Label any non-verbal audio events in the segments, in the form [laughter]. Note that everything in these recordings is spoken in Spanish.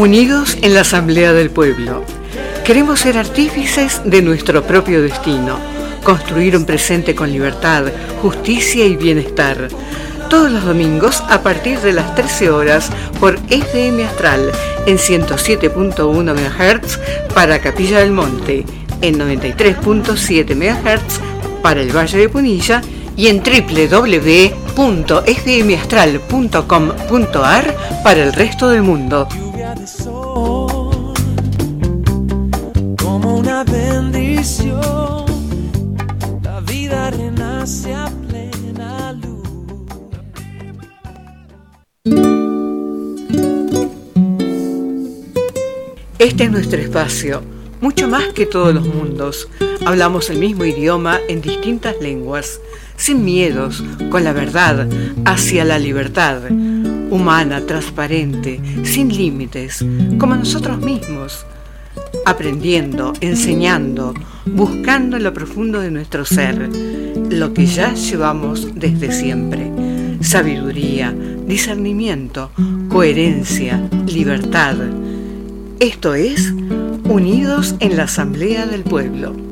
Unidos en la Asamblea del Pueblo. Queremos ser artífices de nuestro propio destino, construir un presente con libertad, justicia y bienestar. Todos los domingos a partir de las 13 horas por FM Astral en 107.1 MHz para Capilla del Monte, en 93.7 MHz para el Valle de Punilla y en www.fmastral.com.ar para el resto del mundo. Espacio, mucho más que todos los mundos. Hablamos el mismo idioma en distintas lenguas, sin miedos, con la verdad, hacia la libertad, humana, transparente, sin límites, como nosotros mismos, aprendiendo, enseñando, buscando en lo profundo de nuestro ser, lo que ya llevamos desde siempre. Sabiduría, discernimiento, coherencia, libertad. Esto es Unidos en la Asamblea del Pueblo.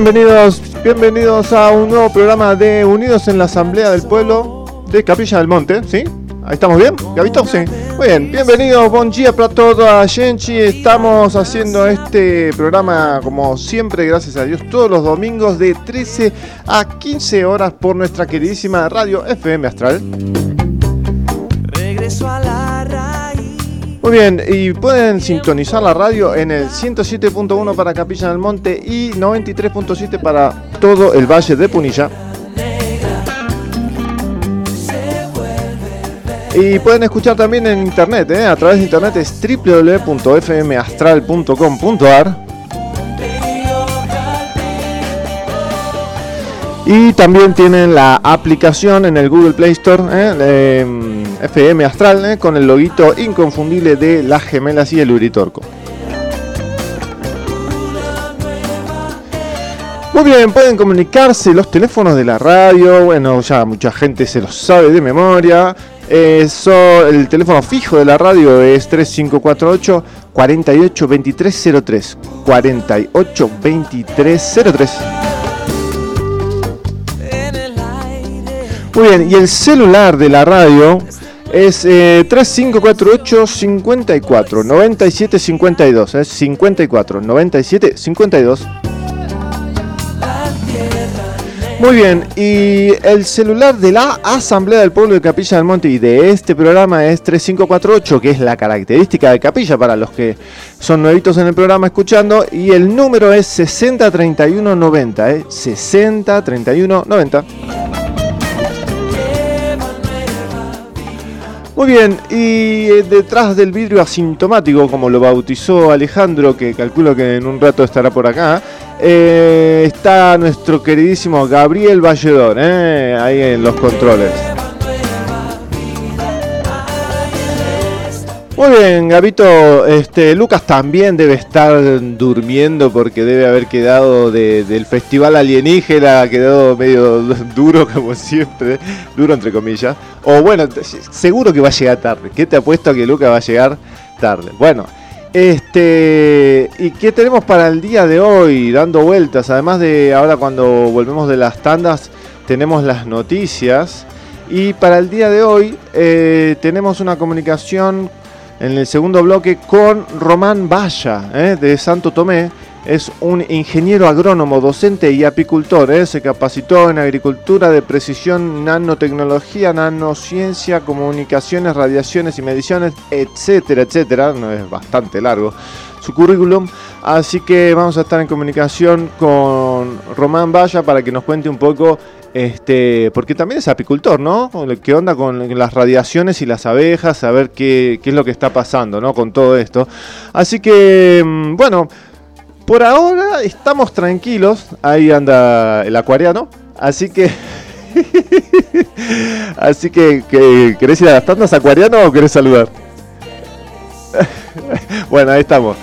Bienvenidos, bienvenidos a un nuevo programa de Unidos en la Asamblea del Pueblo de Capilla del Monte, ¿sí? Ahí estamos bien, Gabito, sí. Muy bien, bienvenidos, buen día para toda gente. Estamos haciendo este programa como siempre, gracias a Dios, todos los domingos de 13 a 15 horas por nuestra queridísima radio FM Astral. Muy bien, y pueden sintonizar la radio en el 107.1 para Capilla del Monte y 93.7 para todo el Valle de Punilla. Y pueden escuchar también en internet, ¿eh? a través de internet es www.fmastral.com.ar Y también tienen la aplicación en el Google Play Store, ¿eh? FM Astral, ¿eh? con el loguito inconfundible de las gemelas y el Uritorco. Muy bien, pueden comunicarse los teléfonos de la radio, bueno, ya mucha gente se los sabe de memoria. Eso, el teléfono fijo de la radio es 3548 48 2303 Muy bien, y el celular de la radio es eh, 3548 54 97 52, es 54 97 52. Muy bien, y el celular de la Asamblea del Pueblo de Capilla del Monte y de este programa es 3548, que es la característica de Capilla para los que son nuevitos en el programa escuchando, y el número es 603190, ¿eh? 603190. Muy bien, y eh, detrás del vidrio asintomático, como lo bautizó Alejandro, que calculo que en un rato estará por acá, eh, está nuestro queridísimo Gabriel Valledor, eh, ahí en los controles. Muy bien, Gabito, este, Lucas también debe estar durmiendo porque debe haber quedado de- del festival alienígena, quedó medio [laughs] duro como siempre, duro entre comillas. O bueno, seguro que va a llegar tarde. ¿Qué te apuesto a que Lucas va a llegar tarde? Bueno, este, ¿y qué tenemos para el día de hoy? Dando vueltas, además de ahora cuando volvemos de las tandas, tenemos las noticias. Y para el día de hoy eh, tenemos una comunicación en el segundo bloque con Román Valla, eh, de Santo Tomé, Es un ingeniero agrónomo, docente y apicultor. ¿eh? Se capacitó en agricultura de precisión, nanotecnología, nanociencia, comunicaciones, radiaciones y mediciones, etcétera, etcétera. No es bastante largo su currículum. Así que vamos a estar en comunicación con Román Valla para que nos cuente un poco este, porque también es apicultor, ¿no? ¿Qué onda con las radiaciones y las abejas? A ver qué, qué es lo que está pasando, ¿no? Con todo esto. Así que, mm, bueno, por ahora estamos tranquilos. Ahí anda el acuariano. Así que. [laughs] Así que, que, ¿querés ir a las tandas acuariano o querés saludar? [laughs] bueno, ahí estamos.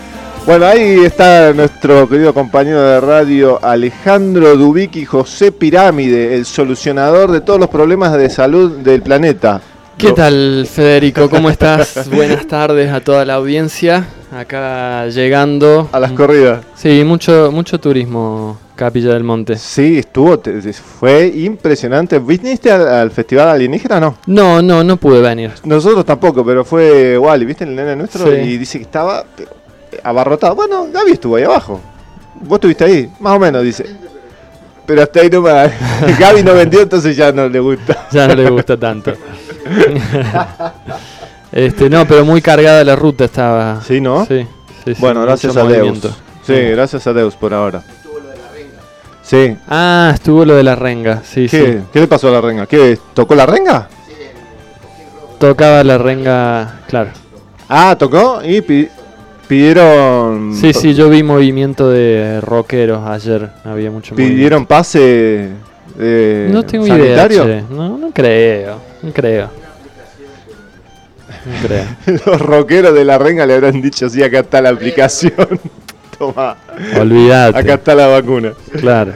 Bueno, ahí está nuestro querido compañero de radio Alejandro Dubicki, José Pirámide, el solucionador de todos los problemas de salud del planeta. ¿Qué tal, Federico? ¿Cómo [laughs] estás? Buenas tardes a toda la audiencia. Acá llegando. A las corridas. Sí, mucho, mucho turismo, Capilla del Monte. Sí, estuvo, te- fue impresionante. ¿Viniste al, al Festival Alienígena no? No, no, no pude venir. Nosotros tampoco, pero fue Wally, ¿viste el nene nuestro? Sí. Y dice que estaba pero, abarrotado. Bueno, Gaby estuvo ahí abajo. Vos estuviste ahí, más o menos, dice. Pero hasta ahí nomás. [laughs] Gaby no vendió, entonces ya no le gusta. [laughs] Ya no le gusta tanto. [laughs] este, no, pero muy cargada la ruta estaba. Sí, ¿no? Sí, sí, sí, bueno, gracias a movimiento. Deus. Sí, gracias a Deus por ahora. Sí. Ah, estuvo lo de la renga, sí, ¿Qué, sí. ¿Qué le pasó a la renga? ¿Qué? ¿Tocó la renga? Tocaba la renga, claro. Ah, tocó y pi- pidieron. Sí, sí, yo vi movimiento de rockeros ayer, había mucho Pidieron pase eh, No tengo sanitario. idea. No, no creo, no creo. No creo. [laughs] Los rockeros de la renga le habrán dicho, sí, acá está la aplicación. [laughs] Toma, Olvídate. acá está la vacuna. Claro.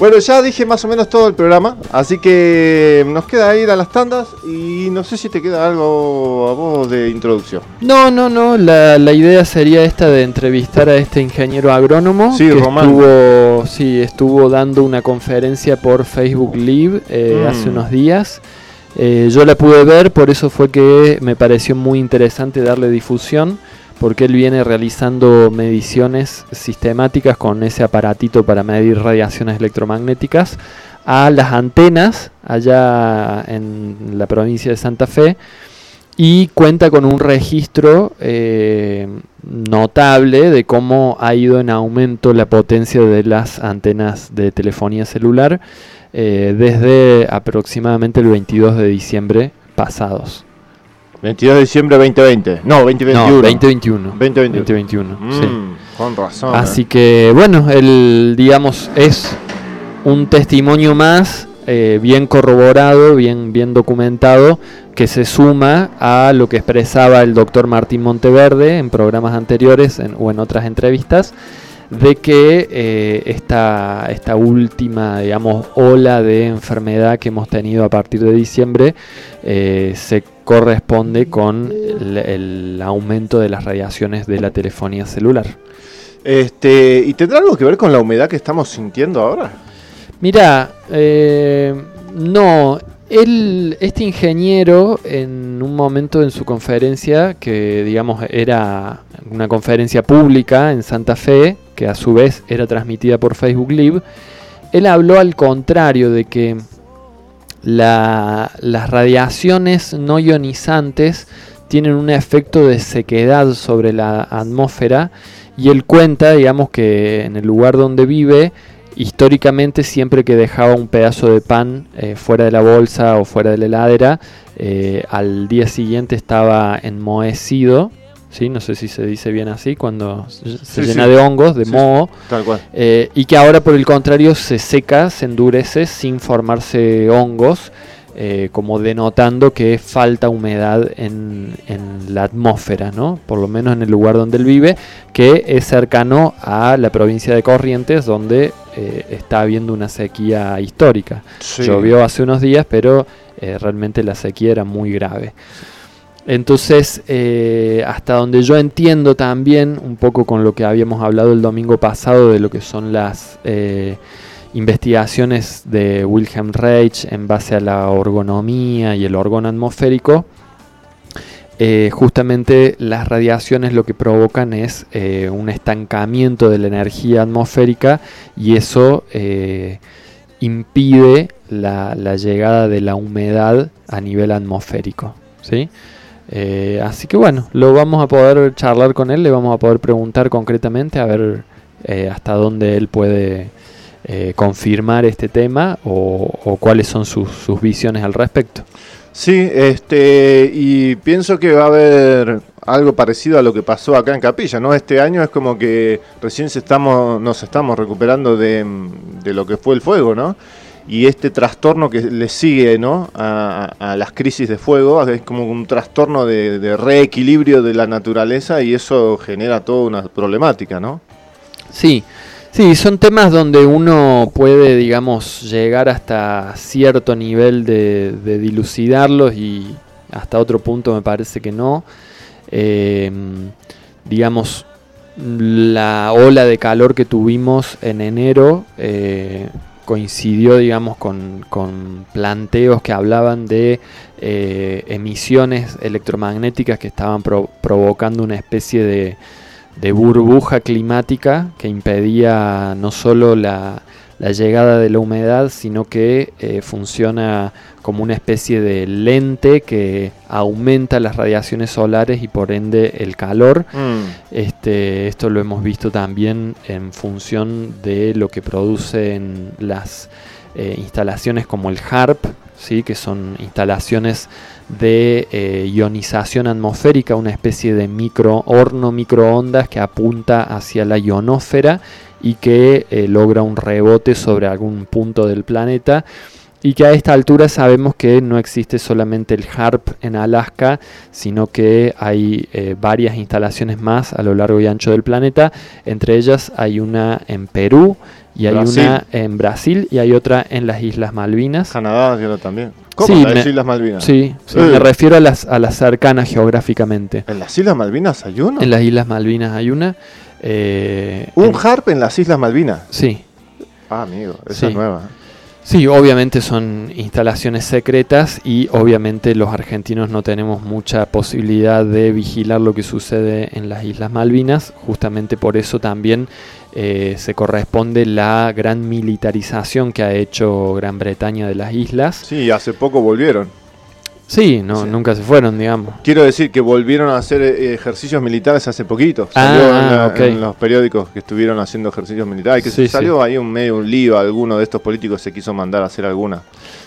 Bueno, ya dije más o menos todo el programa, así que nos queda ir a las tandas y no sé si te queda algo a vos de introducción. No, no, no. La, la idea sería esta de entrevistar a este ingeniero agrónomo Sí, que Román. estuvo, sí, estuvo dando una conferencia por Facebook Live eh, Mm. hace unos días. Eh, yo la pude ver, por eso fue que me pareció muy interesante darle difusión, porque él viene realizando mediciones sistemáticas con ese aparatito para medir radiaciones electromagnéticas a las antenas allá en la provincia de Santa Fe y cuenta con un registro eh, notable de cómo ha ido en aumento la potencia de las antenas de telefonía celular eh, desde aproximadamente el 22 de diciembre pasados. 22 de diciembre 2020. No, 2021. No, 2021. 2021. 2021, sí. Mm, Con razón. Así eh. que bueno, el digamos es un testimonio más eh, bien corroborado, bien, bien documentado, que se suma a lo que expresaba el doctor Martín Monteverde en programas anteriores en- o en otras entrevistas, de que eh, esta, esta última, digamos, ola de enfermedad que hemos tenido a partir de diciembre eh, se corresponde con el, el aumento de las radiaciones de la telefonía celular. Este, ¿Y tendrá algo que ver con la humedad que estamos sintiendo ahora? Mira, eh, no, él, este ingeniero en un momento en su conferencia, que digamos era una conferencia pública en Santa Fe, que a su vez era transmitida por Facebook Live, él habló al contrario de que la- las radiaciones no ionizantes tienen un efecto de sequedad sobre la atmósfera y él cuenta, digamos, que en el lugar donde vive, históricamente siempre que dejaba un pedazo de pan eh, fuera de la bolsa o fuera de la heladera, eh, al día siguiente estaba enmohecido, ¿sí? no sé si se dice bien así, cuando se Sí, llena sí. de hongos, de Sí, moho, Tal cual. eh, y que ahora por el contrario se seca, se endurece sin formarse hongos, eh, como denotando que falta humedad en, en la atmósfera, ¿no? por lo menos en el lugar donde él vive, que es cercano a la provincia de Corrientes, donde eh, está habiendo una sequía histórica. Llovió hace unos días, pero eh, realmente la sequía era muy grave. Entonces, eh, hasta donde yo entiendo también, un poco con lo que habíamos hablado el domingo pasado, de lo que son las eh, investigaciones de Wilhelm Reich en base a la orgonomía y el orgón atmosférico, eh, justamente las radiaciones lo que provocan es un estancamiento de la energía atmosférica y eso impide la, la llegada de la humedad a nivel atmosférico. ¿sí? Eh, así que bueno, lo vamos a poder charlar con él, le vamos a poder preguntar concretamente a ver eh, hasta dónde él puede eh, confirmar este tema o, cuáles son sus, sus visiones al respecto. Sí, este, y pienso que va a haber algo parecido a lo que pasó acá en Capilla, ¿no? Este año es como que recién se estamos, nos estamos recuperando de lo que fue el fuego, ¿no? Y este trastorno que le sigue, ¿no? A, las crisis de fuego, es como un trastorno de, reequilibrio de la naturaleza y eso genera toda una problemática, ¿no? Sí, sí, son temas donde uno puede, digamos, llegar hasta cierto nivel de, dilucidarlos y hasta otro punto me parece que no. Eh, digamos, la ola de calor que tuvimos en enero eh, coincidió, digamos, con, con planteos que hablaban de eh, emisiones electromagnéticas que estaban pro- provocando una especie de, de burbuja climática que impedía no solo la, la llegada de la humedad, sino que eh, funciona como una especie de lente que aumenta las radiaciones solares y por ende el calor. Este, esto lo hemos visto también en función de lo que producen las eh, instalaciones como el HARP, ¿sí? que son instalaciones de eh, ionización atmosférica, una especie de micro horno microondas que apunta hacia la ionosfera y que eh, logra un rebote sobre algún punto del planeta y que a esta altura sabemos que no existe solamente el HARP en Alaska, sino que hay eh, varias instalaciones más a lo largo y ancho del planeta. Entre ellas hay una en Perú y hay Brasil. una en Brasil y hay otra en las Islas Malvinas. Canadá, yo también. ¿Cómo? Sí, las Islas Malvinas. Sí, sí, me refiero a las, a las cercanas geográficamente. ¿En las Islas Malvinas hay uno? En las Islas Malvinas hay una. eh, Un en- HARP en las Islas Malvinas. Sí, Ah, amigo, esa Sí. es nueva. Sí, obviamente son instalaciones secretas y obviamente los argentinos no tenemos mucha posibilidad de vigilar lo que sucede en las Islas Malvinas. Justamente por eso también eh, se corresponde la gran militarización que ha hecho Gran Bretaña de las islas. Sí, hace poco volvieron. Sí, no, Sí. nunca se fueron, digamos. Quiero decir que volvieron a hacer eh, ejercicios militares hace poquito. Ah, Salió en, la- ok. en los periódicos que estuvieron haciendo ejercicios militares. Que Sí, salió ahí un medio un lío. Alguno de estos políticos se quiso mandar a hacer alguna.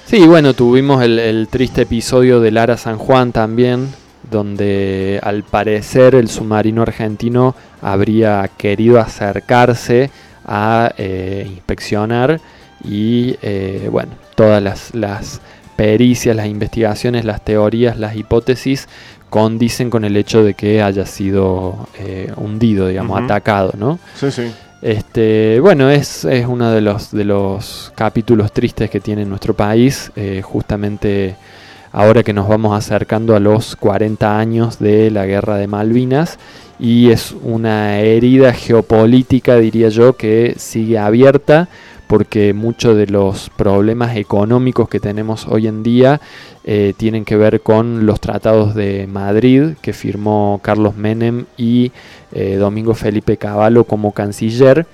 Sí, bueno, tuvimos el, el triste episodio de Lara San Juan también, donde al parecer el submarino argentino habría querido acercarse a eh, inspeccionar y eh, bueno, todas las, las pericias, las investigaciones, las teorías, las hipótesis condicen con el hecho de que haya sido eh, hundido, digamos, atacado, ¿no? Sí, sí. Este, bueno, es, es uno de los, de los capítulos tristes que tiene nuestro país, eh, justamente ahora que nos vamos acercando a los 40 años de la guerra de Malvinas y es una herida geopolítica, diría yo, que sigue abierta porque muchos de los problemas económicos que tenemos hoy en día eh, tienen que ver con los tratados de Madrid que firmó Carlos Menem y eh, Domingo Felipe Cavallo como canciller,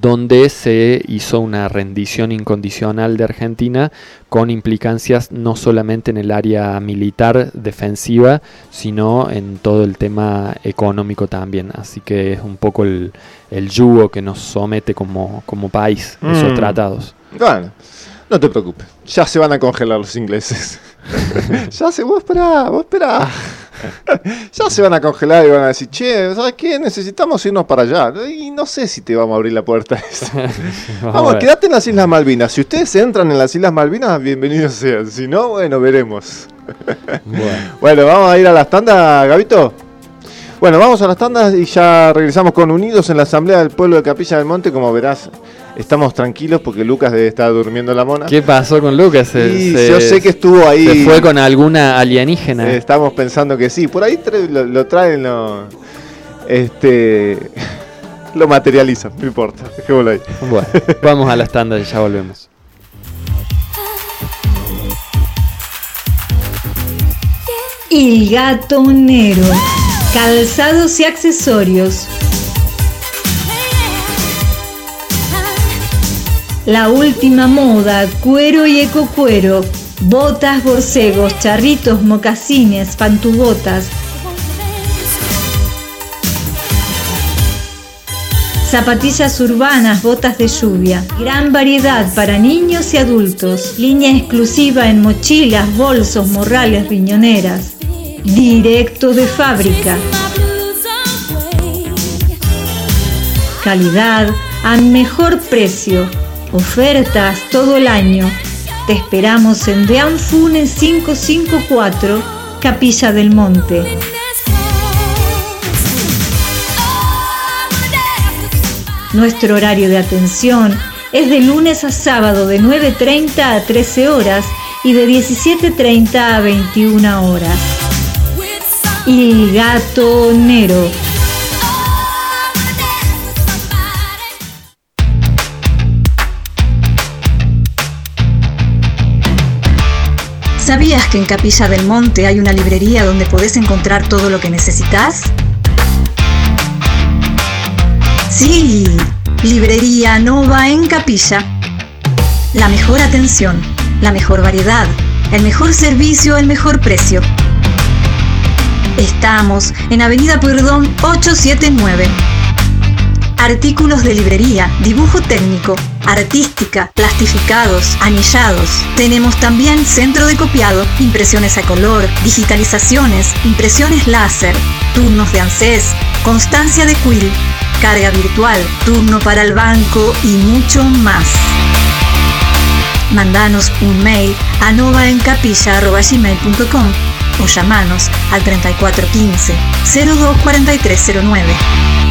donde se hizo una rendición incondicional de Argentina con implicancias no solamente en el área militar defensiva, sino en todo el tema económico también. Así que es un poco el, el yugo que nos somete como, como país esos Mm. tratados. Bueno, no te preocupes. Ya se van a congelar los ingleses. [laughs] [laughs] ya se, vos esperá, vos esperá. [laughs] ya se van a congelar y van a decir, che, ¿sabes qué? Necesitamos irnos para allá. Y no sé si te vamos a abrir la puerta. [laughs] Vamos Vamos, quédate en las Islas Malvinas. Si ustedes entran en las Islas Malvinas, bienvenidos sean. Si no, bueno, veremos. Bueno. [laughs] Bueno, vamos a ir a las tandas, Gabito. Bueno, vamos a las tandas y ya regresamos con Unidos en la Asamblea del Pueblo de Capilla del Monte. Como verás, estamos tranquilos porque Lucas debe estar durmiendo la mona. ¿Qué pasó con Lucas? Se- Y se- yo sé que estuvo ahí. se fue con alguna alienígena. Estamos pensando que sí. Por ahí tra- lo, lo traen, lo, este, [laughs] lo materializan. No importa. Dejémoslo ahí. Bueno, vamos a las tandas y ya volvemos. Il Gatonero. Calzados y accesorios. La última moda, cuero y ecocuero. Botas, borcegos, charritos, mocasines, pantubotas. Zapatillas urbanas, botas de lluvia. Gran variedad para niños y adultos. Línea exclusiva en mochilas, bolsos, morrales, riñoneras. Directo de fábrica. Calidad a mejor precio. Ofertas todo el año. Te esperamos en Deanfune 554, Capilla del Monte. Nuestro horario de atención es de lunes a sábado de 9.30 a 13 horas y de 17.30 a 21 horas. Il Gatonero. ¿Sabías que en Capilla del Monte hay una librería donde podés encontrar todo lo que necesitas? Sí, Librería Nova en Capilla. La mejor atención, la mejor variedad, el mejor servicio, el mejor precio. Estamos en Avenida Pueyrredón 879. Artículos de librería, dibujo técnico, artística, plastificados, anillados. Tenemos también centro de copiado, impresiones a color, digitalizaciones, impresiones láser, turnos de ANSES, constancia de quill, carga virtual, turno para el banco y mucho más. Mandanos un mail a novaencapilla.gmail.com o llamanos al 3415 024309.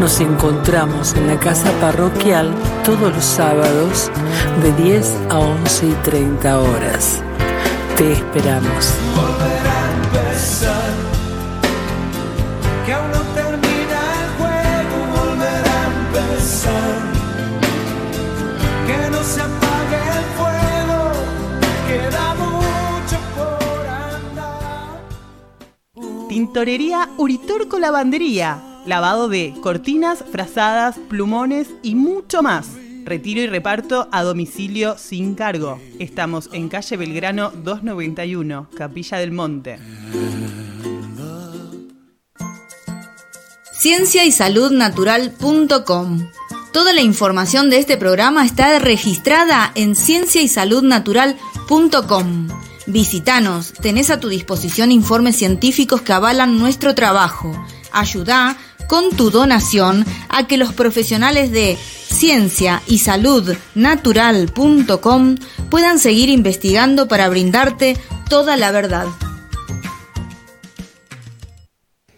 Nos encontramos en la casa parroquial todos los sábados de 10 a 11 y 30 horas. Te esperamos. Volver a empezar. Que aún no termina el juego. Volver a empezar. Que no se apague el fuego. Queda mucho por andar. Tintorería Uritorco Lavandería. Lavado de cortinas, frazadas, plumones y mucho más. Retiro y reparto a domicilio sin cargo. Estamos en calle Belgrano 291, Capilla del Monte. Ciencia y Salud. Toda la información de este programa está registrada en Ciencia y Salud Natural.com. Visítanos, tenés a tu disposición informes científicos que avalan nuestro trabajo. Ayuda con tu donación a que los profesionales de ciencia y salud natural.com puedan seguir investigando para brindarte toda la verdad.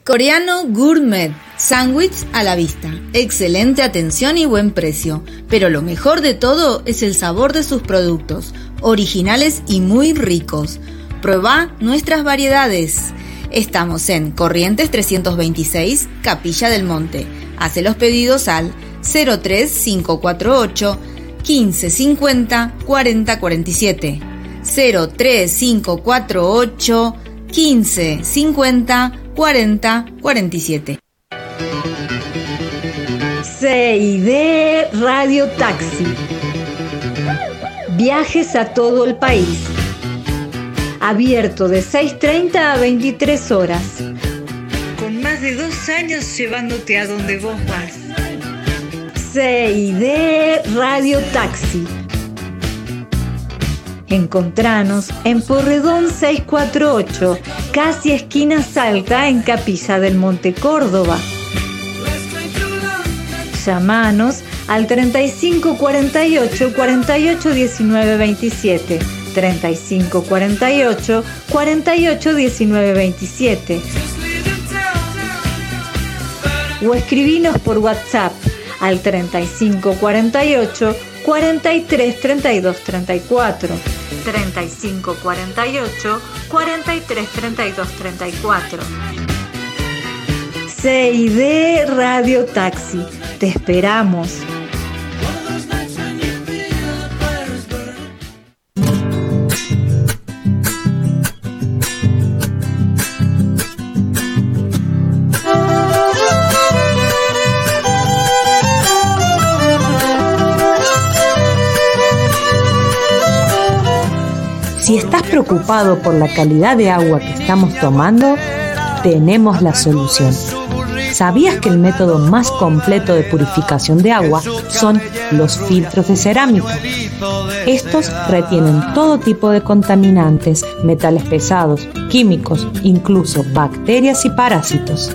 Coreano Gourmet. Sándwich a la vista. Excelente atención y buen precio. Pero lo mejor de todo es el sabor de sus productos. Originales y muy ricos. Prueba nuestras variedades. Estamos en Corrientes 326, Capilla del Monte. Hace los pedidos al 03548 1550 4047. 03548 1550 4047. CID Radio Taxi. Viajes a todo el país. Abierto de 6.30 a 23 horas. Con más de dos años llevándote a donde vos vas. CID Radio Taxi. Encontranos en Porredón 648, casi esquina Salta, en Capilla del Monte Córdoba. Llamanos al 35 48 48 19 27. 35 48 48 19 27. O escribinos por WhatsApp al 35 48 43 32 34. 35 48 43 32 34. CID Radio Taxi. Te esperamos. Preocupado por la calidad de agua que estamos tomando, tenemos la solución. ¿Sabías que el método más completo de purificación de agua son los filtros de cerámica? Estos retienen todo tipo de contaminantes, metales pesados, químicos, incluso bacterias y parásitos.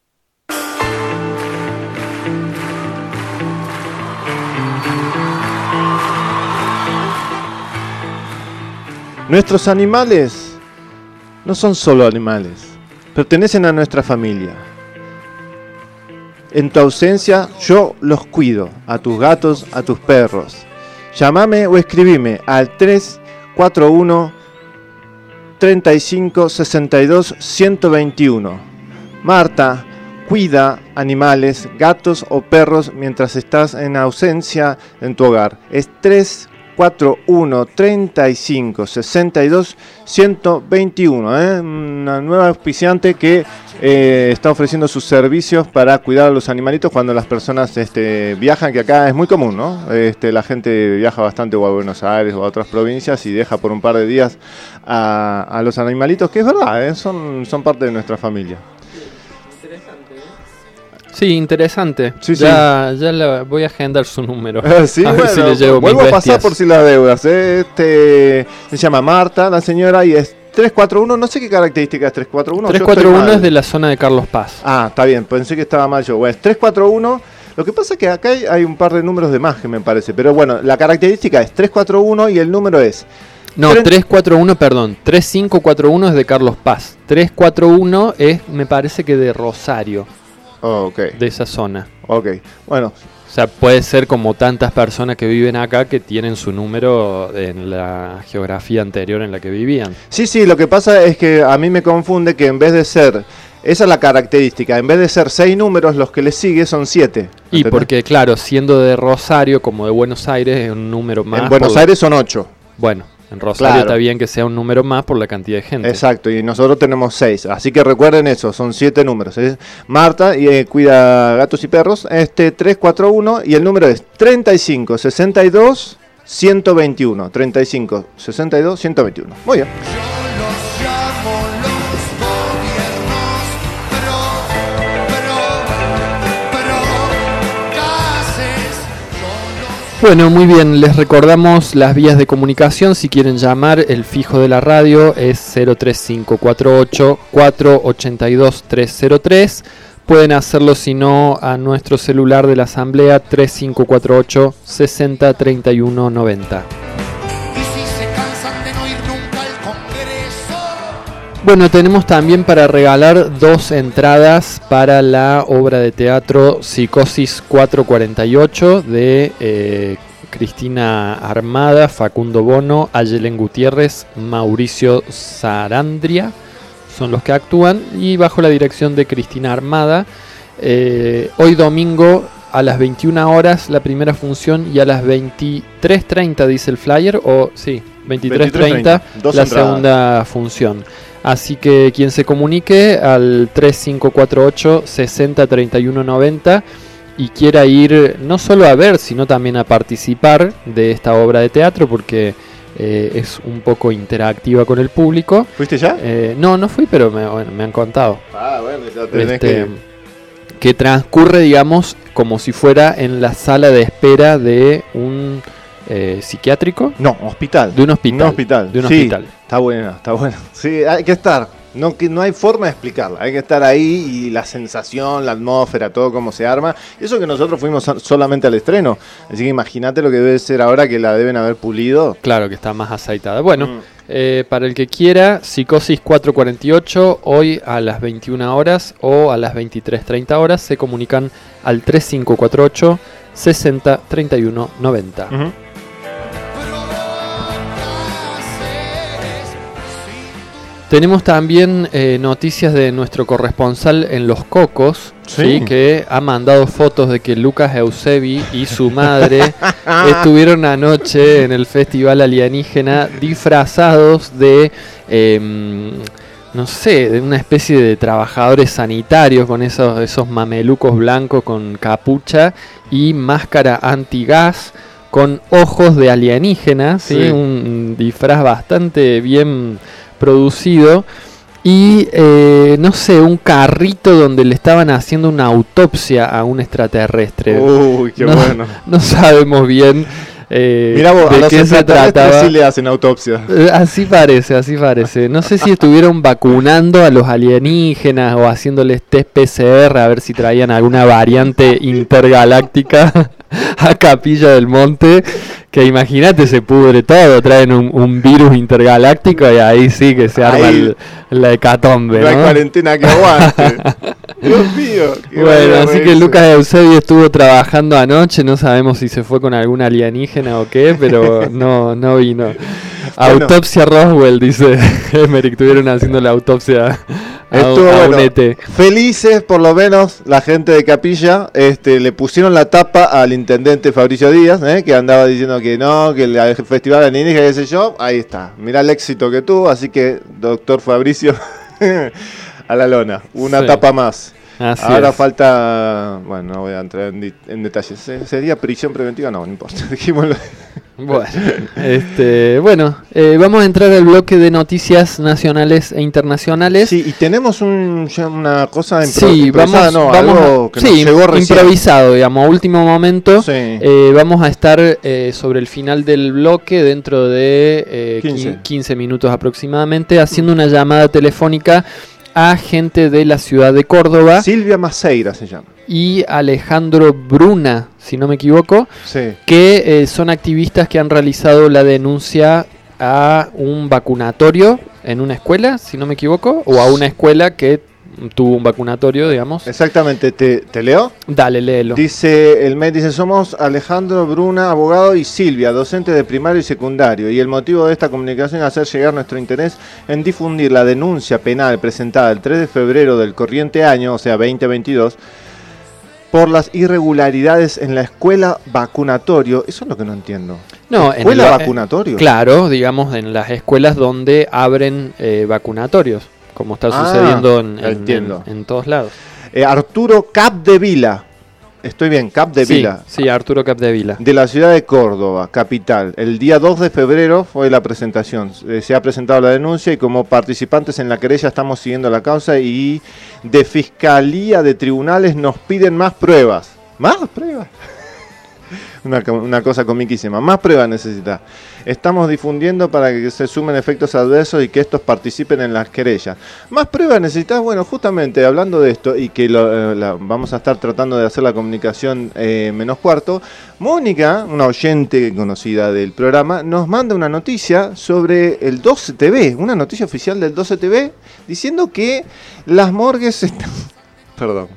Nuestros animales no son solo animales, pertenecen a nuestra familia. En tu ausencia yo los cuido, a tus gatos, a tus perros. Llámame o escribime al 341 35 62 121. Marta cuida animales, gatos o perros mientras estás en ausencia en tu hogar. Es 341 35 62 121. ¿eh? Una nueva auspiciante que eh, está ofreciendo sus servicios para cuidar a los animalitos cuando las personas este, viajan, que acá es muy común, ¿no? Este, la gente viaja bastante o a Buenos Aires o a otras provincias y deja por un par de días a, a los animalitos, que es verdad, ¿eh? son, son parte de nuestra familia. Sí, interesante. Sí, sí. ya, ya le voy a agendar su número. [laughs] Sí, a ver si le llevo mis vuelvo a pasar por si las deudas. ¿eh? Este, se llama Marta, la señora, y es 341, no sé qué característica es 341. yo estoy 341 mal. es de la zona de Carlos Paz. Ah, está bien, pensé que estaba mal yo. Bueno, es 341. Lo que pasa es que acá hay, hay un par de números de más que me parece. Pero bueno, la característica es 341 y el número es. No, Tres- 341, perdón. 3541 es de Carlos Paz. 341 es, me parece que de Rosario, Oh, ok, de esa zona. ok. Bueno, O sea, puede ser como tantas personas que viven acá que tienen su número en la geografía anterior en la que vivían. sí, sí, lo que pasa es que a mí me confunde que en vez de ser. Esa es la característica. En vez de ser seis números, los que le sigue son siete. Y ¿entendés? porque, claro, siendo de Rosario como de Buenos Aires es un número más. en Buenos por- Aires son ocho. Bueno, en Rosario Claro. está bien que sea un número más por la cantidad de gente. Exacto, y nosotros tenemos seis. Así que recuerden eso, son siete números. Es Marta y eh, cuida gatos y perros. Este 341 y el número es 35 62 121. 35 62 121. Muy bien. Bueno, muy bien, les recordamos las vías de comunicación. Si quieren llamar, el fijo de la radio es 03548 482 303. Pueden hacerlo si no a nuestro celular de la asamblea 3548 60 31 90. Bueno, tenemos también para regalar dos entradas para la obra de teatro Psicosis 448 de eh, Cristina Armada, Facundo Bono, Ayelen Gutiérrez, Mauricio Sarandria. Son los que actúan y bajo la dirección de Cristina Armada. Eh, hoy domingo a las 21 horas la primera función y a las 23.30 dice el flyer o sí, 23.30 Dos la entradas. segunda función. Así que quien se comunique al 3548 60 31 90 y quiera ir no solo a ver, sino también a participar de esta obra de teatro porque eh, es un poco interactiva con el público. ¿Fuiste ya? Eh, no, no fui, pero me, bueno, me han contado. Ah, bueno, ya tenés Este, que. que transcurre, digamos, como si fuera en la sala de espera de un eh, psiquiátrico, No, hospital. de un hospital. Un hospital. De un Sí, hospital. Está buena, está buena. [laughs] Sí, hay que estar. No, que no hay forma de explicarla. Hay que estar ahí y la sensación, la atmósfera, todo cómo se arma. Eso que nosotros fuimos so- solamente al estreno. Así que imagínate lo que debe ser ahora que la deben haber pulido. Claro que está más aceitada. Bueno, Mm. eh, para el que quiera, Psicosis 448, hoy a las 21 horas o a las 23.30 horas, se comunican al 3548 60 31 90. Ujú. Tenemos también eh, noticias de nuestro corresponsal en Los Cocos, Sí. ¿sí? que ha mandado fotos de que Lucas Eusebi y su madre [laughs] estuvieron anoche en el Festival Alienígena disfrazados de, em, no sé, de una especie de trabajadores sanitarios con esos, esos mamelucos blancos con capucha y máscara antigas con ojos de alienígena, ¿sí? Sí. un disfraz bastante bien producido y eh, no sé, un carrito donde le estaban haciendo una autopsia a un extraterrestre. Uy, qué no, bueno. [laughs] no sabemos bien eh, Mira vos, a de los qué se trataba. sí le hacen autopsia. Eh, Así parece, así parece. No sé si estuvieron vacunando a los alienígenas o haciéndoles test PCR a ver si traían alguna variante [laughs] intergaláctica [laughs] a Capilla del Monte. Que imagínate, se pudre todo. Traen un, un virus intergaláctico y ahí sí que se arma el- la hecatombe. No hay ¿no? cuarentena que aguante. [laughs] Dios mío. Bueno, así que. Lucas Eusebio estuvo trabajando anoche, no sabemos si se fue con algún alienígena o qué, pero [laughs] no, no vino. Bueno. Autopsia Roswell, dice [laughs] Emerick, estuvieron haciendo la autopsia a, Estuvo a bueno. ET. Felices, por lo menos, la gente de Capilla. Este, le pusieron la tapa al intendente Fabricio Díaz, ¿eh? que andaba diciendo que no, que el, festival alienígena, qué sé yo. Ahí está. Mirá el éxito que tuvo. Así que, doctor Fabricio, [laughs] a la lona. Una Sí. tapa más. Así Ahora es. falta, bueno, no voy a entrar en, en detalles. ¿Se- ¿Sería prisión preventiva? No, no importa. [laughs] Bueno, este, bueno eh, vamos a entrar al bloque de noticias nacionales e internacionales. Sí, y tenemos un, ya una cosa impro- Sí, improvisada, vamos, no, vamos algo a, que sí, nos llegó recién. improvisado, digamos, a último momento. Sí. Eh, vamos a estar eh, sobre el final del bloque, dentro de eh, 15. 15. 15 minutos aproximadamente, haciendo una llamada telefónica a gente de la ciudad de Córdoba Silvia Maceira se llama. y Alejandro Bruna, si no me equivoco, Sí. que eh, son activistas que han realizado la denuncia a un vacunatorio en una escuela, si no me equivoco, o a una escuela que tuvo un vacunatorio, digamos. Exactamente, ¿te, te leo? Dale, léelo. Dice, el MED dice, somos Alejandro Bruna, abogado, y Silvia, docente de primario y secundario. Y el motivo de esta comunicación es hacer llegar nuestro interés en difundir la denuncia penal presentada el 3 de febrero del corriente año, o sea, 2022, por las irregularidades en la escuela vacunatorio. Eso es lo que no entiendo. No, en ¿Escuela el- vacunatorio? Claro, digamos, en las escuelas donde abren eh, vacunatorios, como está Ah, sucediendo en, en- entiendo. en- en todos lados. Eh, Arturo Capdevila. Estoy bien, Capdevila. Sí, sí, Arturo Capdevila. De la ciudad de Córdoba, capital. El día 2 de febrero fue la presentación. Eh, se ha presentado la denuncia y como participantes en la querella estamos siguiendo la causa y de Fiscalía de Tribunales nos piden más pruebas. ¿Más pruebas? Una, una cosa comiquísima. Más pruebas necesita. Estamos difundiendo para que se sumen efectos adversos y que estos participen en las querellas. Más pruebas necesitas, bueno, justamente hablando de esto y que lo, eh, vamos a estar tratando de hacer la comunicación eh, menos cuarto, Mónica, una oyente conocida del programa, nos manda una noticia sobre el 12 TV, una noticia oficial del 12 TV, diciendo que las morgues están... [laughs] Perdón.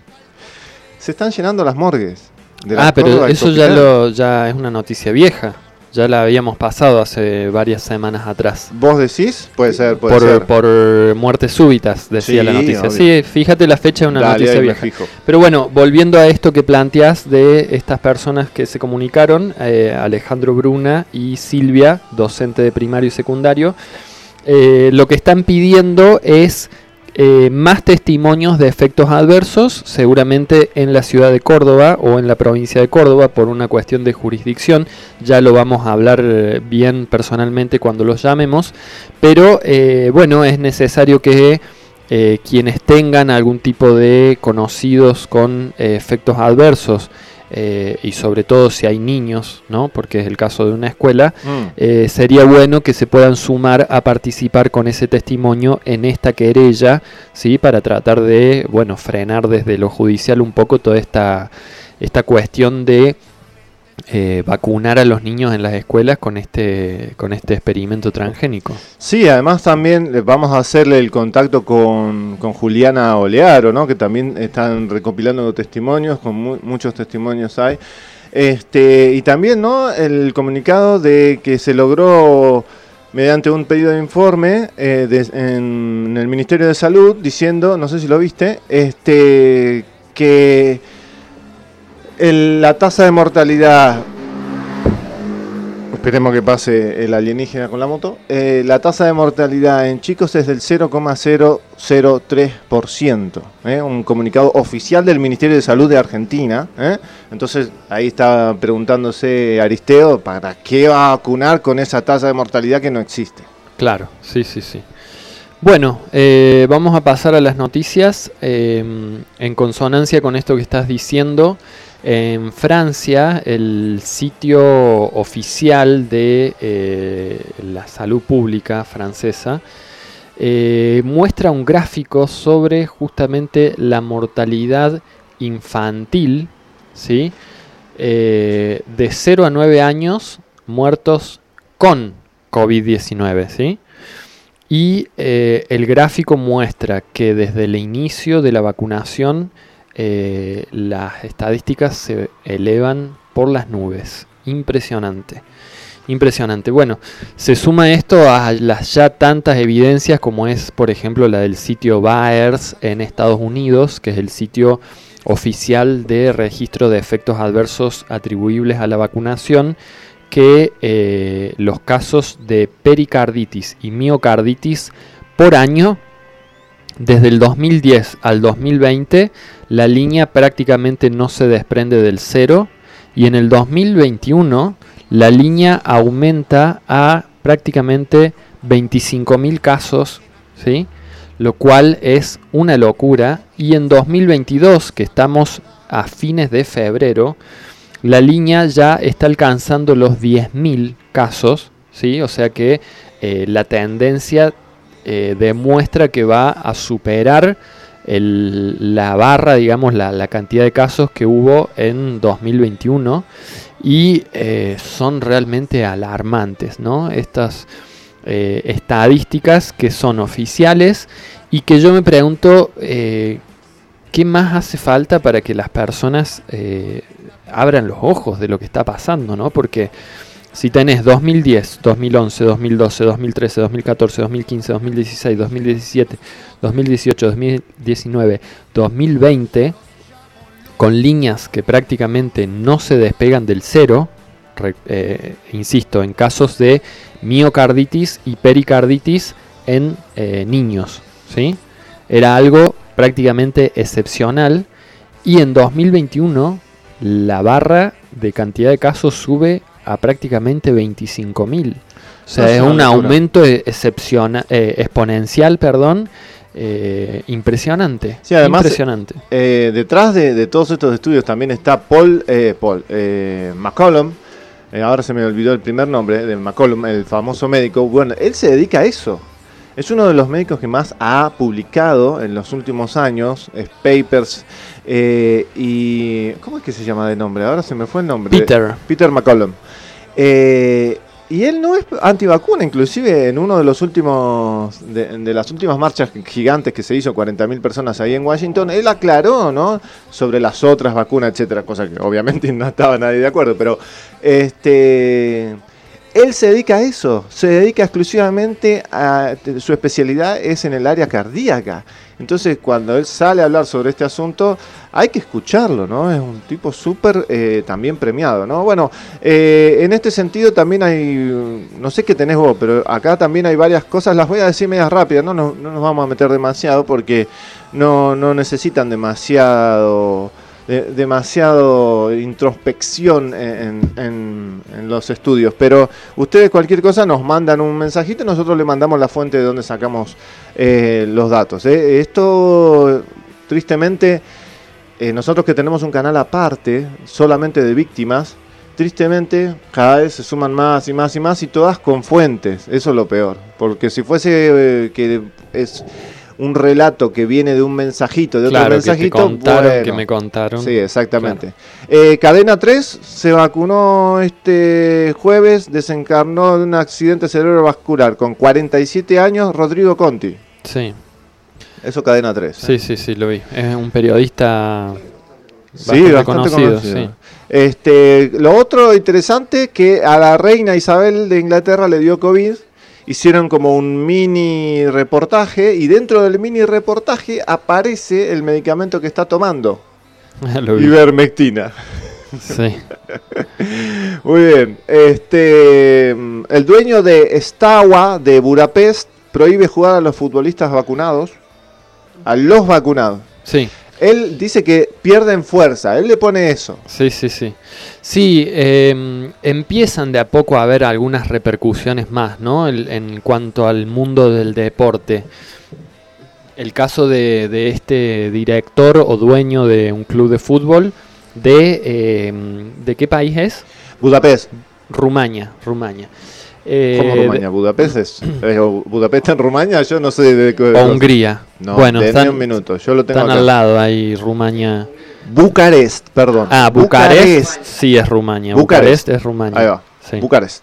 Se están llenando las morgues. Ah, pero eso ya, lo, ya es una noticia vieja. Ya la habíamos pasado hace varias semanas atrás. ¿Vos decís? Puede ser, puede por, ser. por muertes súbitas, decía Sí, la noticia. obvio. Sí, fíjate la fecha de una Dale, noticia vieja. Pero bueno, volviendo a esto que planteas de estas personas que se comunicaron, eh, Alejandro Bruna y Silvia, docente de primario y secundario, eh, lo que están pidiendo es eh, más testimonios de efectos adversos, seguramente en la ciudad de Córdoba o en la provincia de Córdoba por una cuestión de jurisdicción. Ya lo vamos a hablar eh, bien personalmente cuando los llamemos. Pero eh, bueno, es necesario que quienes tengan algún tipo de conocidos con efectos adversos eh, y sobre todo si hay niños, ¿no? porque es el caso de una escuela, Mm. eh, sería bueno que se puedan sumar a participar con ese testimonio en esta querella, ¿sí? para tratar de bueno, frenar desde lo judicial un poco toda esta, esta cuestión de eh, vacunar a los niños en las escuelas con este, con este experimento transgénico. Sí, además también eh, vamos a hacerle el contacto con, con Juliana Olearo, ¿no? que también están recopilando testimonios, con mu- muchos testimonios hay. Este, y también ¿no? el comunicado de que se logró mediante un pedido de informe eh, de- en el Ministerio de Salud diciendo, no sé si lo viste, este, que la tasa de mortalidad Esperemos que pase el alienígena con la moto. Eh, la tasa de mortalidad en chicos es del 0,003%. ¿eh? Un comunicado oficial del Ministerio de Salud de Argentina. ¿eh? Entonces ahí está preguntándose Aristeo, ¿para qué va a vacunar con esa tasa de mortalidad que no existe? Claro, sí, sí, sí. Bueno, vamos a pasar a las noticias. en consonancia con esto que estás diciendo, en Francia, el sitio oficial de eh, la salud pública francesa eh, muestra un gráfico sobre justamente la mortalidad infantil, ¿sí? Eh, de 0 a 9 años muertos con COVID-19, ¿sí? Y el gráfico muestra que desde el inicio de la vacunación eh, las estadísticas se elevan por las nubes. Impresionante. Impresionante. Bueno, se suma esto a las ya tantas evidencias como es, por ejemplo, la del sitio Baers en Estados Unidos, que es el sitio oficial de registro de efectos adversos atribuibles a la vacunación, que eh, los casos de pericarditis y miocarditis por año desde el 2010 al 2020 la línea prácticamente no se desprende del cero y en el 2021 la línea aumenta a prácticamente 25.000 casos, ¿sí? lo cual es una locura. Y en 2022, que estamos a fines de febrero, la línea ya está alcanzando los 10.000 casos, ¿sí? o sea que eh, la tendencia eh, demuestra que va a superar la barra, digamos, la, cantidad de casos que hubo en 2021 y eh, son realmente alarmantes, ¿no? Estas eh, estadísticas que son oficiales y que yo me pregunto qué más hace falta para que las personas abran los ojos de lo que está pasando, ¿no? Porque si tenés 2010, 2011, 2012, 2013, 2014, 2015, 2016, 2017, 2018, 2019, 2020, con líneas que prácticamente no se despegan del cero, eh, insisto, en casos de miocarditis y pericarditis en eh, niños, ¿sí? Era algo prácticamente excepcional y en 2021 la barra de cantidad de casos sube a prácticamente 25.000. O sea, es un aumento e- excepcional, eh, exponencial, perdón, eh, impresionante. Sí, además, impresionante. Eh, detrás de, todos estos estudios también está Paul, Paul McCollum. ahora se me olvidó el primer nombre de McCollum, el famoso médico. Bueno, él se dedica a eso. Es uno de los médicos que más ha publicado en los últimos años papers y ¿cómo es que se llama de nombre? Ahora se me fue el nombre. Peter. Peter McCollum. Eh, y él no es antivacuna, inclusive en uno de los últimos de, las últimas marchas gigantes que se hizo 40.000 personas ahí en Washington, él aclaró, ¿no? sobre las otras vacunas, etcétera, cosa que obviamente no estaba nadie de acuerdo, pero este él se dedica a eso, se dedica exclusivamente a su especialidad es en el área cardíaca. Entonces, cuando él sale a hablar sobre este asunto, hay que escucharlo, ¿no? Es un tipo súper eh, también premiado, ¿no? Bueno, eh, en este sentido también hay, no sé qué tenés vos, pero acá también hay varias cosas, las voy a decir medias rápidas, no, no, no nos vamos a meter demasiado porque no, no necesitan demasiado demasiado introspección en, los estudios. Pero ustedes cualquier cosa nos mandan un mensajito y nosotros le mandamos la fuente de donde sacamos eh, los datos. ¿eh? Esto, tristemente, eh, nosotros que tenemos un canal aparte, solamente de víctimas, tristemente cada vez se suman más y más y más y todas con fuentes. Eso es lo peor. Porque si fuese que es un relato que viene de un mensajito, de otro mensajito. Que, que me contaron. Sí, exactamente. Eh, cadena 3 se vacunó este jueves, desencarnó de un accidente cerebrovascular con 47 años, Rodrigo Conti. Sí. Eso cadena 3. Sí, ¿eh? sí, sí, lo vi. Es un periodista bastante, conocido. Este, lo otro interesante que a la reina Isabel de Inglaterra le dio COVID hicieron como un mini reportaje y dentro del mini reportaje aparece el medicamento que está tomando. [laughs] Ivermectina. Sí. [laughs] Muy bien. Este, el dueño de Stawa de Budapest prohíbe jugar a los futbolistas vacunados. A los vacunados. Sí. Él dice que pierden fuerza, él le pone eso. Sí, sí, sí. Sí, em, empiezan de a poco a haber algunas repercusiones más, ¿no? en cuanto al mundo del deporte. El caso de, este director o dueño de un club de fútbol, de, em, ¿de qué país es? Budapest. Rumania, Rumania. Eh, ¿Cómo Rumania? ¿Budapest es? [clears throat] ¿Budapest en Rumania? Yo no sé de qué. O Hungría. No, bueno, están, un minuto. Yo lo tengo están al lado ahí, Rumania. Bucarest, perdón. Ah, Bucarest. Sí, es Rumania. Bucarest, es Rumania. Ahí va. Bucarest.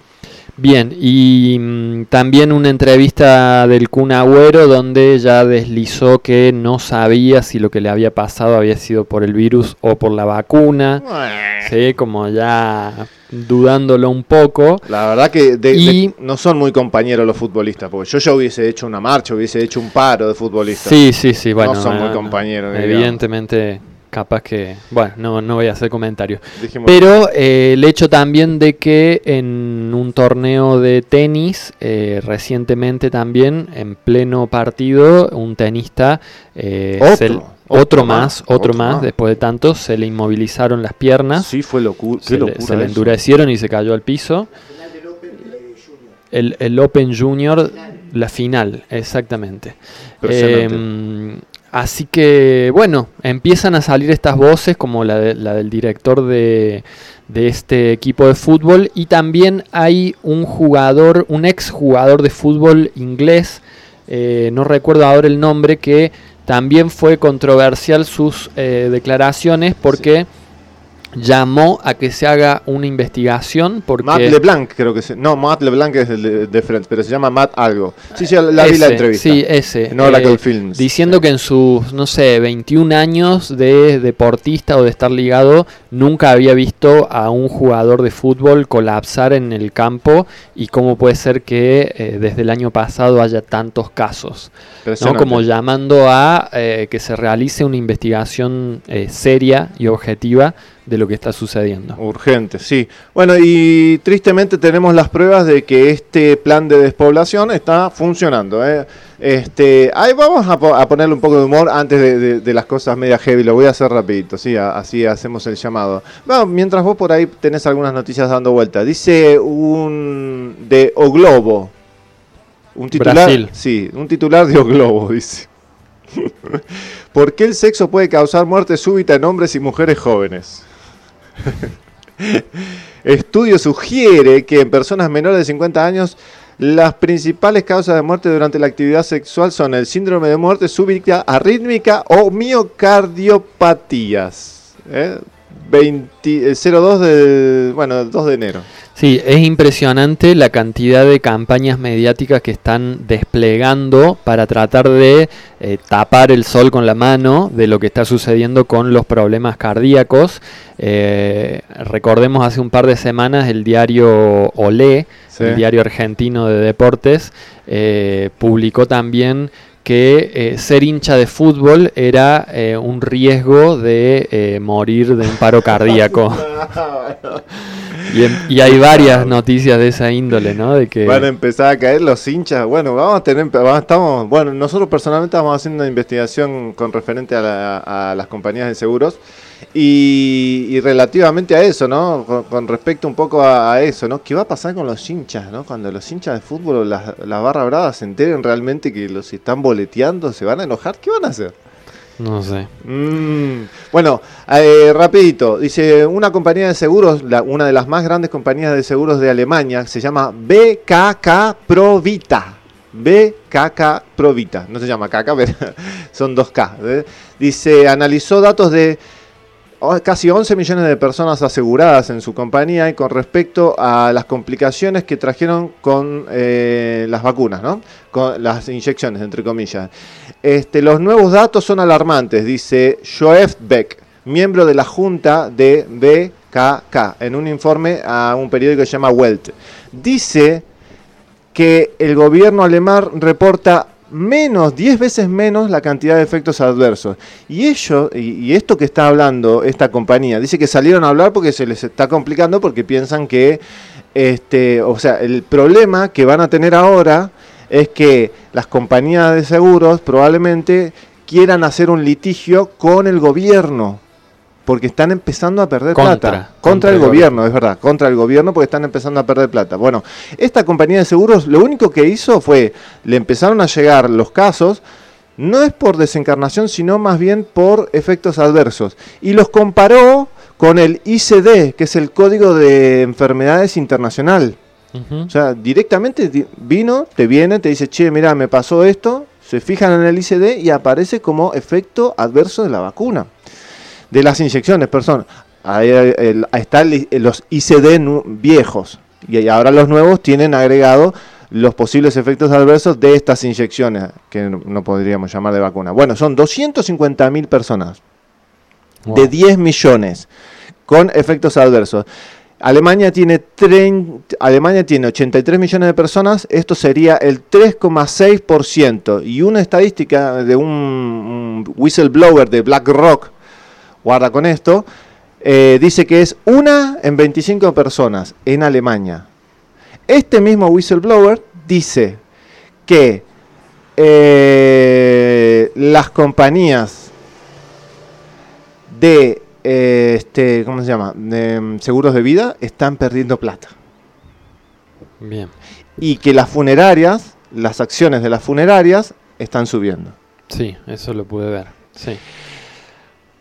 Bien, y mm, también una entrevista del Kun Agüero donde ya deslizó que no sabía si lo que le había pasado había sido por el virus o por la vacuna. Sí, como ya dudándolo un poco. La verdad que no son muy compañeros los futbolistas, porque yo ya hubiese hecho una marcha, hubiese hecho un paro de futbolistas. Sí, sí, sí, bueno. No son muy compañeros. Evidentemente capaz que, bueno, no, no voy a hacer comentarios. Dijimos- Pero eh, el hecho también de que en un torneo de tenis, eh, recientemente también, en pleno partido, un tenista, eh, Otro, se- otro otro más, otro otro más, más. después de tanto, se le inmovilizaron las piernas, Sí, fue locu- qué se, le, locura. se le endurecieron y se cayó al piso. El, el Open Junior, la final, exactamente. Impresionante. Así que, bueno, empiezan a salir estas voces, como la, de- la del director de, de este equipo de fútbol, y también hay un jugador, un ex jugador de fútbol inglés, eh, no recuerdo ahora el nombre, que también fue controversial sus eh, declaraciones porque llamó a que se haga una investigación porque Matt LeBlanc, creo que se. No, Matt LeBlanc es el de, de Friends, pero se llama Matt algo. Sí, sí, la vi la entrevista. Sí, ese. En Oracle eh, Films. Diciendo que en sus, no sé, 21 años de deportista o de estar ligado, nunca había visto a un jugador de fútbol colapsar en el campo y cómo puede ser que eh, desde el año pasado haya tantos casos. ¿no? Como llamando a eh, que se realice una investigación eh, seria y objetiva de lo que está sucediendo. Urgente, sí. Bueno, y tristemente tenemos las pruebas de que este plan de despoblación está funcionando. ¿eh? Este, ahí vamos a, po- a ponerle un poco de humor antes de, de- de las cosas media heavy. Lo voy a hacer rapidito, sí, a- así hacemos el llamado. Bueno, mientras vos por ahí tenés algunas noticias dando vuelta. Dice un de O Globo. Un titular, Brasil. sí, un titular de O Globo, dice. [laughs] ¿Por qué el sexo puede causar muerte súbita en hombres y mujeres jóvenes? [laughs] Estudio sugiere que en personas menores de 50 años las principales causas de muerte durante la actividad sexual son el síndrome de muerte súbita, arrítmica o miocardiopatías. ¿eh? 20 eh, 02 de, bueno, 2 de enero. Sí, es impresionante la cantidad de campañas mediáticas que están desplegando para tratar de eh, tapar el sol con la mano de lo que está sucediendo con los problemas cardíacos. Eh, recordemos hace un par de semanas el diario Olé, Sí. el diario argentino de deportes, eh, publicó también que eh, ser hincha de fútbol era eh, un riesgo de eh, morir de un paro [laughs] cardíaco. Y, en- y hay varias noticias de esa índole, ¿no? De que Van a empezar a caer los hinchas. Bueno, vamos a tener, vamos- estamos, bueno, nosotros personalmente estamos haciendo una investigación con referente a, la- a las compañías de seguros y, y relativamente a eso, ¿no? Con, respecto un poco a, eso, ¿no? ¿Qué va a pasar con los hinchas, ¿no? Cuando los hinchas de fútbol las, las barras bravas se enteren realmente que los están boleteando, se van a enojar, ¿qué van a hacer? No sé. Mm, bueno, eh, rapidito, dice una compañía de seguros, la- una de las más grandes compañías de seguros de Alemania, se llama BKK Provita. BKK Provita, no se llama KK, pero [laughs] son dos K. ¿eh? Dice, analizó datos de casi 11 millones de personas aseguradas en su compañía y con respecto a las complicaciones que trajeron con eh, las vacunas, ¿no? Con las inyecciones, entre comillas. Este, los nuevos datos son alarmantes, dice Joef Beck, miembro de la junta de BKK, en un informe a un periódico que se llama Welt. Dice que el gobierno alemán reporta menos, 10 veces menos la cantidad de efectos adversos. Y ello, y, y esto que está hablando esta compañía, dice que salieron a hablar porque se les está complicando porque piensan que, este, o sea, el problema que van a tener ahora es que las compañías de seguros probablemente quieran hacer un litigio con el gobierno. Porque están empezando a perder Contra, plata. Contra, contra el el gobierno, es verdad. Contra el gobierno porque están empezando a perder plata. Bueno, esta compañía de seguros lo único que hizo fue, le empezaron a llegar los casos, no es por desencarnación, sino más bien por efectos adversos. Y los comparó con el ICD, que es el Código de Enfermedades Internacional. O sea, directamente di- vino, te viene, te dice, che, mira, me pasó esto, se fijan en el ICD y aparece como efecto adverso de la vacuna. De las inyecciones, perdón. Ahí, eh, el- ahí están los ICD viejos. Y ahora los nuevos tienen agregado los posibles efectos adversos de estas inyecciones, que no, podríamos llamar de vacuna. Bueno, son 250 mil personas Wow. de 10 millones con efectos adversos. Alemania tiene, Alemania tiene 83 millones de personas, esto sería el 3,6%. Y una estadística de un, un whistleblower de BlackRock, guarda con esto, eh, dice que es una en 25 personas en Alemania. Este mismo whistleblower dice que eh, las compañías de eh, este, ¿cómo se llama? De, mm, seguros de vida están perdiendo plata. Bien. Y que las funerarias, las acciones de las funerarias están subiendo. Sí, eso lo pude ver. Sí.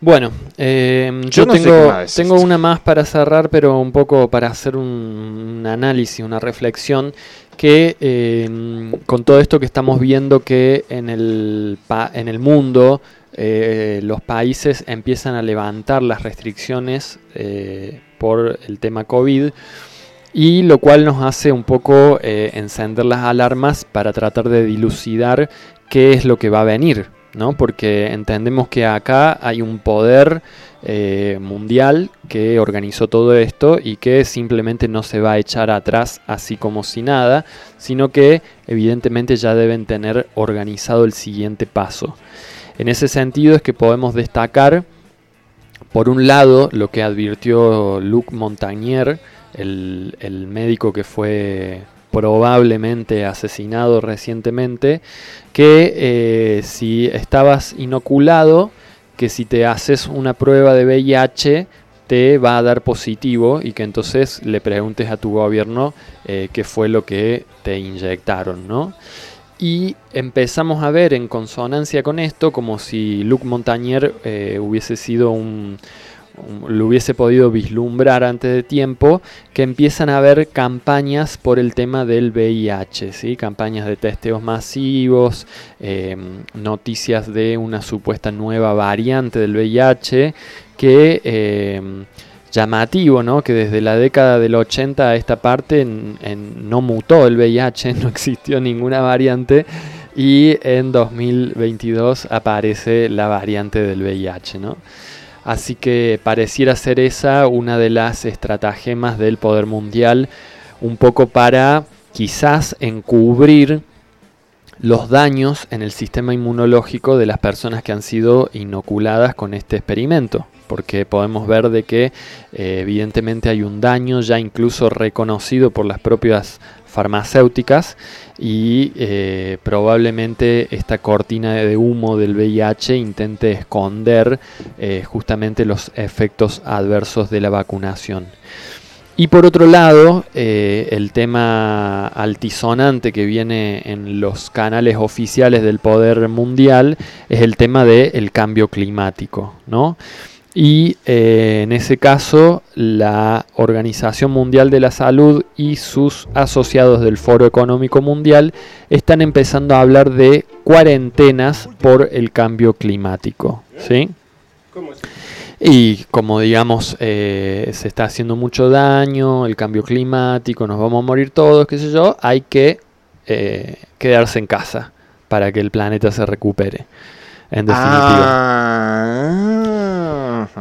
Bueno, eh, Yo no tengo, tengo una más para cerrar, pero un poco para hacer un, un análisis, una reflexión, que eh, con todo esto que estamos viendo que en el, pa- en el mundo eh, los países empiezan a levantar las restricciones eh, por el tema COVID, y lo cual nos hace un poco eh, encender las alarmas para tratar de dilucidar qué es lo que va a venir, ¿no? Porque entendemos que acá hay un poder eh, mundial que organizó todo esto y que simplemente no se va a echar atrás así como si nada, sino que evidentemente ya deben tener organizado el siguiente paso. En ese sentido es que podemos destacar, por un lado, lo que advirtió Luc Montagnier, el, el médico que fue probablemente asesinado recientemente, que eh, si estabas inoculado, que si te haces una prueba de VIH te va a dar positivo y que entonces le preguntes a tu gobierno eh, qué fue lo que te inyectaron, ¿no? Y empezamos a ver en consonancia con esto como si Luc Montagnier eh, hubiese sido un, un- lo hubiese podido vislumbrar antes de tiempo, que empiezan a haber campañas por el tema del VIH, ¿sí? campañas de testeos masivos, eh, noticias de una supuesta nueva variante del VIH, que eh, llamativo, ¿no? que desde la década del 80 a esta parte no mutó el VIH, [laughs] no existió ninguna variante. Y en 2022 aparece la variante del VIH, ¿no? Así que pareciera ser esa una de las estratagemas del poder mundial, un poco para quizás encubrir los daños en el sistema inmunológico de las personas que han sido inoculadas con este experimento. Porque podemos ver de que eh, evidentemente hay un daño ya incluso reconocido por las propias farmacéuticas y eh, probablemente esta cortina de humo del VIH intente esconder eh, justamente los efectos adversos de la vacunación. Y por otro lado, eh, el tema altisonante que viene en los canales oficiales del poder mundial es el tema del cambio climático, ¿no? Y eh, en ese caso, la Organización Mundial de la Salud y sus asociados del Foro Económico Mundial están empezando a hablar de cuarentenas por el cambio climático, ¿sí? Y como digamos, eh, se está haciendo mucho daño, el cambio climático, nos vamos a morir todos, qué sé yo, hay que eh, quedarse en casa para que el planeta se recupere. En definitiva. Ah.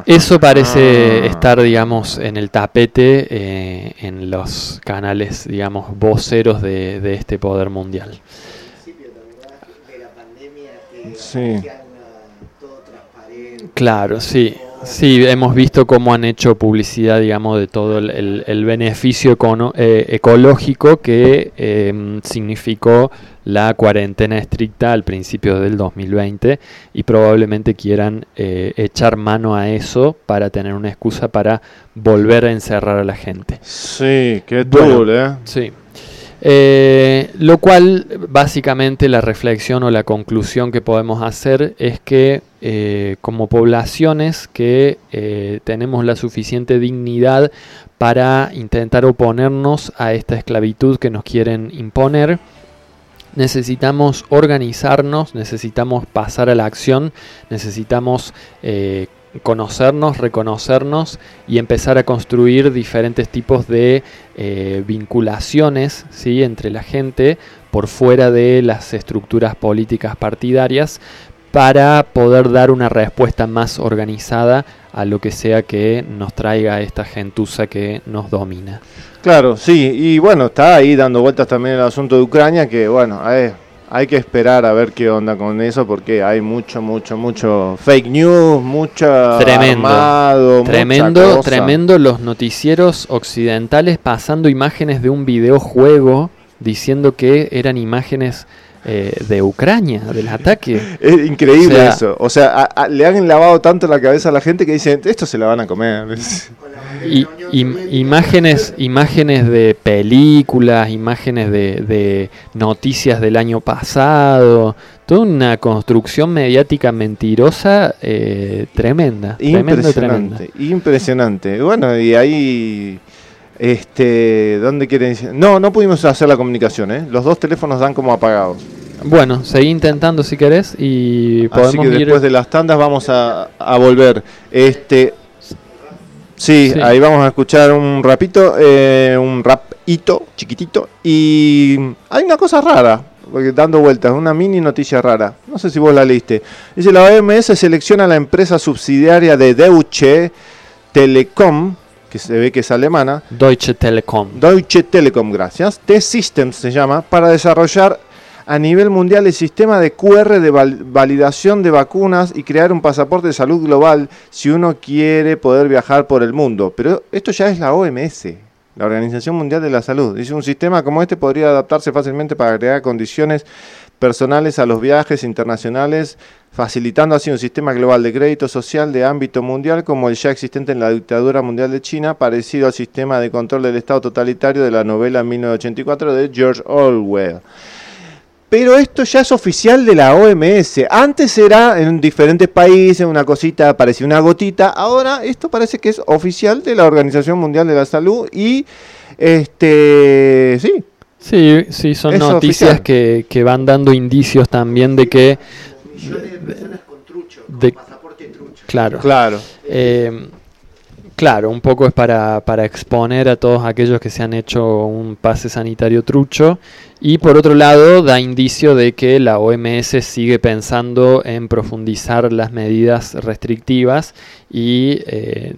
Eso parece Ah. estar, digamos, en el tapete eh, en los canales, digamos, voceros de, de este poder mundial. Sí. Claro, sí. Sí, hemos visto cómo han hecho publicidad, digamos, de todo el, el- el beneficio econo- eh, ecológico que eh, significó la cuarentena estricta al principio del 2020 y probablemente quieran eh, echar mano a eso para tener una excusa para volver a encerrar a la gente. Sí, qué Bueno. ¿eh? Sí. Eh, lo cual, básicamente, la reflexión o la conclusión que podemos hacer es que eh, como poblaciones que eh, tenemos la suficiente dignidad para intentar oponernos a esta esclavitud que nos quieren imponer, necesitamos organizarnos, necesitamos pasar a la acción, necesitamos conocernos, reconocernos y empezar a construir diferentes tipos de eh, vinculaciones ¿sí? entre la gente por fuera de las estructuras políticas partidarias para poder dar una respuesta más organizada a lo que sea que nos traiga esta gentuza que nos domina. Claro, sí, y bueno, está ahí dando vueltas también el asunto de Ucrania, que bueno, eh, hay que esperar a ver qué onda con eso porque hay mucho, mucho, mucho fake news, mucha Tremendo. armado, mucha Tremendo, cosa. tremendo los noticieros occidentales pasando imágenes de un videojuego diciendo que eran imágenes eh, de Ucrania, del ataque. Es increíble O sea- eso. O sea, a- a- le han lavado tanto la cabeza a la gente que dicen, esto se la van a comer. Y, im- imágenes, imágenes de películas, imágenes de, de noticias del año pasado, toda una construcción mediática mentirosa eh, tremenda, tremenda, tremenda. Impresionante, impresionante. Bueno, y ahí, este, ¿dónde quieren? No, no pudimos hacer la comunicación, ¿eh? Los dos teléfonos dan como apagados. Bueno, seguí intentando si querés y Así que ir. después de las tandas vamos a, a volver. Este, sí, Sí. ahí vamos a escuchar un rapito, eh, un rapito chiquitito. Y hay una cosa rara, porque dando vueltas, una mini noticia rara. No sé si vos la leíste. Dice la OMS selecciona la empresa subsidiaria de Deutsche Telekom, que se ve que es alemana, Deutsche Telekom. Deutsche Telekom, gracias. T-Systems se llama, para desarrollar a nivel mundial el sistema de QR de val- validación de vacunas y crear un pasaporte de salud global si uno quiere poder viajar por el mundo. Pero esto ya es la OMS, la Organización Mundial de la Salud. Dice, un sistema como este podría adaptarse fácilmente para crear condiciones personales a los viajes internacionales, facilitando así un sistema global de crédito social de ámbito mundial como el ya existente en la dictadura mundial de China, parecido al sistema de control del Estado totalitario de la novela 1984 de George Orwell. Pero esto ya es oficial de la OMS. Antes era en diferentes países, una cosita, parecía una gotita. Ahora esto parece que es oficial de la Organización Mundial de la Salud y este sí, Sí, sí, son Es noticias oficial. que, que van dando indicios también de que. de- claro. claro. Eh, claro, un poco es para, para exponer a todos aquellos que se han hecho un pase sanitario trucho. Y por otro lado, da indicio de que la OMS sigue pensando en profundizar las medidas restrictivas y eh,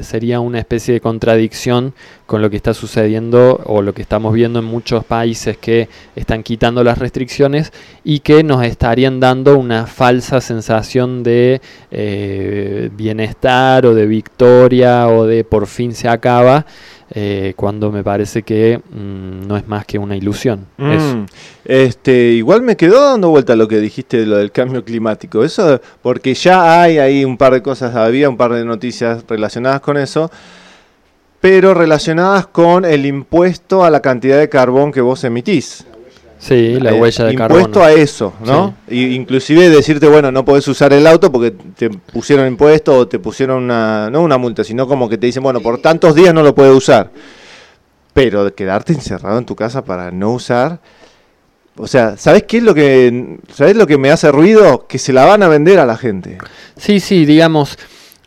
sería una especie de contradicción con lo que está sucediendo o lo que estamos viendo en muchos países que están quitando las restricciones y que nos estarían dando una falsa sensación de eh, bienestar o de victoria o de por fin se acaba, eh, cuando me parece que mm, no es más que una ilusión. Eso. Mm, Este, igual me quedó dando vuelta lo que dijiste de lo del cambio climático. Eso, porque ya hay ahí un par de cosas, había un par de noticias relacionadas con eso, pero relacionadas con el impuesto a la cantidad de carbón que vos emitís. Sí, la Eh, huella de impuesto carbono. a eso, ¿no? Y inclusive decirte, bueno, no podés usar el auto porque te pusieron impuesto o te pusieron una, no una multa, sino como que te dicen, bueno, por tantos días no lo puedes usar. Pero quedarte encerrado en tu casa para no usar, o sea, ¿sabes qué es lo que, sabes lo que me hace ruido? Que se la van a vender a la gente. Sí, sí, digamos,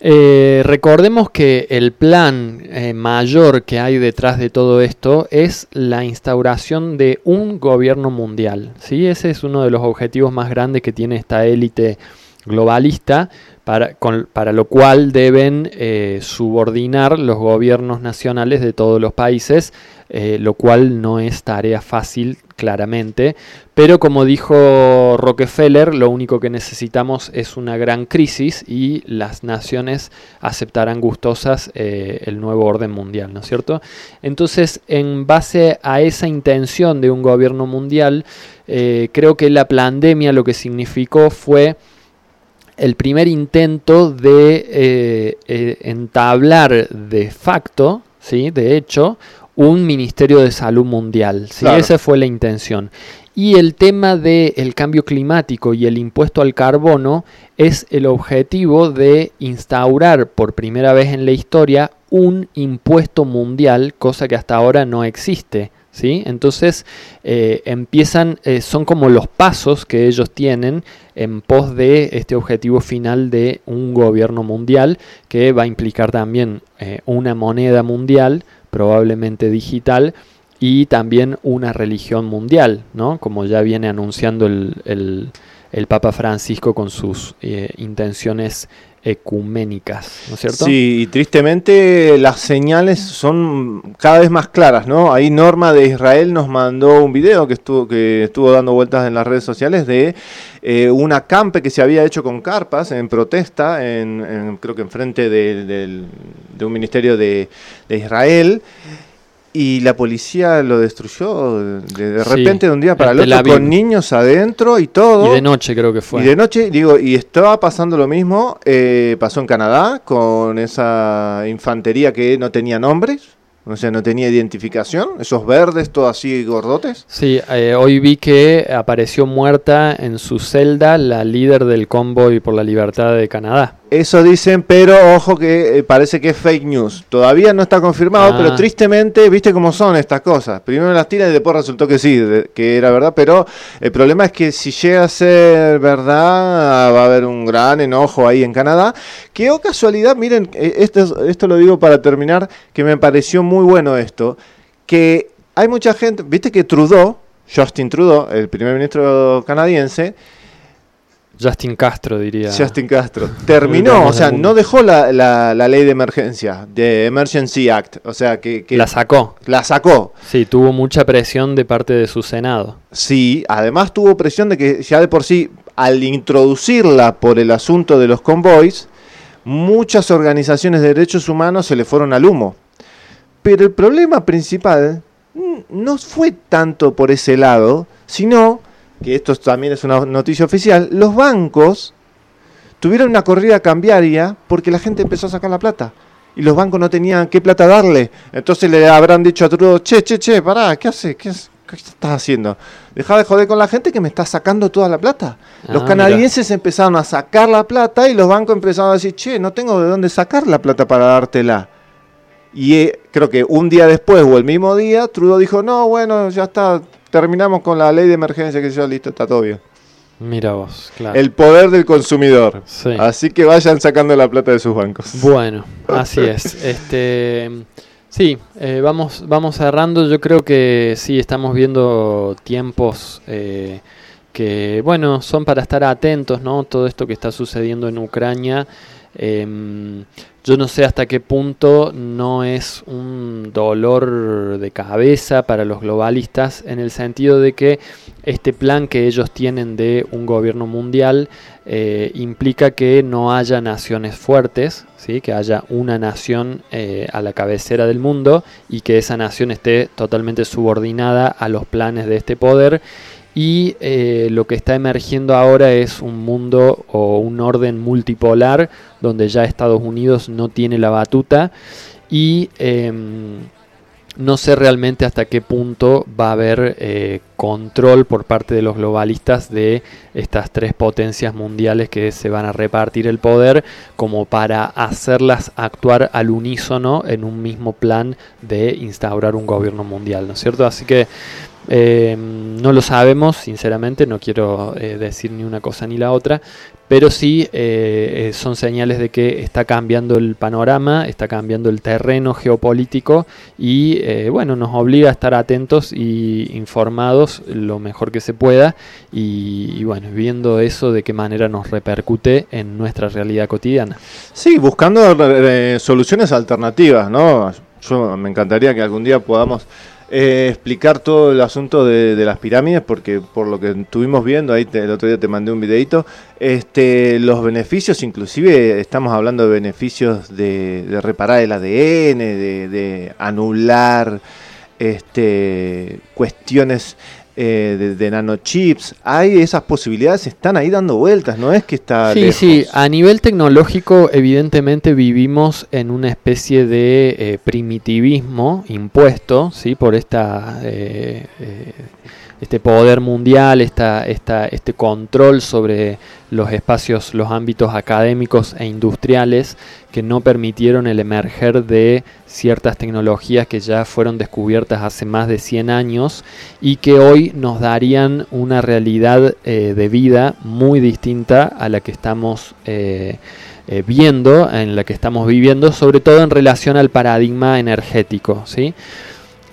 eh, recordemos que el plan eh, mayor que hay detrás de todo esto es la instauración de un gobierno mundial. ¿sí? Ese es uno de los objetivos más grandes que tiene esta élite globalista, para, con- para lo cual deben eh, subordinar los gobiernos nacionales de todos los países, eh, lo cual no es tarea fácil claramente, pero como dijo Rockefeller, lo único que necesitamos es una gran crisis y las naciones aceptarán gustosas eh, el nuevo orden mundial, ¿no es cierto? Entonces, en base a esa intención de un gobierno mundial, creo que la pandemia lo que significó fue el primer intento de eh, eh, entablar de facto, ¿sí? de hecho, un Ministerio de Salud Mundial. ¿sí? Claro. Esa fue la intención. Y el tema del cambio climático y el impuesto al carbono es el objetivo de instaurar por primera vez en la historia un impuesto mundial, cosa que hasta ahora no existe. ¿Sí? Entonces eh, empiezan, eh, son como los pasos que ellos tienen en pos de este objetivo final de un gobierno mundial que va a implicar también eh, una moneda mundial, probablemente digital, y también una religión mundial, ¿no? como ya viene anunciando el, el- el Papa Francisco con sus intenciones ecuménicas, ¿no es cierto? Sí, y tristemente las señales son cada vez más claras, ¿no? Ahí Norma de Israel nos mandó un video que estuvo, que estuvo dando vueltas en las redes sociales de eh, un acampe que se había hecho con carpas en protesta, en, creo que enfrente de, de un ministerio de, de Israel y la policía lo destruyó de, repente de un día para el otro con niños adentro y todo. Y de noche creo que fue. Y de noche, digo, y estaba pasando lo mismo, eh, pasó en Canadá con esa infantería que no tenía nombres. O sea, no tenía identificación, esos verdes, todos así gordotes. Sí, eh, hoy vi que apareció muerta en su celda la líder del convoy por la libertad de Canadá. Eso dicen, pero ojo que eh, parece que es fake news. Todavía no está confirmado, pero ah. tristemente, viste cómo son estas cosas. Primero las tiran y después resultó que sí, que era verdad, pero el problema es que si llega a ser verdad, va a haber un gran enojo ahí en Canadá. Que, oh casualidad, miren, eh, esto, esto lo digo para terminar, que me pareció muy bueno esto, que hay mucha gente, viste que Trudeau, Justin Trudeau, el primer ministro canadiense, Justin Castro, diría. Justin Castro. Terminó, o sea, no dejó la, la, ley de emergencia, de Emergency Act. O sea, que, La sacó. La sacó. Sí, tuvo mucha presión de parte de su Senado. Sí, además tuvo presión de que ya de por sí, al introducirla por el asunto de los convoys, muchas organizaciones de derechos humanos se le fueron al humo. Pero el problema principal no fue tanto por ese lado, sino que esto también es una noticia oficial, los bancos tuvieron una corrida cambiaria porque la gente empezó a sacar la plata. Y los bancos no tenían qué plata darle. Entonces le habrán dicho a Trudeau, che, che, che, pará, ¿qué haces? ¿Qué, estás haciendo? Deja de joder con la gente que me está sacando toda la plata. los ah, canadienses empezaron a sacar la plata y los bancos empezaron a decir, che, no tengo de dónde sacar la plata para dártela. Y eh, creo que un día después o el mismo día, Trudeau dijo, no, bueno, ya está, terminamos con la ley de emergencia que yo listo, está todo bien. Mira vos, claro. El poder del consumidor. Así que vayan sacando la plata de sus bancos. Bueno, [laughs] así es. Este, sí, eh, vamos, vamos cerrando. Yo creo que sí, estamos viendo tiempos eh, que, bueno, son para estar atentos, ¿no? Todo esto que está sucediendo en Ucrania. Em, yo no sé hasta qué punto no es un dolor de cabeza para los globalistas en el sentido de que este plan que ellos tienen de un gobierno mundial eh, implica que no haya naciones fuertes, ¿sí? que haya una nación eh, a la cabecera del mundo y que esa nación esté totalmente subordinada a los planes de este poder y eh, lo que está emergiendo ahora es un mundo o un orden multipolar donde ya Estados Unidos no tiene la batuta y em, no sé realmente hasta qué punto va a haber eh, control por parte de los globalistas de estas tres potencias mundiales que se van a repartir el poder como para hacerlas actuar al unísono en un mismo plan de instaurar un gobierno mundial, ¿no es cierto? Así que eh, no lo sabemos, sinceramente, no quiero eh, decir ni una cosa ni la otra, pero sí eh, son señales de que está cambiando el panorama, está cambiando el terreno geopolítico y bueno, nos obliga a estar atentos y informados lo mejor que se pueda y, bueno, viendo eso de qué manera nos repercute en nuestra realidad cotidiana. Sí, buscando soluciones alternativas, ¿no? Yo me encantaría que algún día podamos eh, explicar todo el asunto de, las pirámides, porque por lo que estuvimos viendo, ahí el otro día te mandé un videito, este, los beneficios, inclusive estamos hablando de beneficios de, reparar el ADN, de, de anular este, cuestiones eh, de, nanochips, hay esas posibilidades, están ahí dando vueltas, no es que está... Sí, sí, a nivel tecnológico evidentemente vivimos en una especie de eh, primitivismo impuesto, ¿sí? Por esta... Eh, este poder mundial, esta, esta, este control sobre los espacios, los ámbitos académicos e industriales que no permitieron el emerger de ciertas tecnologías que ya fueron descubiertas hace más de 100 años y que hoy nos darían una realidad eh, de vida muy distinta a la que estamos eh, eh, viendo, en la que estamos viviendo, sobre todo en relación al paradigma energético. ¿sí?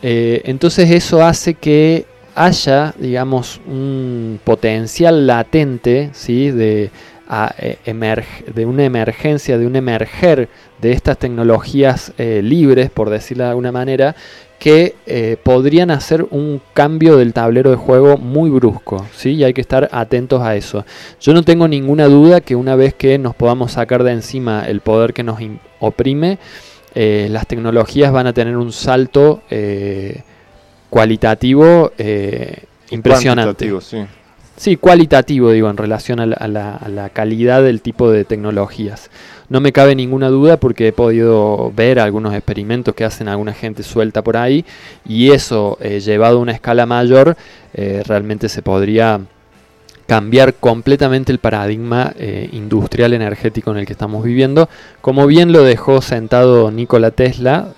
entonces eso hace que haya, digamos, un potencial latente ¿sí? de eh, de una emergencia, de un emerger de estas tecnologías eh, libres, por decirlo de alguna manera, que eh, podrían hacer un cambio del tablero de juego muy brusco, ¿sí? Y hay que estar atentos a eso. Yo no tengo ninguna duda que una vez que nos podamos sacar de encima el poder que nos oprime, las tecnologías van a tener un salto cualitativo impresionante. Sí, cualitativo, digo, en relación a la, calidad del tipo de tecnologías. No me cabe ninguna duda porque he podido ver algunos experimentos que hacen alguna gente suelta por ahí y eso, eh, llevado a una escala mayor, eh, realmente se podría cambiar completamente el paradigma eh, industrial energético en el que estamos viviendo. Como bien lo dejó sentado Nikola Tesla,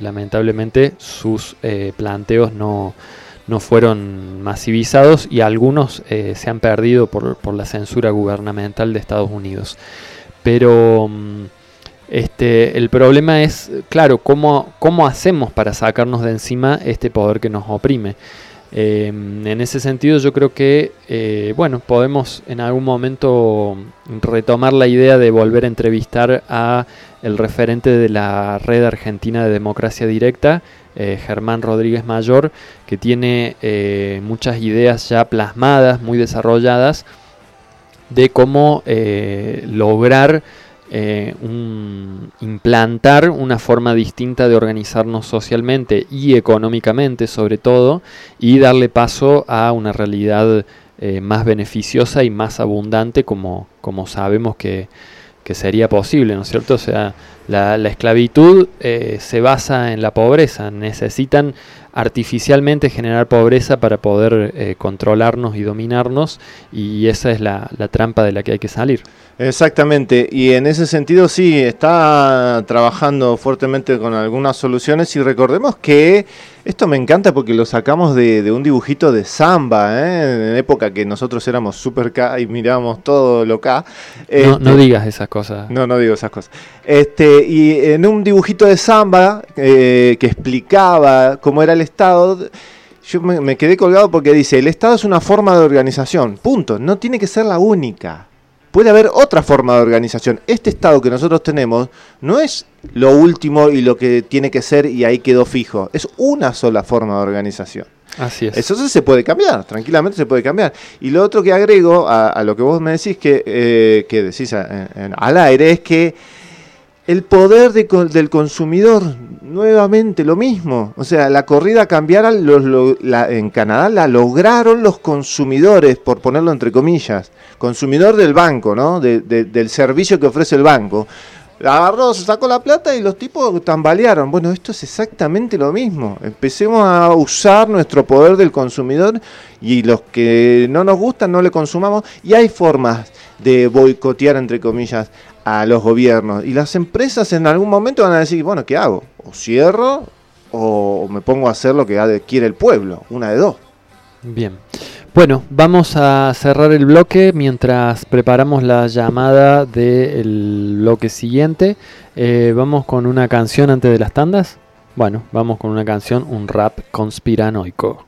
lamentablemente sus planteos no no fueron masivizados y algunos eh, se han perdido por, la censura gubernamental de Estados Unidos. Pero mm, este, el problema es, claro, ¿cómo, cómo hacemos para sacarnos de encima este poder que nos oprime. Em, en ese sentido yo creo que eh, bueno podemos en algún momento retomar la idea de volver a entrevistar a el referente de la red argentina de democracia directa eh, Germán Rodríguez Mayor, que tiene eh, muchas ideas ya plasmadas, muy desarrolladas, de cómo eh, lograr implantar una forma distinta de organizarnos socialmente y económicamente sobre todo, y darle paso a una realidad más beneficiosa y más abundante como, como sabemos que, que sería posible, ¿no es cierto? O sea, la, esclavitud eh, se basa en la pobreza, necesitan artificialmente generar pobreza para poder eh, controlarnos y dominarnos y esa es la, la trampa de la que hay que salir. Exactamente, y en ese sentido sí, está trabajando fuertemente con algunas soluciones y recordemos que esto me encanta porque lo sacamos de, un dibujito de samba, ¿eh? en época que nosotros éramos super K y mirábamos todo lo K. no, no, este, digas esas cosas. No, no digo esas cosas. Este, y en un dibujito de samba eh, que explicaba cómo era el Estado, yo me, me quedé colgado porque dice, el Estado es una forma de organización, punto, no tiene que ser la única puede haber otra forma de organización. Este Estado que nosotros tenemos no es lo último y lo que tiene que ser y ahí quedó fijo. Es una sola forma de organización. Así es. Eso se puede cambiar, tranquilamente se puede cambiar. Y lo otro que agrego a, lo que vos me decís, que, eh, que decís al aire, es que el poder del consumidor, nuevamente lo mismo. O sea, la corrida cambiar los, en Canadá la lograron los consumidores, por ponerlo entre comillas. Consumidor del banco, ¿no? del servicio que ofrece el banco. Agarró, sacó la plata y los tipos tambalearon. Bueno, esto es exactamente lo mismo. Empecemos a usar nuestro poder del consumidor y los que no nos gustan no le consumamos. Y hay formas de boicotear, entre comillas, a los gobiernos. Y las empresas en algún momento van a decir, bueno, ¿qué hago? O cierro o me pongo a hacer lo que quiere el pueblo. Una de dos. Bien. Bueno, vamos a cerrar el bloque mientras preparamos la llamada del bloque siguiente. Eh, vamos con una canción antes de las tandas. Bueno, vamos con una canción, un rap conspiranoico.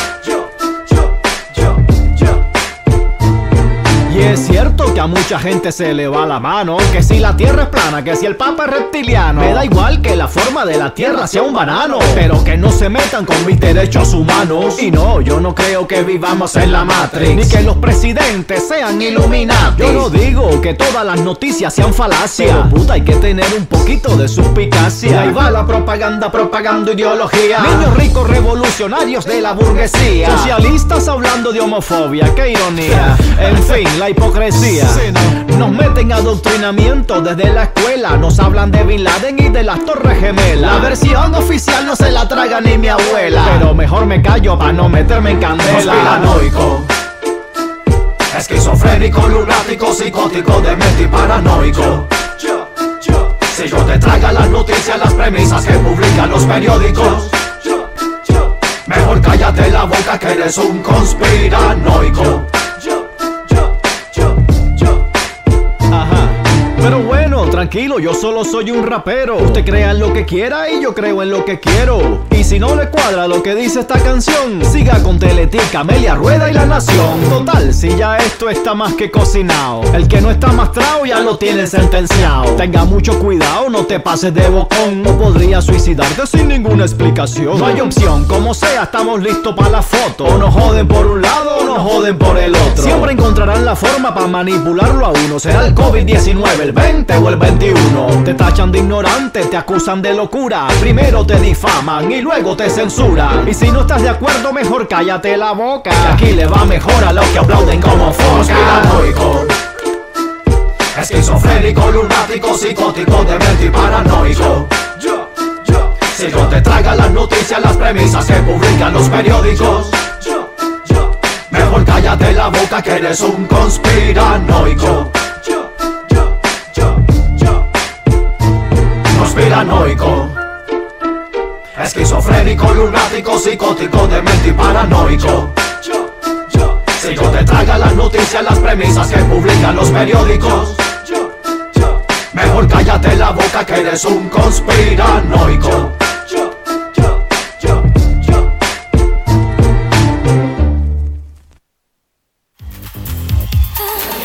Es cierto que a mucha gente se le va la mano. Que si la tierra es plana, que si el papa es reptiliano. Me da igual que la forma de la tierra sea un banano. Pero que no se metan con mis derechos humanos. Y no, yo no creo que vivamos en la Matrix. Ni que los presidentes sean iluminados. Yo no digo que todas las noticias sean falacias. Pero puta, hay que tener un poquito de suspicacia. Y ahí va la propaganda, propagando ideología. Niños ricos revolucionarios de la burguesía. Socialistas hablando de homofobia, qué ironía. En fin, la hipocresía. Nos meten adoctrinamiento desde la escuela. Nos hablan de Bin Laden y de las Torres Gemelas. La versión oficial no se la traga ni mi abuela. Pero mejor me callo para no meterme en candela. Conspiranoico. Esquizofrénico, lunático, psicótico, demente y paranoico. Si yo te traiga las noticias, las premisas que publican los periódicos. Mejor cállate la boca que eres un conspiranoico. Pero bueno, tranquilo, yo solo soy un rapero. Usted crea en lo que quiera y yo creo en lo que quiero. Y si no le cuadra lo que dice esta canción, siga con Teletica, Amelia Rueda y La Nación. Total, si ya esto está más que cocinado. El que no está mastrado ya lo tiene sentenciado. Tenga mucho cuidado, no te pases de bocón. No podría suicidarte sin ninguna explicación. No hay opción, como sea, estamos listos para la foto. O nos joden por un lado o nos joden por el otro. Siempre encontrarán la forma para manipularlo a uno. Será el COVID-19, el 20 o el 21. Te tachan de ignorante, te acusan de locura. Primero te difaman y luego te censuran. Y si no estás de acuerdo, mejor cállate la boca. Que aquí le va mejor a los que aplauden como foca. Conspiranoico. Esquizofrénico, lunático, psicótico, demente y paranoico. Si yo te traiga las noticias, las premisas que publican los periódicos. Mejor cállate la boca que eres un conspiranoico. Conspiranoico. Esquizofrénico, lunático, psicótico, demente y paranoico. Si yo te traiga las noticias, las premisas que publican los periódicos. Mejor cállate la boca que eres un conspiranoico.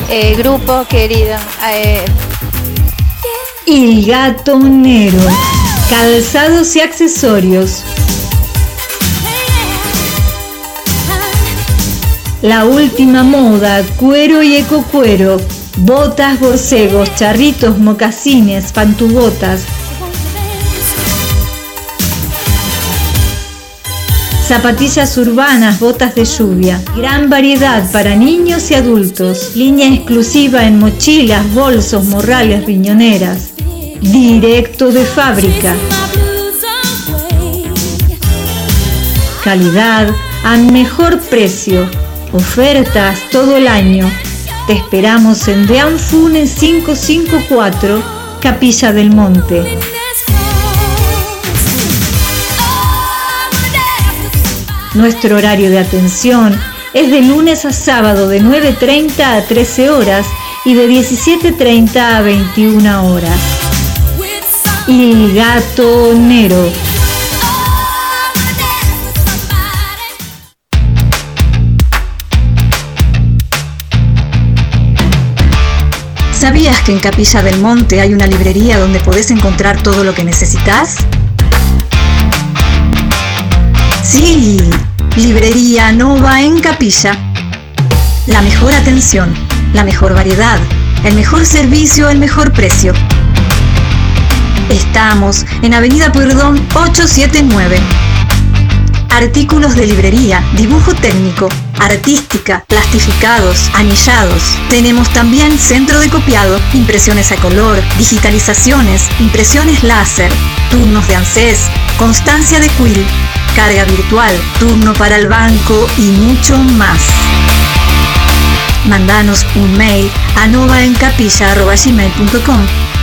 Eh, grupo querido. eh, El Gatonero. Calzados y accesorios. La última moda, cuero y ecocuero. Botas, borcegos, charritos, mocasines, pantubotas. Zapatillas urbanas, botas de lluvia. Gran variedad para niños y adultos. Línea exclusiva en mochilas, bolsos, morrales, riñoneras. Directo de fábrica. Calidad a mejor precio. Ofertas todo el año. Te esperamos en Deanfune 554, Capilla del Monte. Nuestro horario de atención es de lunes a sábado de 9.30 a 13 horas y de 17.30 a 21 horas. Y Gatonero. ¿Sabías que en Capilla del Monte hay una librería donde podés encontrar todo lo que necesitas? Sí, Librería Nova en Capilla. La mejor atención, la mejor variedad, el mejor servicio, el mejor precio. Estamos en Avenida Pueyrredón 879. Artículos de librería, dibujo técnico, artística, plastificados, anillados. Tenemos también centro de copiado, impresiones a color, digitalizaciones, impresiones láser, turnos de ANSES, constancia de quill, carga virtual, turno para el banco y mucho más. Mandanos un mail a novaencapilla.gmail.com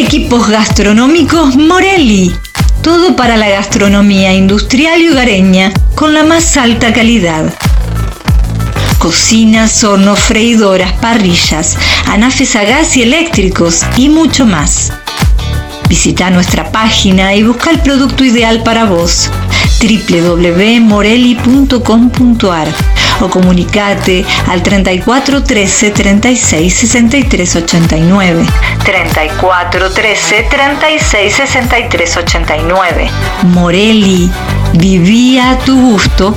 Equipos gastronómicos Morelli. Todo para la gastronomía industrial y hogareña con la más alta calidad. Cocinas, hornos, freidoras, parrillas, anafes a gas y eléctricos y mucho más. Visita nuestra página y busca el producto ideal para vos www.morelli.com.ar o comunicate al 34 13 36 63 89. 34 13 36 63 89. Morelli, vivía a tu gusto.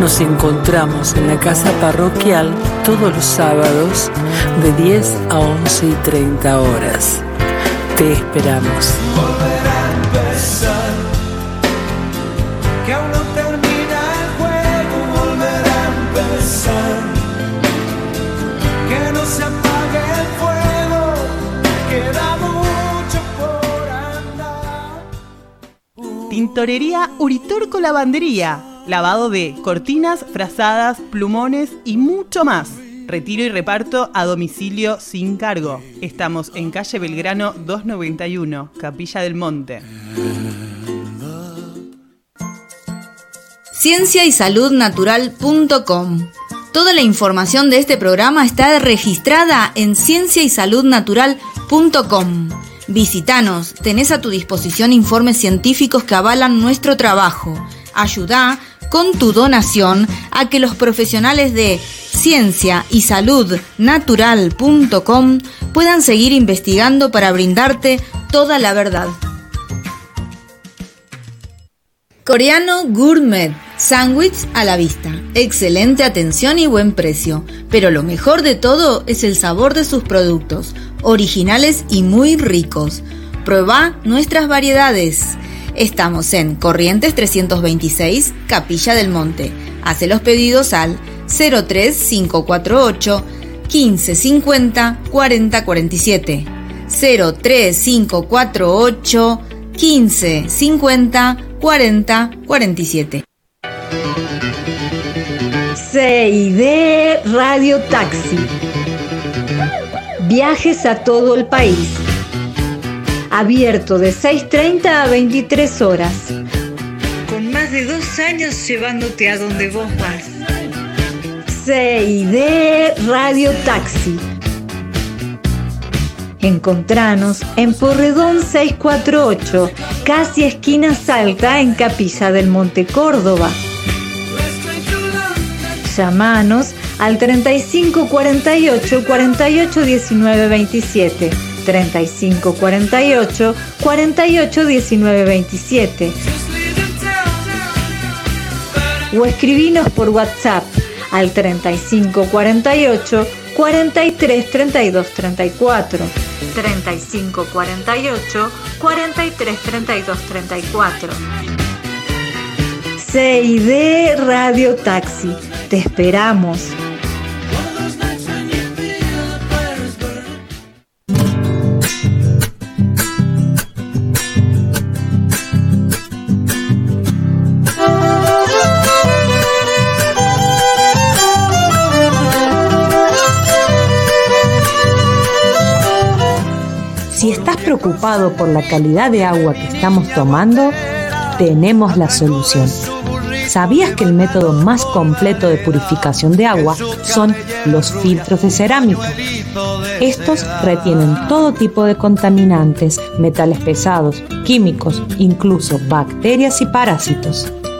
Nos encontramos en la casa parroquial todos los sábados de 10 a 11 y 30 horas. Te esperamos. Que aún no termina el juego, volver a empezar. Que no se apague el fuego, queda mucho por andar. Tintorería Uritorco Lavandería. Lavado de cortinas, frazadas, plumones y mucho más. Retiro y reparto a domicilio sin cargo. Estamos en calle Belgrano 291, Capilla del Monte. Ciencia y Salud Natural.com. Toda la información de este programa está registrada en Ciencia y Salud Natural.com. Visítanos, tenés a tu disposición informes científicos que avalan nuestro trabajo. Ayuda con tu donación a que los profesionales de ciencia y salud natural.com puedan seguir investigando para brindarte toda la verdad. Coreano Gourmet. Sándwich a la vista. Excelente atención y buen precio. Pero lo mejor de todo es el sabor de sus productos. Originales y muy ricos. Prueba nuestras variedades. Estamos en Corrientes 326, Capilla del Monte. Hace los pedidos al 03548 1550 4047. 03548 1550 4047. CID Radio Taxi. Viajes a todo el país. Abierto de 6.30 a 23 horas. Con más de dos años llevándote a donde vos vas. CID Radio Taxi. Encontranos en Porredón 648, casi esquina Salta, en Capilla del Monte Córdoba. Llamanos al 35 48 48 19 27. 35 48 48 19 27. O escribinos por WhatsApp al 35 48 43 32 34. 35 48 43 32 34. CID Radio Taxi. Te esperamos. Por la calidad de agua que estamos tomando, tenemos la solución. ¿Sabías que el método más completo de purificación de agua son los filtros de cerámica? Estos retienen todo tipo de contaminantes, metales pesados, químicos, incluso bacterias y parásitos.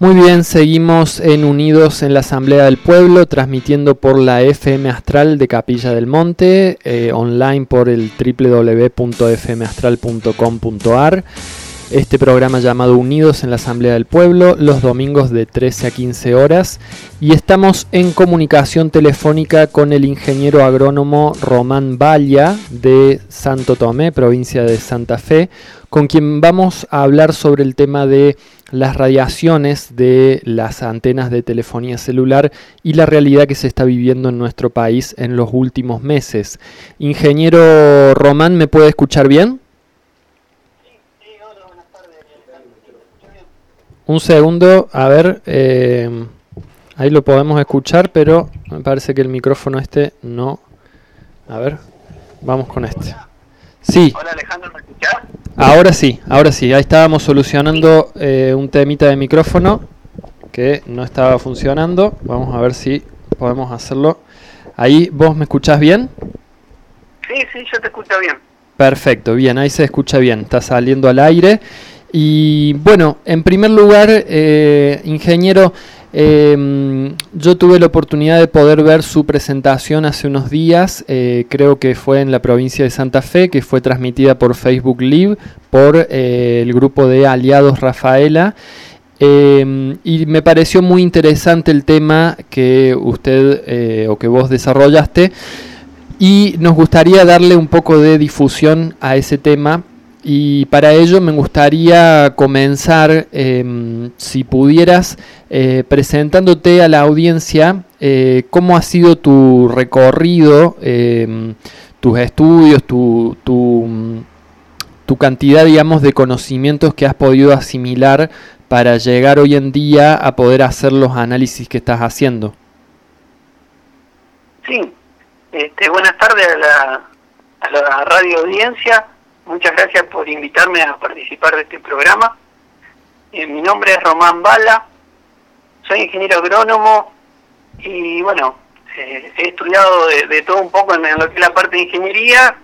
Muy bien, seguimos en Unidos en la Asamblea del Pueblo, transmitiendo por la FM Astral de Capilla del Monte, eh, online por el www.fmastral.com.ar. Este programa llamado Unidos en la Asamblea del Pueblo, los domingos de 13 a 15 horas. Y estamos en comunicación telefónica con el ingeniero agrónomo Román Valla de Santo Tomé, provincia de Santa Fe, con quien vamos a hablar sobre el tema de las radiaciones de las antenas de telefonía celular y la realidad que se está viviendo en nuestro país en los últimos meses. Ingeniero Román, ¿me puede escuchar bien? Un segundo, a ver, eh, ahí lo podemos escuchar, pero me parece que el micrófono este no. A ver, vamos con este. Sí. Hola Alejandro, ¿me escuchás? Ahora sí, ahora sí. Ahí estábamos solucionando eh, un temita de micrófono que no estaba funcionando. Vamos a ver si podemos hacerlo. Ahí, ¿vos me escuchás bien? Sí, sí, yo te escucho bien. Perfecto, bien, ahí se escucha bien. Está saliendo al aire. Y bueno, en primer lugar, eh, ingeniero, eh, yo tuve la oportunidad de poder ver su presentación hace unos días, eh, creo que fue en la provincia de Santa Fe, que fue transmitida por Facebook Live por eh, el grupo de aliados Rafaela. Em, y me pareció muy interesante el tema que usted eh, o que vos desarrollaste y nos gustaría darle un poco de difusión a ese tema y para ello me gustaría comenzar, em, si pudieras, eh, presentándote a la audiencia eh, cómo ha sido tu recorrido, em, tus estudios, tu, tu, tu, cantidad, digamos, de conocimientos que has podido asimilar para llegar hoy en día a poder hacer los análisis que estás haciendo. Sí, este, buenas tardes a la, a la radio audiencia. Muchas gracias por invitarme a participar de este programa. Eh, mi nombre es Román Bala, soy ingeniero agrónomo y bueno, eh, he estudiado de, todo un poco en, lo que es la parte de ingeniería.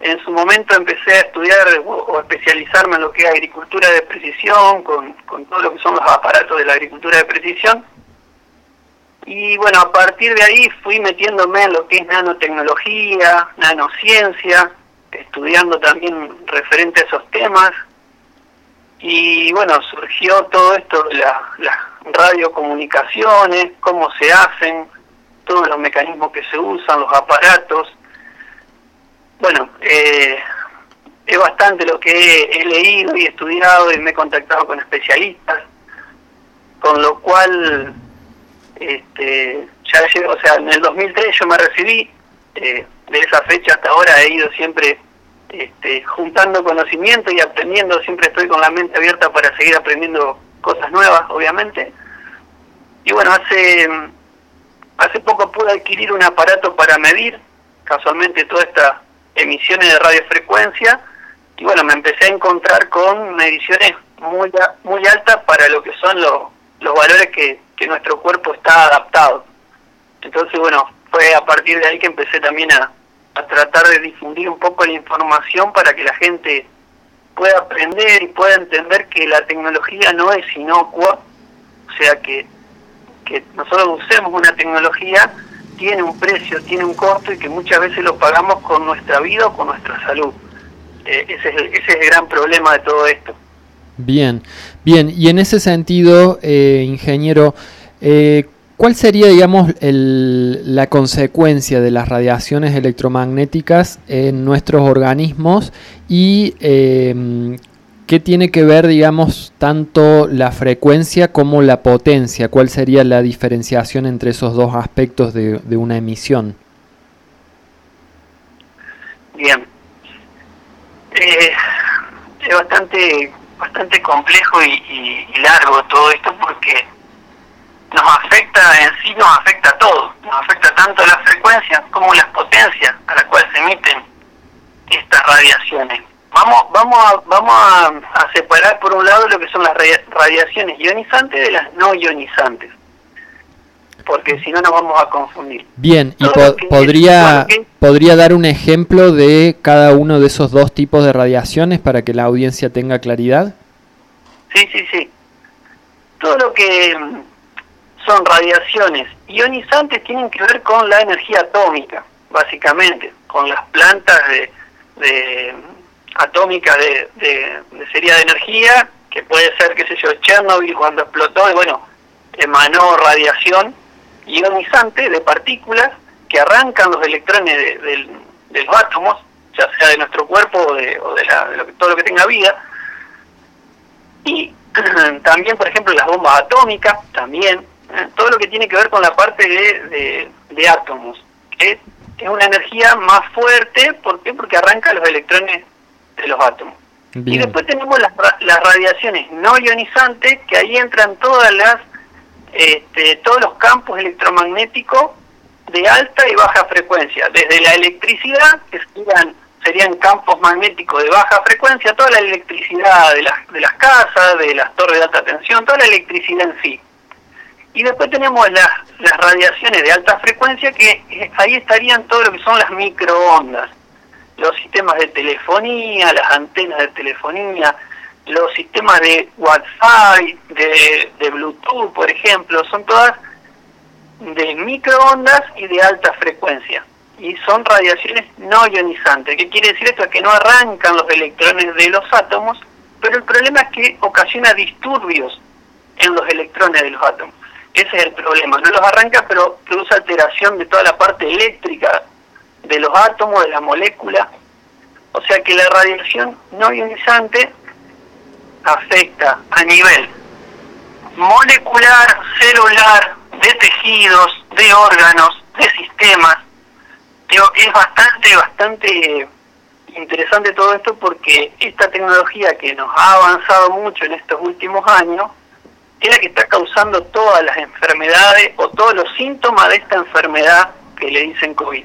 En su momento empecé a estudiar o, especializarme en lo que es agricultura de precisión, con, con todo lo que son los aparatos de la agricultura de precisión. Y bueno, a partir de ahí fui metiéndome en lo que es nanotecnología, nanociencia, estudiando también referente a esos temas. Y bueno, surgió todo esto las radiocomunicaciones, cómo se hacen, todos los mecanismos que se usan, los aparatos. Bueno, eh, es bastante lo que he, leído y estudiado y me he contactado con especialistas, con lo cual, este, ya llevo, o sea, en el 2003 yo me recibí, eh, de esa fecha hasta ahora he ido siempre este, juntando conocimiento y aprendiendo, siempre estoy con la mente abierta para seguir aprendiendo cosas nuevas, obviamente. Y bueno, hace, hace poco pude adquirir un aparato para medir casualmente todas estas emisiones de radiofrecuencia y bueno, me empecé a encontrar con mediciones muy, muy altas para lo que son los, los valores que, que nuestro cuerpo está adaptado. Entonces, bueno, fue a partir de ahí que empecé también a, a tratar de difundir un poco la información para que la gente pueda aprender y pueda entender que la tecnología no es inocua, o sea que, que nosotros usemos una tecnología tiene un precio, tiene un costo y que muchas veces lo pagamos con nuestra vida o con nuestra salud. Eh, ese, es el, ese es el gran problema de todo esto. Bien, bien, y en ese sentido, eh, ingeniero, eh, ¿Cuál sería, digamos, la consecuencia de las radiaciones electromagnéticas en nuestros organismos y em, ¿qué tiene que ver, digamos, tanto la frecuencia como la potencia? ¿Cuál sería la diferenciación entre esos dos aspectos de, de una emisión? Bien. Eh, es bastante bastante complejo y largo todo esto porque nos afecta en sí, nos afecta a todo. Nos afecta tanto las frecuencias como las potencias a las cuales se emiten estas radiaciones. Vamos, vamos, a, vamos a, a separar por un lado lo que son las radia- radiaciones ionizantes de las no ionizantes, porque si no nos vamos a confundir. Bien, ¿y po- que- podría, que- podría dar un ejemplo de cada uno de esos dos tipos de radiaciones para que la audiencia tenga claridad? Sí, sí, sí. Todo lo que son radiaciones. Ionizantes tienen que ver con la energía atómica, básicamente, con las plantas de, de atómicas de, de, de de energía, que puede ser, qué sé yo, Chernobyl cuando explotó, y bueno, emanó radiación ionizante de partículas que arrancan los electrones de, de los átomos, ya sea de nuestro cuerpo o de, o la- lo todo lo que tenga vida, y [clears throat] también, por ejemplo, las bombas atómicas, también, ¿eh? todo lo que tiene que ver con la parte de, de, de átomos, que es una energía más fuerte, ¿por qué? Porque arranca los electrones de los átomos. Y después tenemos las, las radiaciones no ionizantes, que ahí entran todas las, este, todos los campos electromagnéticos de alta y baja frecuencia, desde la electricidad, que serían, serían campos magnéticos de baja frecuencia, toda la electricidad de las, de las casas, de las torres de alta tensión, toda la electricidad en sí. Y después tenemos las, las radiaciones de alta frecuencia, que eh, ahí estarían todo lo que son las microondas los sistemas de telefonía, las antenas de telefonía, los sistemas de Wi-Fi, de, de Bluetooth, por ejemplo, son todas de microondas y de alta frecuencia. Y son radiaciones no ionizantes. ¿Qué quiere decir esto? Que no arrancan los electrones de los átomos, pero el problema es que ocasiona disturbios en los electrones de los átomos. Ese es el problema. No los arranca, pero produce alteración de toda la parte eléctrica de los átomos, de la molécula. O sea que la radiación no ionizante afecta a nivel molecular, celular, de tejidos, de órganos, de sistemas. Es bastante, bastante interesante todo esto porque esta tecnología que nos ha avanzado mucho en estos últimos años la que está causando todas las enfermedades o todos los síntomas de esta enfermedad que le dicen COVID.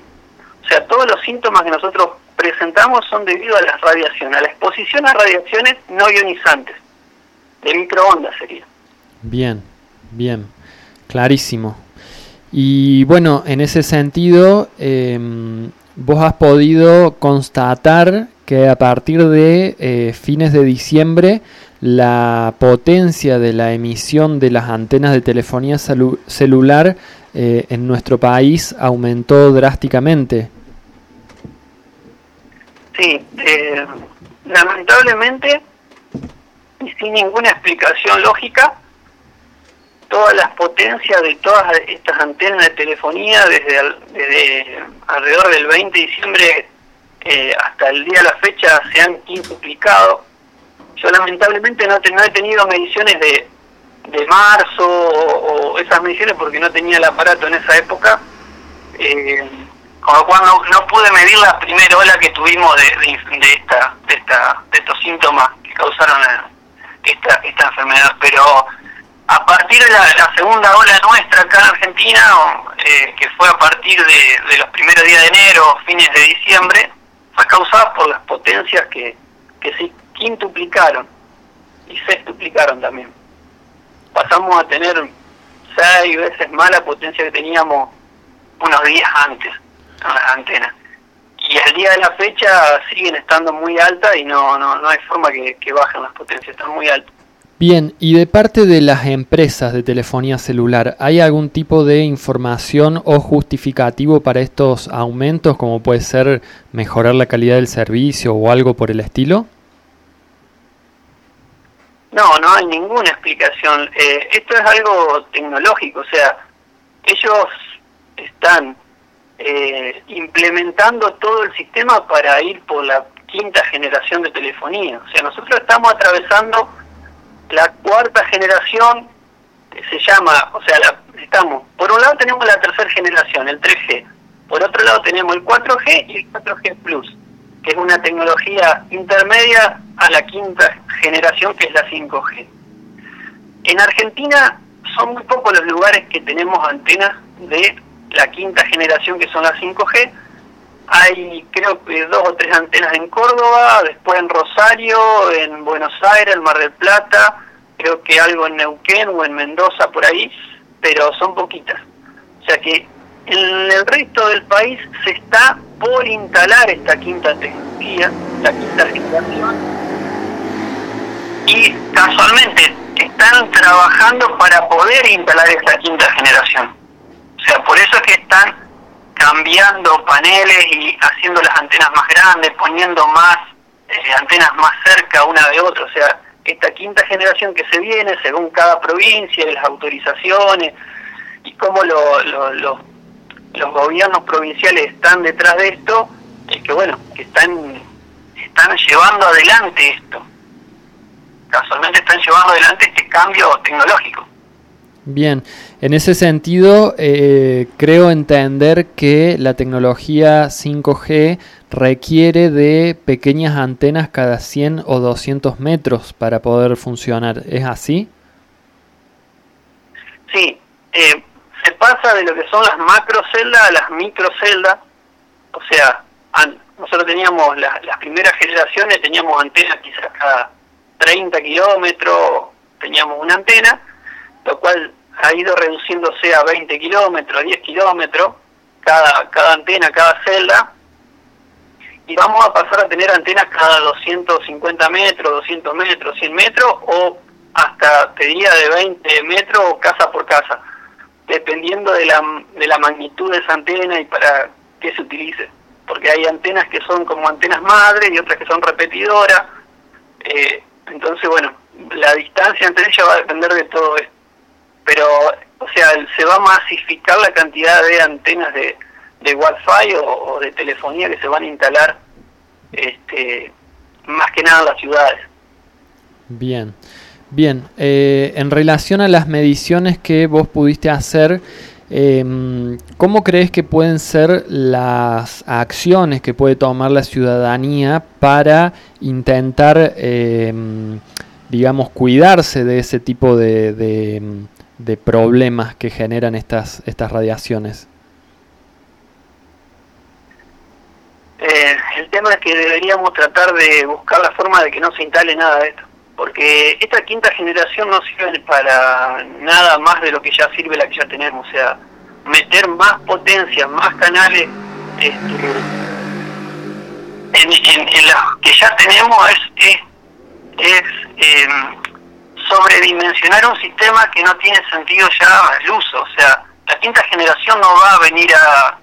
O sea, todos los síntomas que nosotros presentamos son debido a las radiaciones, a la exposición a radiaciones no ionizantes, de microondas sería. bien, bien, clarísimo. Y bueno, en ese sentido, em, vos has podido constatar que a partir de eh, fines de diciembre la potencia de la emisión de las antenas de telefonía celu- celular eh, en nuestro país aumentó drásticamente. Sí, eh, lamentablemente, y sin ninguna explicación lógica, todas las potencias de todas estas antenas de telefonía desde, al- desde alrededor del 20 de diciembre eh, hasta el día de la fecha se han quintuplicado. Yo lamentablemente no, te- no he tenido mediciones de, de marzo o, esas mediciones porque no tenía el aparato en esa época. Eh, con lo cual no, no pude medir la primera ola que tuvimos de, de, de esta, de, esta, de estos síntomas que causaron esta, esta enfermedad, pero a partir de la, segunda ola nuestra acá en Argentina, eh, que fue a partir de, de los primeros días de enero, fines de diciembre, fue causada por las potencias que, que se quintuplicaron y sextuplicaron también. Pasamos a tener seis veces más la potencia que teníamos unos días antes con las antenas. Y al día de la fecha siguen estando muy altas y no, no, no hay forma que, que bajen las potencias, están muy altas. Bien, y de parte de las empresas de telefonía celular, ¿hay algún tipo de información o justificativo para estos aumentos, como puede ser mejorar la calidad del servicio o algo por el estilo? No, no hay ninguna explicación. Eh, esto es algo tecnológico, o sea, ellos están eh, implementando todo el sistema para ir por la quinta generación de telefonía. O sea, nosotros estamos atravesando la cuarta generación, que se llama, o sea, la, estamos, por un lado tenemos la tercera generación, el 3G, por otro lado tenemos el 4G y el 4G Plus, que es una tecnología intermedia a la quinta generación, que es la 5G. En Argentina son muy pocos los lugares que tenemos antenas de la quinta generación, que son las 5G, hay creo que dos o tres antenas en Córdoba, después en Rosario, en Buenos Aires, en Mar del Plata, creo que algo en Neuquén o en Mendoza por ahí, pero son poquitas. O sea que en el resto del país se está por instalar esta quinta tecnología, la quinta generación, y casualmente están trabajando para poder instalar esta quinta generación. O sea, por eso es que están cambiando paneles y haciendo las antenas más grandes, poniendo más eh, antenas más cerca una de otra. O sea, esta quinta generación que se viene, según cada provincia, las autorizaciones y cómo los gobiernos provinciales están detrás de esto, es que bueno, que están, están llevando adelante esto. Casualmente están llevando adelante este cambio tecnológico. Bien, en ese sentido, eh, creo entender que la tecnología 5G requiere de pequeñas antenas cada 100 o 200 metros para poder funcionar. ¿Es así? Sí, eh, se pasa de lo que son las macroceldas a las microceldas. O sea, nosotros teníamos las primeras generaciones, teníamos antenas quizás cada 30 kilómetros, teníamos una antena lo cual ha ido reduciéndose a 20 kilómetros, 10 kilómetros, cada, cada antena, cada celda, y vamos a pasar a tener antenas cada 250 metros, 200 metros, 100 metros, o hasta, te diría, de 20 metros casa por casa, dependiendo de la, de la magnitud de esa antena y para qué se utilice. Porque hay antenas que son como antenas madre y otras que son repetidoras. Eh, entonces, bueno, la distancia entre ellas va a depender de todo esto pero, o sea, se va a masificar la cantidad de antenas de, de Wi-Fi o, de telefonía que se van a instalar, este, más que nada en las ciudades. Bien, bien. Eh, en relación a las mediciones que vos pudiste hacer, eh, ¿cómo crees que pueden ser las acciones que puede tomar la ciudadanía para intentar, eh, digamos, cuidarse de ese tipo de, de problemas que generan estas, estas radiaciones? Eh, el tema es que deberíamos tratar de buscar la forma de que no se instale nada de esto, porque esta quinta generación no sirve para nada más de lo que ya sirve la que ya tenemos, o sea, meter más potencia, más canales este, en, en, que ya tenemos es, es, eh, sobredimensionar un sistema que no tiene sentido ya el uso. O sea, la quinta generación no va a venir a,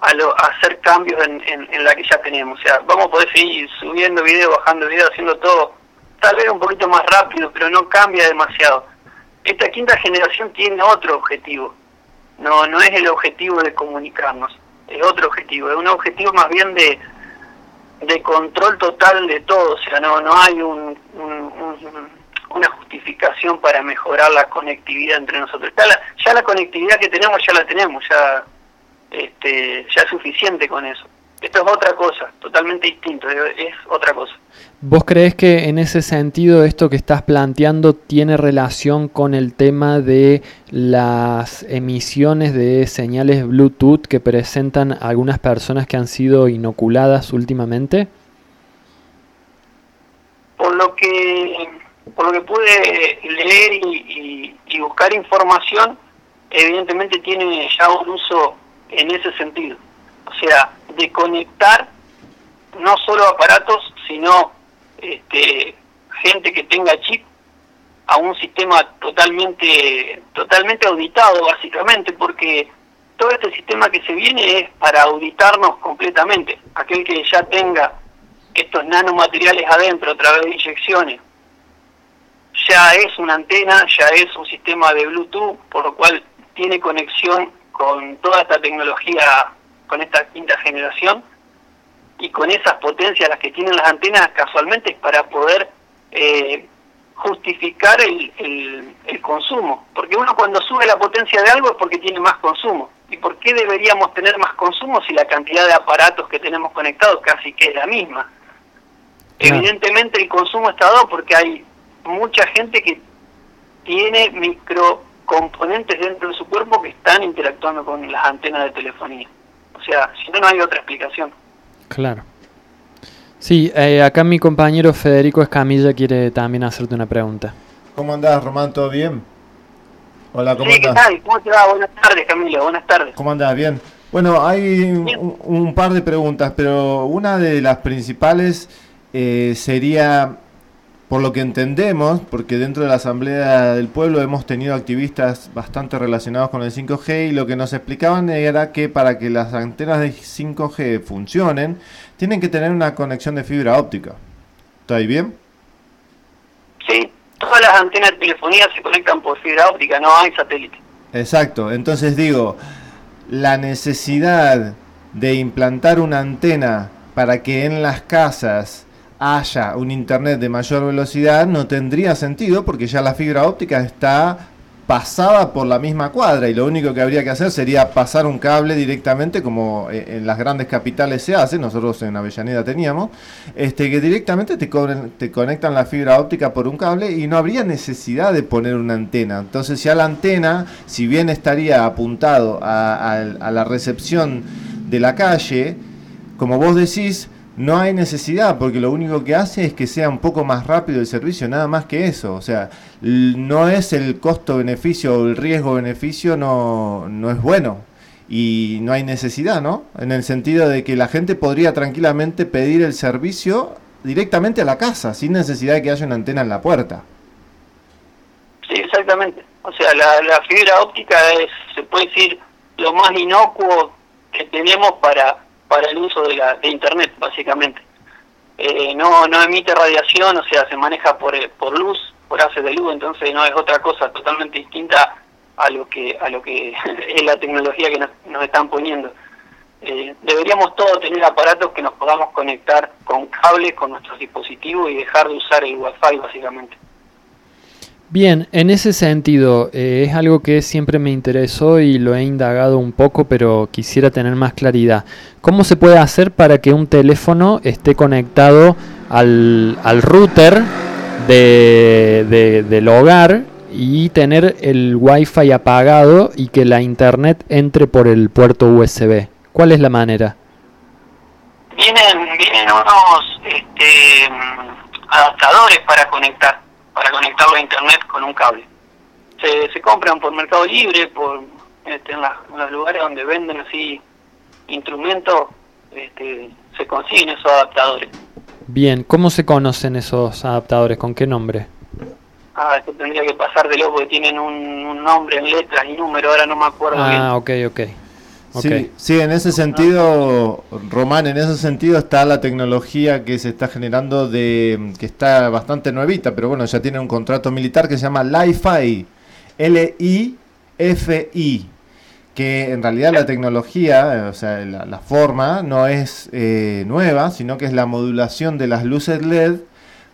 a, hacer cambios en, en, la que ya tenemos. O sea, vamos a poder seguir subiendo video, bajando video, haciendo todo, tal vez un poquito más rápido, pero no cambia demasiado. Esta quinta generación tiene otro objetivo. No, no es el objetivo de comunicarnos, es otro objetivo, es un objetivo más bien de, de control total de todo, o sea, no, no hay un, un una justificación para mejorar la conectividad entre nosotros. Ya la conectividad que tenemos ya la tenemos, ya, este, ya es suficiente con eso. Esto es otra cosa, totalmente distinto, es otra cosa. ¿Vos crees que en ese sentido esto que estás planteando tiene relación con el tema de las emisiones de señales Bluetooth que presentan algunas personas que han sido inoculadas últimamente? Por lo que por lo que pude leer y, buscar información, evidentemente tiene ya un uso en ese sentido. O sea, de conectar no solo aparatos, sino este, gente que tenga chip a un sistema totalmente, totalmente auditado, básicamente, porque todo este sistema que se viene es para auditarnos completamente. Aquel que ya tenga estos nanomateriales adentro a través de inyecciones ya es una antena, ya es un sistema de Bluetooth, por lo cual tiene conexión con toda esta tecnología, con esta quinta generación, y con esas potencias las que tienen las antenas casualmente es para poder eh, justificar el, el, el, consumo. Porque uno cuando sube la potencia de algo es porque tiene más consumo. ¿Y por qué deberíamos tener más consumo si la cantidad de aparatos que tenemos conectados casi que es la misma? Evidentemente el consumo está dado porque hay mucha gente que tiene microcomponentes dentro de su cuerpo que están interactuando con las antenas de telefonía. O sea, si no, no hay otra explicación. Claro. Sí, eh, acá mi compañero Federico Escamilla quiere también hacerte una pregunta. ¿Cómo andás, Román? ¿Todo bien? Hola, ¿cómo sí, ¿qué tal? ¿Cómo te va? Buenas tardes, Camilo. Buenas tardes. ¿Cómo andás? Bien. Bueno, hay un, un, par de preguntas, pero una de las principales eh, sería, por lo que entendemos, porque dentro de la Asamblea del Pueblo hemos tenido activistas bastante relacionados con el 5G y lo que nos explicaban era que para que las antenas de 5G funcionen, tienen que tener una conexión de fibra óptica. ¿Está ahí bien? Sí, todas las antenas de telefonía se conectan por fibra óptica, no hay satélite. Exacto, entonces digo, la necesidad de implantar una antena para que en las casas haya un internet de mayor velocidad no tendría sentido porque ya la fibra óptica está pasaba por la misma cuadra y lo único que habría que hacer sería pasar un cable directamente como eh, en las grandes capitales se hace, nosotros en Avellaneda teníamos, este que directamente te, te conectan la fibra óptica por un cable y no habría necesidad de poner una antena. Entonces ya la antena, si bien estaría apuntado a la recepción de la calle, como vos decís, no hay necesidad, porque lo único que hace es que sea un poco más rápido el servicio, nada más que eso. O sea, no es el costo-beneficio o el riesgo-beneficio, no, no es bueno. Y no hay necesidad, ¿no? En el sentido de que la gente podría tranquilamente pedir el servicio directamente a la casa, sin necesidad de que haya una antena en la puerta. Sí, exactamente. O sea, la, la fibra óptica es, se puede decir, lo más inocuo que tenemos para para el uso de, la, de Internet, básicamente. Eh, no, emite radiación, o sea, se maneja por, eh, por luz, por hace de luz, entonces no es otra cosa totalmente distinta a lo que a lo que [laughs] es la tecnología que nos, están poniendo. Eh, deberíamos todos tener aparatos que nos podamos conectar con cables, con nuestros dispositivos y dejar de usar el Wi-Fi, básicamente. Bien, en ese sentido, eh, es algo que siempre me interesó y lo he indagado un poco, pero quisiera tener más claridad. ¿Cómo se puede hacer para que un teléfono esté conectado al, al router de, del hogar y tener el wifi apagado y que la internet entre por el puerto USB? ¿Cuál es la manera? Vienen, vienen unos este, adaptadores para conectar para conectarlo a internet con un cable. Se, se compran por Mercado Libre, por este, en, los lugares donde venden así instrumentos, este, se consiguen esos adaptadores. Bien, ¿cómo se conocen esos adaptadores? ¿Con qué nombre? Ah, esto tendría que pasar de loco, que tienen un, nombre en letras y número, ahora no me acuerdo ah, ok, ok. Sí, sí, en ese sentido, Román, en ese sentido está la tecnología que se está generando de que está bastante nuevita, pero bueno, ya tiene un contrato militar que se llama Li-Fi, L-I-F-I, que en realidad la tecnología, o sea, la, forma no es eh, nueva, sino que es la modulación de las luces LED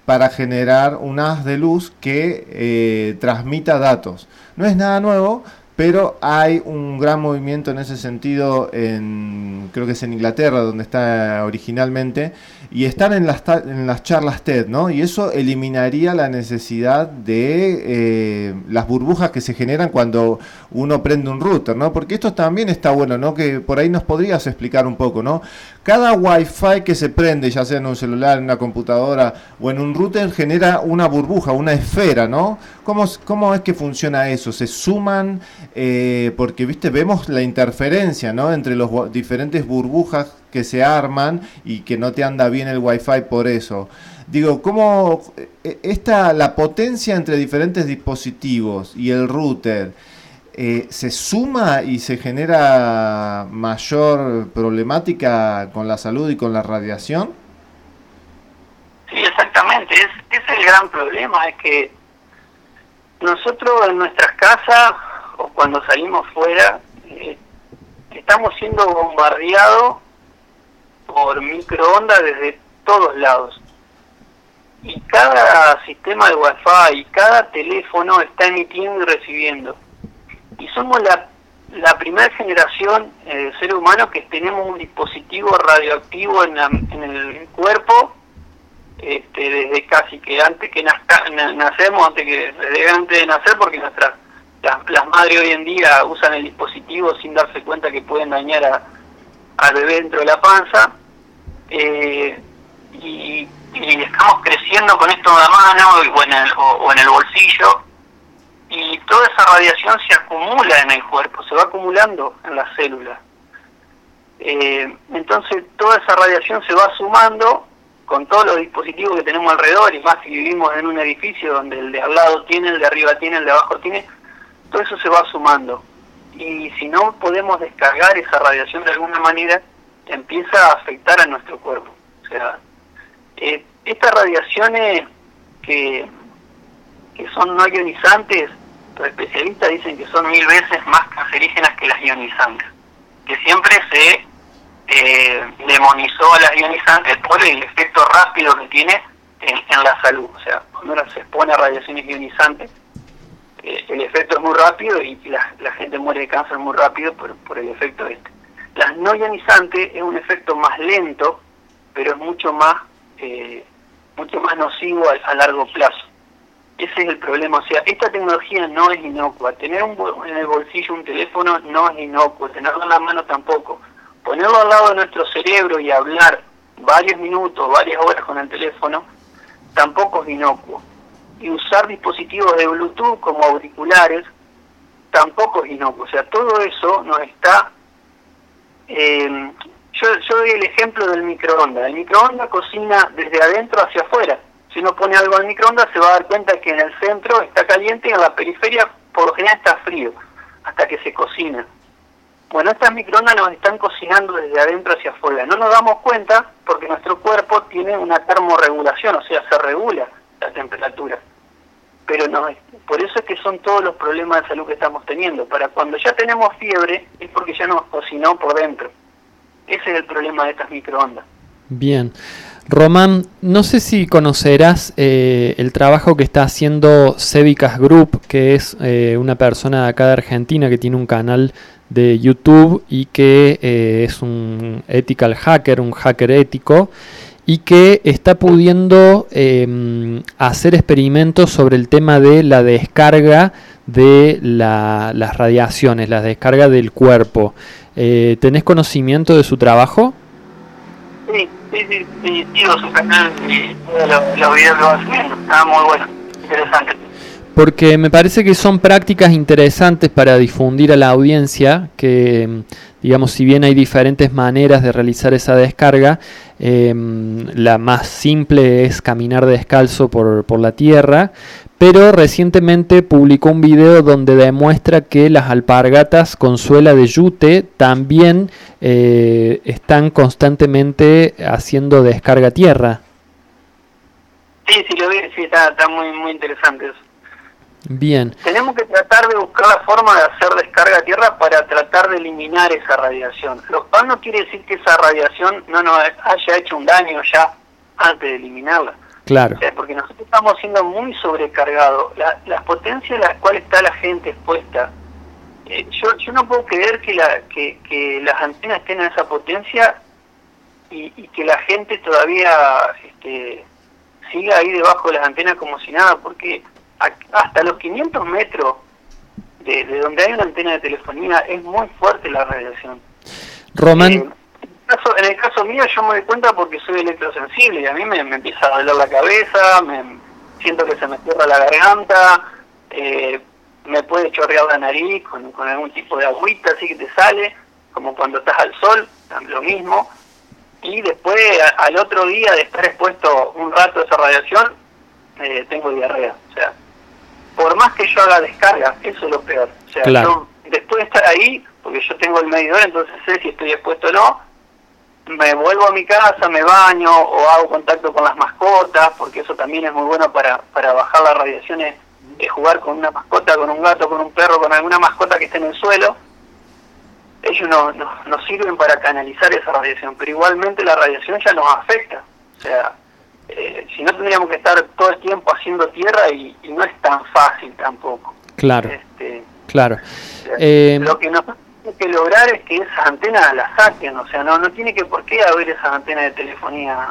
para generar un haz de luz que eh, transmita datos. No es nada nuevo, pero hay un gran movimiento en ese sentido, en, creo que es en Inglaterra, donde está originalmente, y están en las, en las charlas TED, ¿no? Y eso eliminaría la necesidad de eh, las burbujas que se generan cuando uno prende un router, ¿no? Porque esto también está bueno, ¿no? Que por ahí nos podrías explicar un poco, ¿no? Cada Wi-Fi que se prende, ya sea en un celular, en una computadora o en un router, genera una burbuja, una esfera, ¿no? ¿Cómo, cómo es que funciona eso? ¿Se suman? Eh, porque, viste, vemos la interferencia, ¿no? Entre los diferentes burbujas que se arman y que no te anda bien el Wi-Fi por eso. Digo, ¿cómo eh, esta, la potencia entre diferentes dispositivos y el router eh, se suma y se genera mayor problemática con la salud y con la radiación? Sí, exactamente. Es, es el gran problema, es que nosotros en nuestras casas o cuando salimos fuera eh, estamos siendo bombardeados por microondas desde todos lados. Y cada sistema de Wi-Fi y cada teléfono está emitiendo y recibiendo. Y somos la, la primera generación eh, de seres humanos que tenemos un dispositivo radioactivo en, la- en el cuerpo este, desde casi que antes que nazca- na- nacemos, antes que desde antes de nacer, porque nuestras las, las madres hoy en día usan el dispositivo sin darse cuenta que pueden dañar a, al bebé dentro de la panza. Eh, y, estamos creciendo con esto en la mano o en el, o en el bolsillo y toda esa radiación se acumula en el cuerpo, se va acumulando en las células. Eh, entonces toda esa radiación se va sumando con todos los dispositivos que tenemos alrededor y más si vivimos en un edificio donde el de al lado tiene, el de arriba tiene, el de abajo tiene, todo eso se va sumando. Y si no podemos descargar esa radiación de alguna manera, empieza a afectar a nuestro cuerpo. O sea, eh, estas radiaciones que, que son no ionizantes, los especialistas dicen que son mil veces más cancerígenas que las ionizantes, que siempre se eh, demonizó a las ionizantes por el efecto rápido que tiene en, en la salud. O sea, cuando uno se expone a radiaciones ionizantes, eh, el efecto es muy rápido y la, gente muere de cáncer muy rápido por, por el efecto este. Las no ionizantes es un efecto más lento, pero es mucho más eh, mucho más nocivo a, a largo plazo. Ese es el problema. O sea, esta tecnología no es inocua. Tener un, en el bolsillo un teléfono no es inocuo. Tenerlo en la mano tampoco. Ponerlo al lado de nuestro cerebro y hablar varios minutos, varias horas con el teléfono, tampoco es inocuo. Y usar dispositivos de Bluetooth como auriculares, tampoco es inocuo. O sea, todo eso nos está... eh, yo, yo doy el ejemplo del microondas. El microondas cocina desde adentro hacia afuera. Si uno pone algo al microondas se va a dar cuenta que en el centro está caliente y en la periferia por lo general está frío, hasta que se cocina. Bueno, estas microondas nos están cocinando desde adentro hacia afuera. No nos damos cuenta porque nuestro cuerpo tiene una termorregulación, o sea, se regula la temperatura. Pero no, por eso es que son todos los problemas de salud que estamos teniendo. Para cuando ya tenemos fiebre es porque ya nos cocinó por dentro. Ese es el problema de estas microondas. Bien. Román, no sé si conocerás eh, el trabajo que está haciendo Cevicas Group, que es eh, una persona de acá de Argentina que tiene un canal de YouTube y que eh, es un ethical hacker, un hacker ético, y que está pudiendo eh, hacer experimentos sobre el tema de la descarga de la- las radiaciones, la descarga del cuerpo. Eh, ¿Tenés conocimiento de su trabajo? Sí, sí, sí, sí, todos los, los videos que va subiendo. Está muy bueno, interesante. Porque me parece que son prácticas interesantes para difundir a la audiencia, que mm, digamos, si bien hay diferentes maneras de realizar esa descarga, eh, la más simple es caminar descalzo por, la tierra, pero recientemente publicó un video donde demuestra que las alpargatas con suela de yute también eh, están constantemente haciendo descarga tierra. Sí, sí, lo vi, sí, está, está muy, muy interesante eso. Bien. Tenemos que tratar de buscar la forma de hacer descarga a tierra para tratar de eliminar esa radiación. Lo cual no quiere decir que esa radiación no nos haya hecho un daño ya antes de eliminarla. Claro. O sea, porque nosotros estamos siendo muy sobrecargados. La- las potencias a las cuales está la gente expuesta. eh, yo, yo no puedo creer que, la, que, que las antenas estén en esa potencia y, y que la gente todavía este, siga ahí debajo de las antenas como si nada, porque hasta los 500 metros de, de donde hay una antena de telefonía es muy fuerte la radiación. Román, Eh, caso- en el caso mío yo me doy cuenta porque soy electrosensible y a mí me, me empieza a doler la cabeza, me siento que se me cierra la garganta, eh, me puede chorrear la nariz con, con algún tipo de agüita así que te sale, como cuando estás al sol, lo mismo. Y después a- al otro día de estar expuesto un rato a esa radiación, eh, tengo diarrea. O sea, por más que yo haga descarga, eso es lo peor. O sea, Claro. yo después de estar ahí, porque yo tengo el medidor, entonces sé si estoy expuesto o no, me vuelvo a mi casa, me baño o hago contacto con las mascotas, porque eso también es muy bueno para, para bajar las radiaciones, de jugar con una mascota, con un gato, con un perro, con alguna mascota que esté en el suelo. ellos no, no, nos sirven para canalizar esa radiación, pero igualmente la radiación ya nos afecta. O sea, eh, si no tendríamos que estar todo el tiempo haciendo tierra y, y no es tan fácil tampoco. Claro, Este, claro. sea, Eh, lo que nosotros tenemos que lograr es que esas antenas las saquen, o sea, no, no tiene que por qué haber esas antenas de telefonía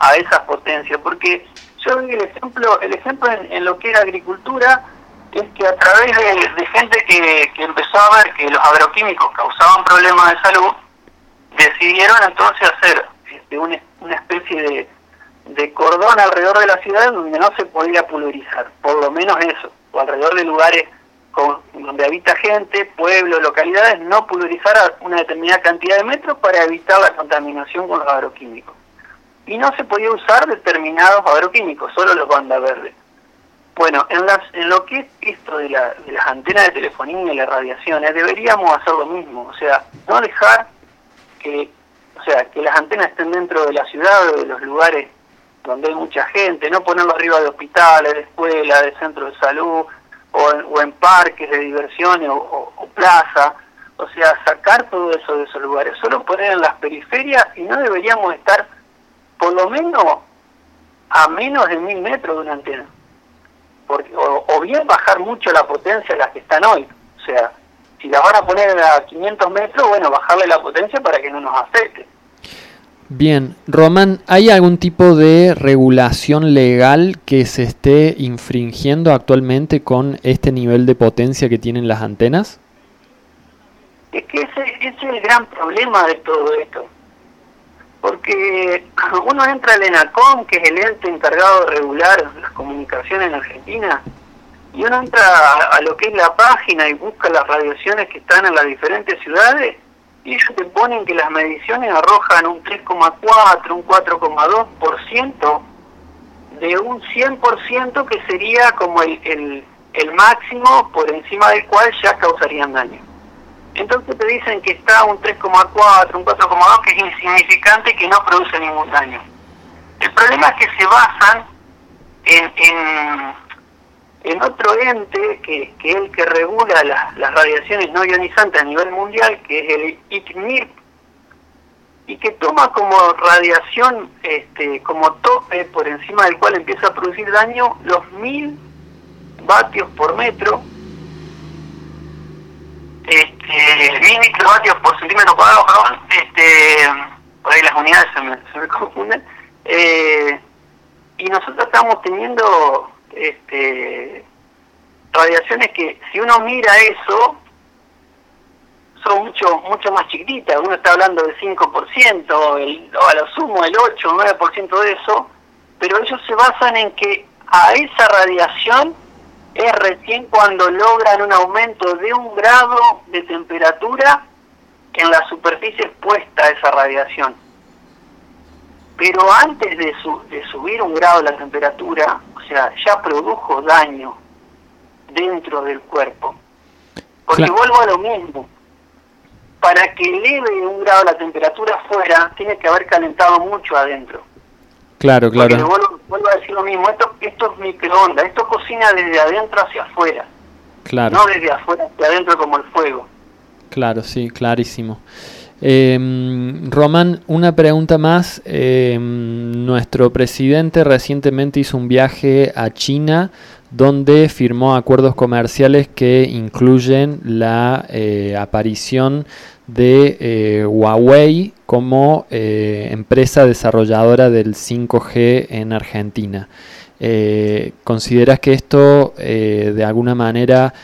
a esas potencias, porque yo doy el ejemplo, el ejemplo en, en lo que era agricultura es que a través de, de gente que, que empezó a ver que los agroquímicos causaban problemas de salud, decidieron entonces hacer este, una, una especie de, de cordón alrededor de la ciudad donde no se podía pulverizar, por lo menos eso, o alrededor de lugares donde habita gente, pueblos, localidades, no pulverizar una determinada cantidad de metros para evitar la contaminación con los agroquímicos. Y no se podía usar determinados agroquímicos, solo los banda verde. Bueno, en, las, en lo que es esto de, la- de las antenas de telefonía y las radiaciones, deberíamos hacer lo mismo, o sea, no dejar que, o sea, que las antenas estén dentro de la ciudad o de los lugares donde hay mucha gente, no ponerlo arriba de hospitales, de escuelas, de centros de salud, o en, o en parques de diversiones o, o, o plaza, o sea, sacar todo eso de esos lugares, solo poner en las periferias y no deberíamos estar por lo menos a menos de mil metros de una antena. Porque, o, o bien bajar mucho la potencia de las que están hoy. O sea, si las van a poner a 500 metros, bueno, bajarle la potencia para que no nos afecte. Bien, Román, ¿hay algún tipo de regulación legal que se esté infringiendo actualmente con este nivel de potencia que tienen las antenas? Es que ese, ese es el gran problema de todo esto. Porque [clears throat] uno entra al ENACOM, que es el ente encargado de regular las comunicaciones en Argentina, y uno entra a, a lo que es la página y busca las radiaciones que están en las diferentes ciudades, y ellos te ponen que las mediciones arrojan un 3,4, un 4,2% de un 100% que sería como el, el, máximo por encima del cual ya causarían daño. Entonces te dicen que está un 3,4, un 4,2 que es insignificante y que no produce ningún daño. El problema es que se basan en, en, en otro ente que, que es el que regula las, las radiaciones no ionizantes a nivel mundial, que es el ICNIRP, y que toma como radiación, este, como tope por encima del cual empieza a producir daño los 1000 vatios por metro, este, 1000 microvatios por centímetro cuadrado, perdón, este, por ahí las unidades se me, se me confunden, eh, y nosotros estamos teniendo este, radiaciones que si uno mira eso, son mucho mucho más chiquititas, uno está hablando del 5%, el, a lo sumo el 8 o 9% de eso, pero ellos se basan en que a esa radiación es recién cuando logran un aumento de un grado de temperatura en la superficie expuesta a esa radiación. Pero antes de, su- de subir un grado la temperatura, sea, ya produjo daño dentro del cuerpo. Porque vuelvo a lo mismo. Para que eleve un grado la temperatura afuera, tiene que haber calentado mucho adentro. Claro, Porque claro. vuelvo, vuelvo a decir lo mismo, esto, esto es microondas, esto cocina desde adentro hacia afuera, Claro. no desde afuera hacia adentro como el fuego. Claro, sí, clarísimo. Eh, Román, una pregunta más. Eh, nuestro presidente recientemente hizo un viaje a China donde firmó acuerdos comerciales que incluyen la eh, aparición de eh, Huawei como eh, empresa desarrolladora del 5G en Argentina. ¿Consideras que esto de alguna manera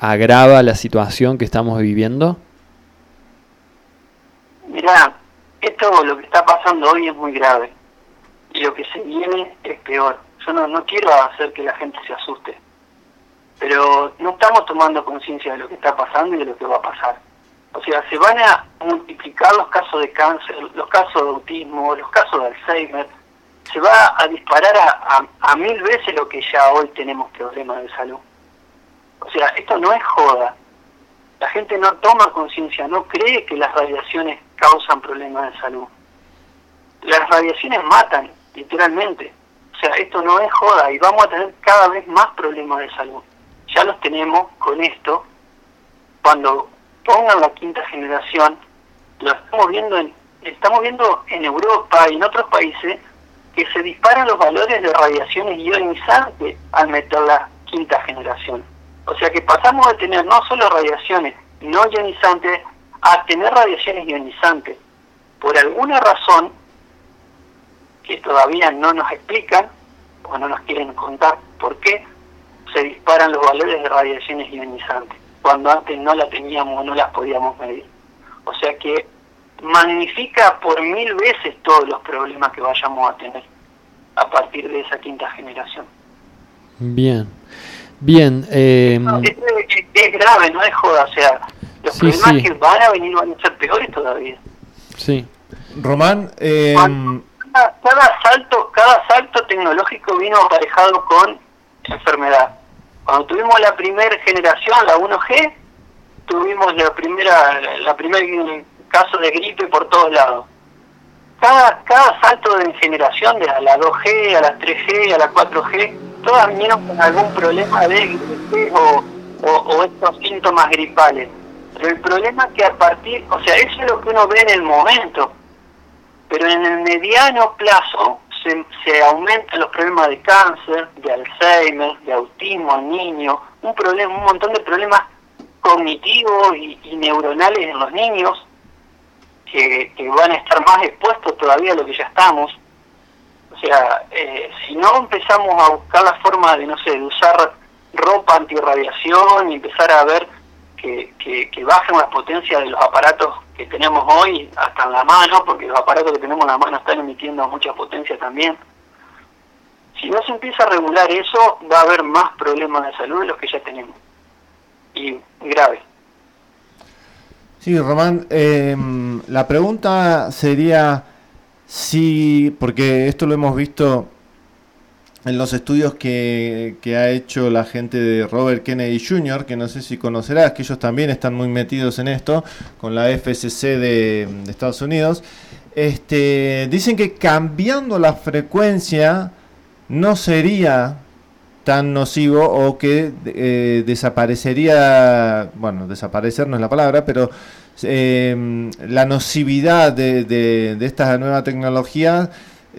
agrava la situación que estamos viviendo? Mirá, esto lo que está pasando hoy es muy grave y lo que se viene es peor. Yo no, no quiero hacer que la gente se asuste, pero no estamos tomando conciencia de lo que está pasando y de lo que va a pasar. O sea, se van a multiplicar los casos de cáncer, los casos de autismo, los casos de Alzheimer. Se va a disparar a, a, a mil veces lo que ya hoy tenemos problemas de salud. O sea, esto no es joda. La gente no toma conciencia, no cree que las radiaciones causan problemas de salud. Las radiaciones matan, literalmente. O sea, esto no es joda y vamos a tener cada vez más problemas de salud. Ya los tenemos con esto, cuando pongan la quinta generación, lo estamos viendo en, estamos viendo en Europa y en otros países que se disparan los valores de radiaciones ionizantes al meter la quinta generación. O sea que pasamos de tener no solo radiaciones no ionizantes a tener radiaciones ionizantes. Por alguna razón que todavía no nos explican o no nos quieren contar por qué se disparan los valores de radiaciones ionizantes, cuando antes no la teníamos o no las podíamos medir. O sea que magnifica por mil veces todos los problemas que vayamos a tener a partir de esa quinta generación. Bien, bien. Eh, es, grave, no es joda, o sea, los problemas que van a venir van a ser peores todavía. Sí. Román, eh, cada, salto, cada salto tecnológico vino aparejado con enfermedad. Cuando tuvimos la primera generación, la 1G, tuvimos la primera, la primer caso de gripe por todos lados. Cada, cada salto de generación, de la 2G, a la 3G, a la 4G, todas vinieron con algún problema de gripe o, o, estos síntomas gripales. Pero el problema es que a partir, o sea, eso es lo que uno ve en el momento, pero en el mediano plazo se, se aumentan los problemas de cáncer, de Alzheimer, de autismo en niños, un, problema, un montón de problemas cognitivos y, neuronales en los niños que, van a estar más expuestos todavía a lo que ya estamos. O sea, eh, si no empezamos a buscar la forma de, no sé, de usar ropa antirradiación y empezar a ver que, que, que bajen las potencias de los aparatos que tenemos hoy hasta en la mano, porque los aparatos que tenemos en la mano están emitiendo mucha potencia también. Si no se empieza a regular eso, va a haber más problemas de salud de los que ya tenemos. Y grave. Sí, Román, em, la pregunta sería si, porque esto lo hemos visto en los estudios que, ha hecho la gente de Robert Kennedy Jr., que no sé si conocerás, que ellos también están muy metidos en esto, con la FCC de, Estados Unidos, este, dicen que cambiando la frecuencia no sería tan nocivo o que eh, desaparecería, bueno, desaparecer no es la palabra, pero eh, la nocividad de, de, de esta nueva tecnología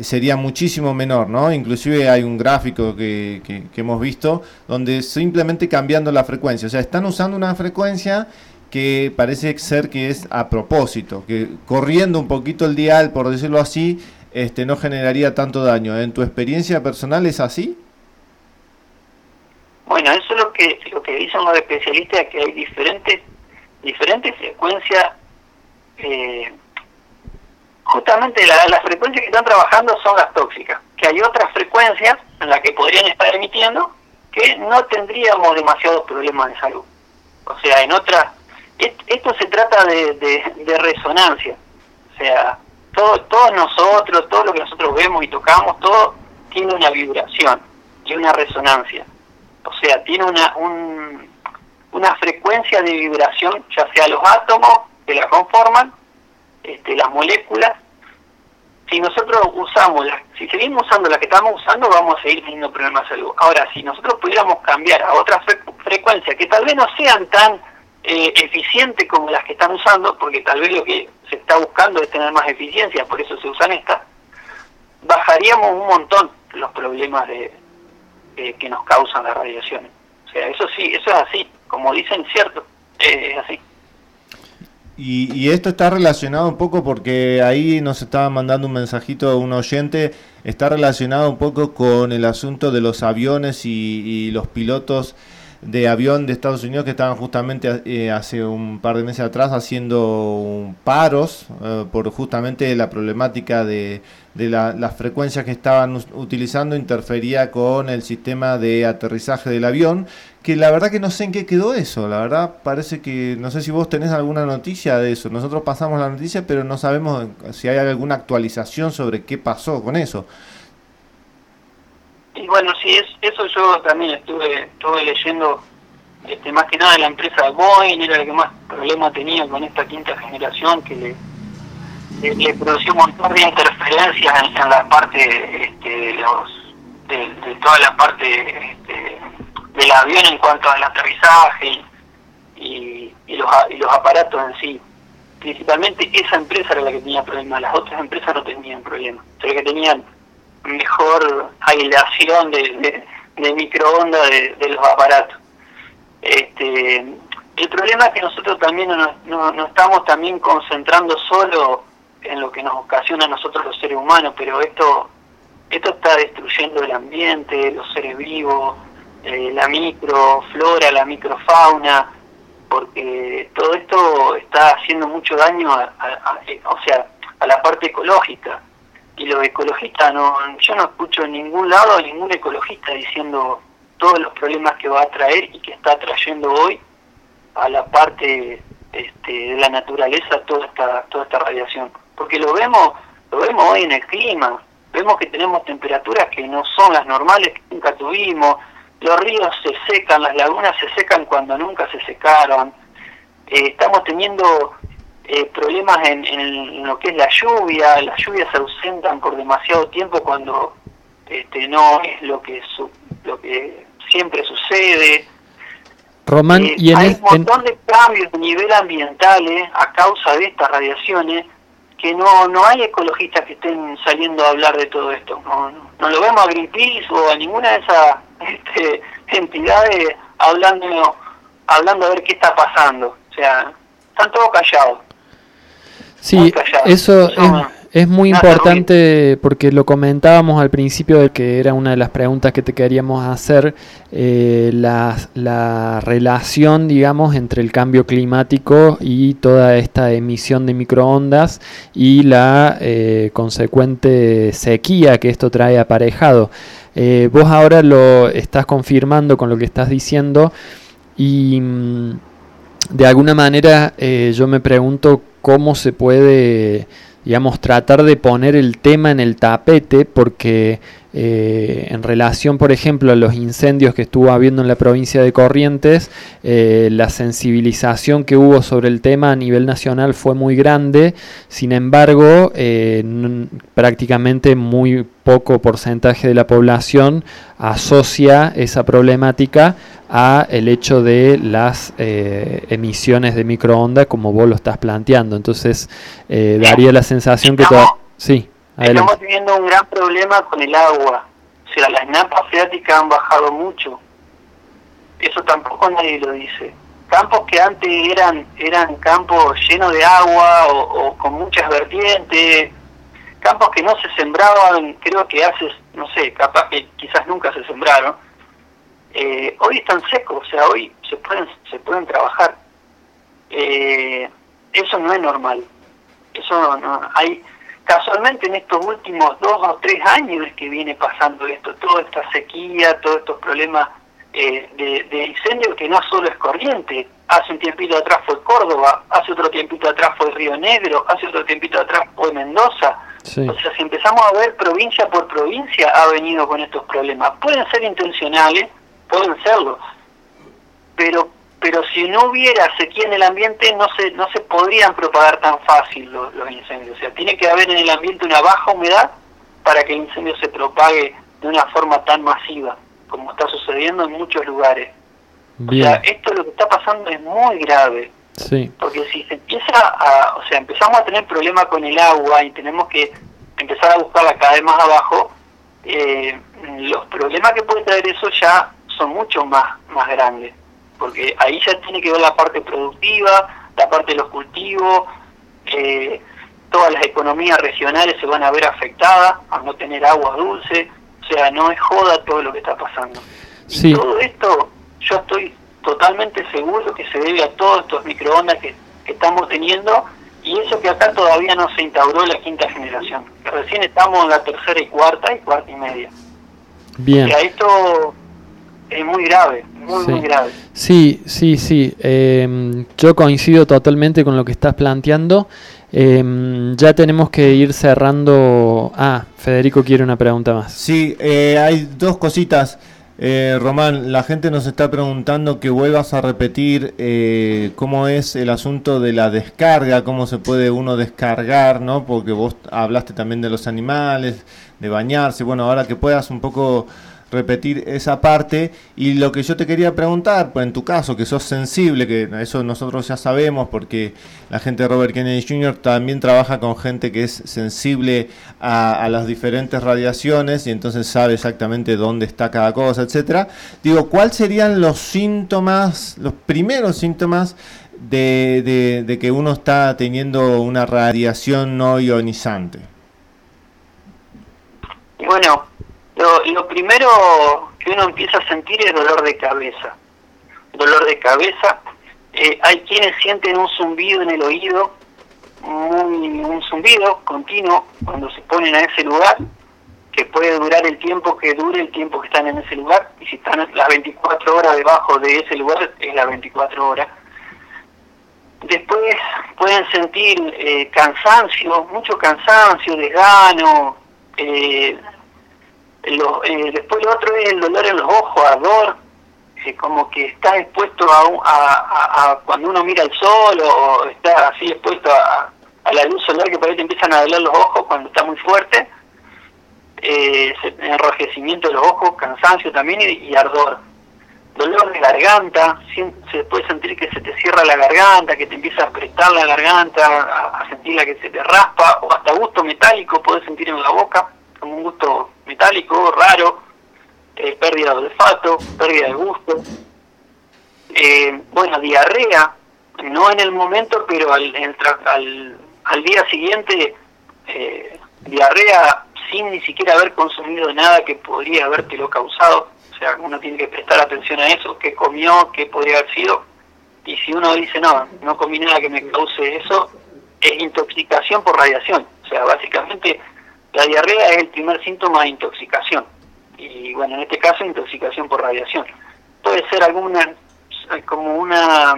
sería muchísimo menor, ¿no? Inclusive hay un gráfico que, que, hemos visto donde simplemente cambiando la frecuencia, o sea, están usando una frecuencia que parece ser que es a propósito, que corriendo un poquito el dial, por decirlo así, este no generaría tanto daño. ¿En tu experiencia personal es así? Bueno, eso es lo que lo que dicen los especialistas, que hay diferentes diferentes frecuencias eh, justamente las frecuencias que están trabajando son las tóxicas, que hay otras frecuencias en las que podrían estar emitiendo que no tendríamos demasiados problemas de salud. O sea, en otras, esto se trata de, de, resonancia, o sea, todo, todos nosotros, todo lo que nosotros vemos y tocamos, todo tiene una vibración y una resonancia. O sea, tiene una, un, una frecuencia de vibración, ya sea los átomos que la conforman, este, las moléculas, si nosotros usamos, la, si seguimos usando la que estamos usando, vamos a seguir teniendo problemas de salud. Ahora, si nosotros pudiéramos cambiar a otras frecuencias que tal vez no sean tan eh, eficientes como las que están usando, porque tal vez lo que se está buscando es tener más eficiencia, por eso se usan estas, bajaríamos un montón los problemas de, que nos causan las radiaciones. O sea, eso sí, eso es así, como dicen, cierto, es así. Y, esto está relacionado un poco porque ahí nos estaba mandando un mensajito a un oyente, está relacionado un poco con el asunto de los aviones y, los pilotos de avión de Estados Unidos que estaban justamente eh, hace un par de meses atrás haciendo paros eh, por justamente la problemática de, de la, las frecuencias que estaban utilizando interfería con el sistema de aterrizaje del avión, que la verdad que no sé en qué quedó eso, la verdad parece que, no sé si vos tenés alguna noticia de eso, nosotros pasamos la noticia pero no sabemos si hay alguna actualización sobre qué pasó con eso. Y bueno, sí, es, eso yo también estuve, estuve leyendo este, más que nada la empresa Boeing, era la que más problema tenía con esta quinta generación que le le, produció un montón de interferencias en, la parte este, de los de, toda la parte este, del avión en cuanto al aterrizaje y, y los, y los aparatos en sí. Principalmente esa empresa era la que tenía problemas, las otras empresas no tenían problemas. O sea, que tenían mejor aislación de, de, microondas de, de los aparatos. Este, el problema es que nosotros también no, no, no estamos también concentrando solo en lo que nos ocasiona a nosotros los seres humanos, pero esto esto está destruyendo el ambiente, los seres vivos, eh, la microflora, la microfauna, porque todo esto está haciendo mucho daño a, o sea, a la parte ecológica. Y los ecologistas, no, yo no escucho en ningún lado a ningún ecologista diciendo todos los problemas que va a traer y que está trayendo hoy a la parte este, de la naturaleza toda esta toda esta radiación. Porque lo vemos lo vemos hoy en el clima. Vemos que tenemos temperaturas que no son las normales que nunca tuvimos. Los ríos se secan las lagunas se secan cuando nunca se secaron. Eh, estamos teniendo eh, problemas en, en lo que es la lluvia las lluvias se ausentan por demasiado tiempo cuando este, no es lo que su- lo que siempre sucede Román, eh, y en, hay un montón de cambios a nivel ambiental eh, a causa de estas radiaciones que no no hay ecologistas que estén saliendo a hablar de todo esto. No, no, no lo vemos a Greenpeace o a ninguna de esas [laughs] este, entidades hablando hablando a ver qué está pasando. O sea, están todos callados. Sí, eso es, muy hace importante porque lo comentábamos al principio de que era una de las preguntas que te queríamos hacer, eh, la, la relación, digamos, entre el cambio climático y toda esta emisión de microondas y la eh, consecuente sequía que esto trae aparejado. Eh, vos ahora lo estás confirmando con lo que estás diciendo y... mm, de alguna manera yo me pregunto cómo se puede, digamos, tratar de poner el tema en el tapete, porque eh, en relación, por ejemplo, a los incendios que estuvo habiendo en la provincia de Corrientes, eh, la sensibilización que hubo sobre el tema a nivel nacional fue muy grande, sin embargo, eh, prácticamente muy poco porcentaje de la población asocia esa problemática a el hecho de las eh, emisiones de microondas como vos lo estás planteando. Entonces, daría la sensación que... Sí, Estamos teniendo un gran problema con el agua. O sea, las napas freáticas han bajado mucho. Eso tampoco nadie lo dice. Campos que antes eran eran campos llenos de agua o, con muchas vertientes, campos que no se sembraban, creo que hace, no sé, capaz que quizás nunca se sembraron, eh, hoy están secos, o sea, hoy se pueden se pueden trabajar. Eh, eso no es normal. Eso no- hay casualmente en estos últimos dos o tres años es que viene pasando esto, toda esta sequía, todos estos problemas eh, de, de incendio que no solo es corriente. Hace un tiempito atrás fue Córdoba, hace otro tiempito atrás fue Río Negro, hace otro tiempito atrás fue Mendoza. Sí. O sea, si empezamos a ver provincia por provincia, ha venido con estos problemas. Pueden ser intencionales, pueden serlo, pero pero si no hubiera sequía en el ambiente, no se no se podrían propagar tan fácil los, los incendios. O sea, tiene que haber en el ambiente una baja humedad para que el incendio se propague de una forma tan masiva, como está sucediendo en muchos lugares. O sea, esto lo que está pasando es muy grave. sí. Porque si se empieza a, o sea, empezamos a tener problemas con el agua y tenemos que empezar a buscarla cada vez más abajo, eh, los problemas que puede traer eso ya son mucho más, más grandes. Porque ahí ya tiene que ver la parte productiva, la parte de los cultivos, eh, todas las economías regionales se van a ver afectadas al no tener agua dulce, o sea, no es joda todo lo que está pasando. Sí. Todo esto yo estoy totalmente seguro que se debe a todos estos microondas que, que estamos teniendo y eso que acá todavía no se instauró la quinta generación. Recién estamos en la tercera y cuarta y cuarta y media. Bien. O sea, esto es muy grave, muy, Sí. muy grave. Sí, sí, sí. em, yo coincido totalmente con lo que estás planteando. Em, ya tenemos que ir cerrando. Ah, Federico quiere una pregunta más. Sí, eh, hay dos cositas. Eh, Román, la gente nos está preguntando que vuelvas a repetir eh, cómo es el asunto de la descarga, cómo se puede uno descargar, ¿no? Porque vos hablaste también de los animales, de bañarse. Bueno, ahora que puedas un poco repetir esa parte. Y lo que yo te quería preguntar, pues en tu caso, que sos sensible, que eso nosotros ya sabemos, porque la gente de Robert Kennedy Jr. también trabaja con gente que es sensible a, las diferentes radiaciones y entonces sabe exactamente dónde está cada cosa, etcétera. Digo, ¿cuáles serían los síntomas, los primeros síntomas de, de que uno está teniendo una radiación no ionizante? Bueno, lo, lo primero que uno empieza a sentir es dolor de cabeza. Dolor de cabeza. Eh, hay quienes sienten un zumbido en el oído, muy, un zumbido continuo cuando se ponen a ese lugar, que puede durar el tiempo que dure el tiempo que están en ese lugar. Y si están las 24 horas debajo de ese lugar, es las 24 horas. Después pueden sentir eh, cansancio, mucho cansancio, desgano, eh, lo, eh, después lo otro es el dolor en los ojos, ardor, eh, como que está expuesto a, un- a, a- cuando uno mira el sol o está así expuesto a, la luz solar que por ahí te empiezan a doler los ojos cuando está muy fuerte, eh, enrojecimiento de los ojos, cansancio también y, ardor. Dolor de garganta, se puede sentir que se te cierra la garganta, que te empieza a apretar la garganta, a, a sentirla que se te raspa, o hasta gusto metálico puedes sentir en la boca, un gusto metálico, raro, eh, pérdida de olfato, pérdida de gusto. Eh, bueno, diarrea, no en el momento, pero al, al, día siguiente, eh, diarrea sin ni siquiera haber consumido nada que podría habértelo causado. O sea, uno tiene que prestar atención a eso, qué comió, qué podría haber sido. Y si uno dice, no, no comí nada que me cause eso, es intoxicación por radiación. O sea, básicamente la diarrea es el primer síntoma de intoxicación. Y bueno, en este caso, intoxicación por radiación. Puede ser alguna, como una,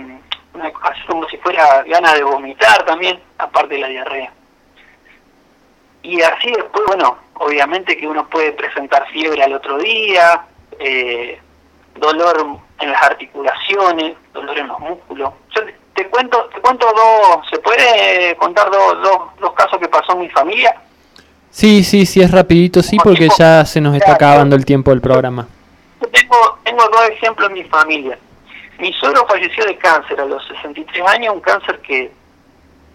una así como si fuera gana de vomitar también, aparte de la diarrea. Y así después, bueno, obviamente que uno puede presentar fiebre al otro día, eh, dolor en las articulaciones, dolor en los músculos. Yo te, te cuento, te cuento dos, ¿se puede contar dos, dos, dos casos que pasó en mi familia? Sí, sí, sí, es rapidito, sí, porque ya se nos está acabando el tiempo del programa. Yo tengo, tengo dos ejemplos en mi familia. Mi suegro falleció de cáncer a los 63 años, un cáncer que,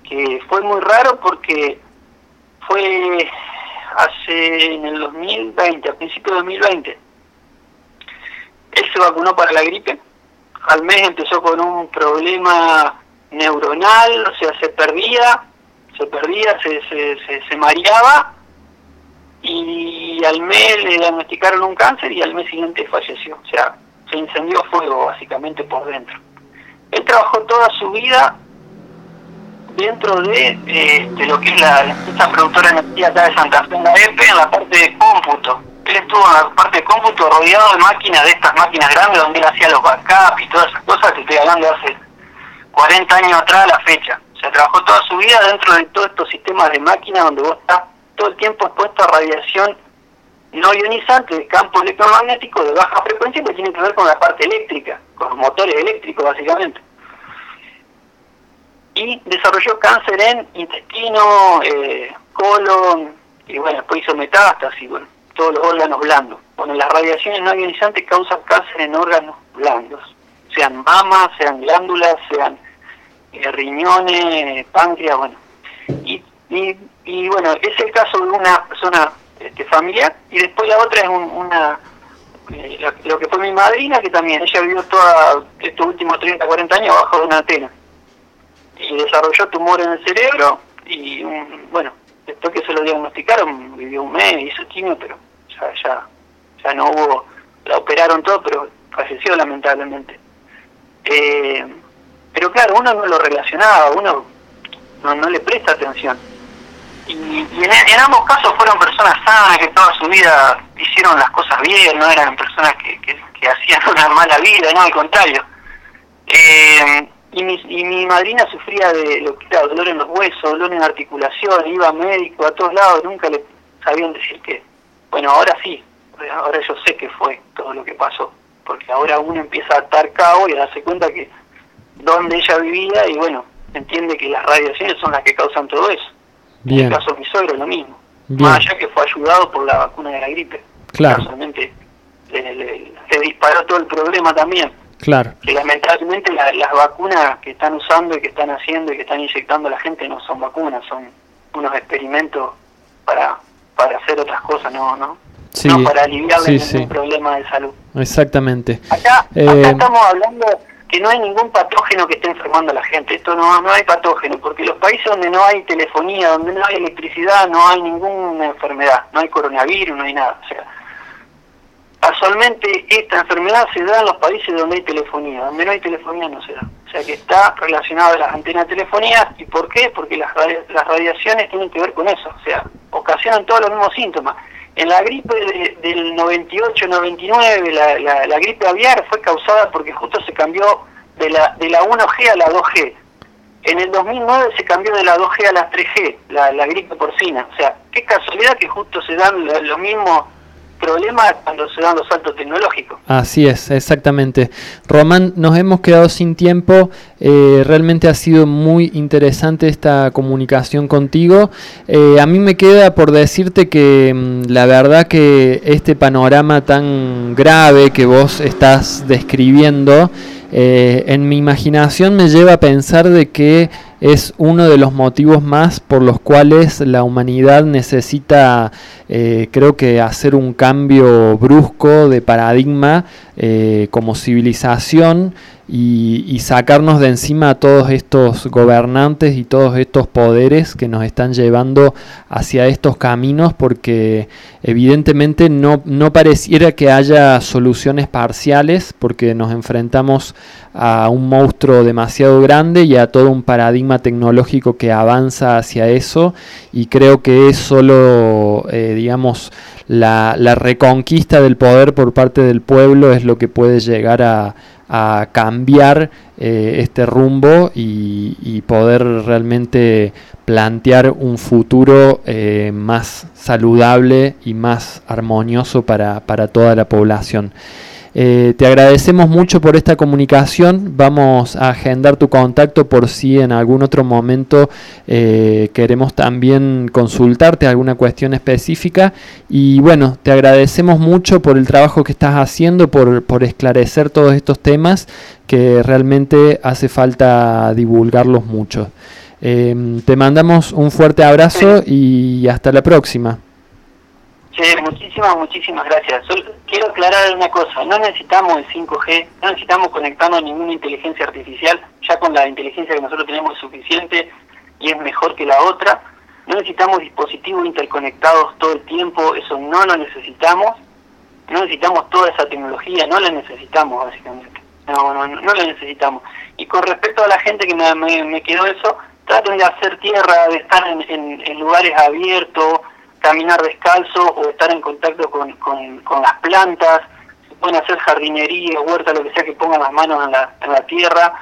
que fue muy raro porque fue hace en el 2020, a principios de 2020. Él se vacunó para la gripe. Al mes empezó con un problema neuronal, o sea, se perdía, se perdía, se, se, se, se mareaba y al mes le diagnosticaron un cáncer y al mes siguiente falleció. O sea, se incendió fuego básicamente por dentro. Él trabajó toda su vida dentro de, eh, lo que es la, la empresa productora de energía acá de Santa Fe, en la EPE, en la parte de cómputo. Él estuvo en la parte de cómputo rodeado de máquinas, de estas máquinas grandes, donde él hacía los backups y todas esas cosas, que estoy hablando de hace 40 años atrás a la fecha. O sea, trabajó toda su vida dentro de todos estos sistemas de máquinas donde vos estás todo el tiempo expuesto a radiación no ionizante de campo electromagnético de baja frecuencia que tiene que ver con la parte eléctrica, con los motores eléctricos básicamente. Y desarrolló cáncer en intestino, eh, colon, y bueno, después hizo metástasis, bueno, todos los órganos blandos. Bueno, las radiaciones no ionizantes causan cáncer en órganos blandos, sean mamas, sean glándulas, sean eh, riñones, páncreas, bueno. Y, y, y bueno, es el caso de una persona este, familiar, y después la otra es un- una, eh, lo, que fue mi madrina, que también, ella vivió toda estos últimos 30, 40 años bajo una antena, y desarrolló tumor en el cerebro, y un- bueno, después que se lo diagnosticaron, vivió un mes, hizo quimio, pero ya, ya, ya no hubo, la operaron todo, pero falleció lamentablemente. Eh, pero claro, uno no lo relacionaba, uno no, no le presta atención. Y, en, ambos casos fueron personas sanas que toda su vida hicieron las cosas bien, no eran personas que, que, hacían [laughs] una mala vida, no, al contrario. Eh, y, mi, y mi madrina sufría de lo que era dolor en los huesos, dolor en articulación, iba a médico a todos lados, nunca le sabían decir que, bueno, ahora sí, ahora yo sé que fue todo lo que pasó, porque ahora uno empieza a atar cabo y a darse cuenta que donde ella vivía y bueno, entiende que las radiaciones son las que causan todo eso. En el caso de mi suegro lo mismo. bien, Más allá que fue ayudado por la vacuna de la gripe. claro. Se disparó todo el problema también. Claro. Que lamentablemente la- las vacunas que están usando y que están haciendo y que están inyectando a la gente no son vacunas, son unos experimentos para, para hacer otras cosas, no, no, Sí, no para aliviarle sí, ningún sí. problema de salud. Exactamente. Acá, Eh, acá estamos hablando que no hay ningún patógeno que esté enfermando a la gente. Esto no, no hay patógeno, porque los países donde no hay telefonía, donde no hay electricidad, no hay ninguna enfermedad, no hay coronavirus, no hay nada. O sea, casualmente esta enfermedad se da en los países donde hay telefonía, donde no hay telefonía no se da. O sea que está relacionado a las antenas de telefonía. ¿Y por qué? Porque las, las radiaciones tienen que ver con eso. O sea, ocasionan todos los mismos síntomas. En la gripe de- del 98-99, la, la, la gripe aviar fue causada porque justo se cambió de la, de la 1G a la 2G. En el 2009 se cambió de la 2G a la 3G, la, la gripe porcina. O sea, qué casualidad que justo se dan lo- los mismos problemas cuando se dan los saltos tecnológicos. Así es, exactamente. Román, nos hemos quedado sin tiempo. eh, realmente ha sido muy interesante esta comunicación contigo. Eh, a mí me queda por decirte que mm, la verdad que este panorama tan grave que vos estás describiendo, eh, en mi imaginación me lleva a pensar de que es uno de los motivos más por los cuales la humanidad necesita, eh, creo que, hacer un cambio brusco de paradigma eh, como civilización y, sacarnos de encima a todos estos gobernantes y todos estos poderes que nos están llevando hacia estos caminos porque evidentemente no, no pareciera que haya soluciones parciales porque nos enfrentamos a un monstruo demasiado grande y a todo un paradigma tecnológico que avanza hacia eso y creo que es solo, eh, digamos, la, la reconquista del poder por parte del pueblo es lo que puede llegar a, a cambiar eh, este rumbo y, y poder realmente plantear un futuro eh, más saludable y más armonioso para, para toda la población. Eh, te agradecemos mucho por esta comunicación. Vamos a agendar tu contacto por si en algún otro momento eh, queremos también consultarte alguna cuestión específica. Y bueno, te agradecemos mucho por el trabajo que estás haciendo, por, por esclarecer todos estos temas que realmente hace falta divulgarlos mucho. Eh, te mandamos un fuerte abrazo y hasta la próxima. Che, muchísimas, muchísimas gracias. Quiero aclarar una cosa, no necesitamos el 5G, no necesitamos conectarnos a ninguna inteligencia artificial, ya con la inteligencia que nosotros tenemos es suficiente y es mejor que la otra. No necesitamos dispositivos interconectados todo el tiempo, eso no lo necesitamos. No necesitamos toda esa tecnología, no la necesitamos básicamente. No, no, no, la necesitamos. Y con respecto a la gente que me, me, me quedó eso, traten de hacer tierra, de estar en lugares abiertos, caminar descalzo o estar en contacto con, con, las plantas, si pueden hacer jardinería, huerta, lo que sea, que pongan las manos en la, en la tierra,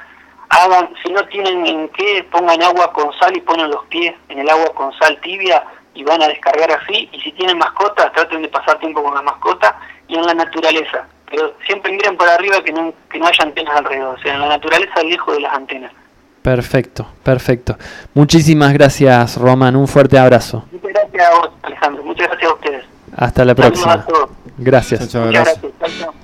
si no tienen en qué, pongan agua con sal y ponen los pies en el agua con sal tibia y van a descargar así, y si tienen mascotas, traten de pasar tiempo con la mascota y en la naturaleza, pero siempre miren para arriba que no, que no haya antenas alrededor, o sea, en la naturaleza lejos de las antenas. Perfecto, perfecto. Muchísimas gracias, Roman. Un fuerte abrazo. Muchas gracias a vos, Alejandro, muchas gracias a ustedes. Hasta la Saludos próxima. a todos. Gracias. Muchas gracias. Chao.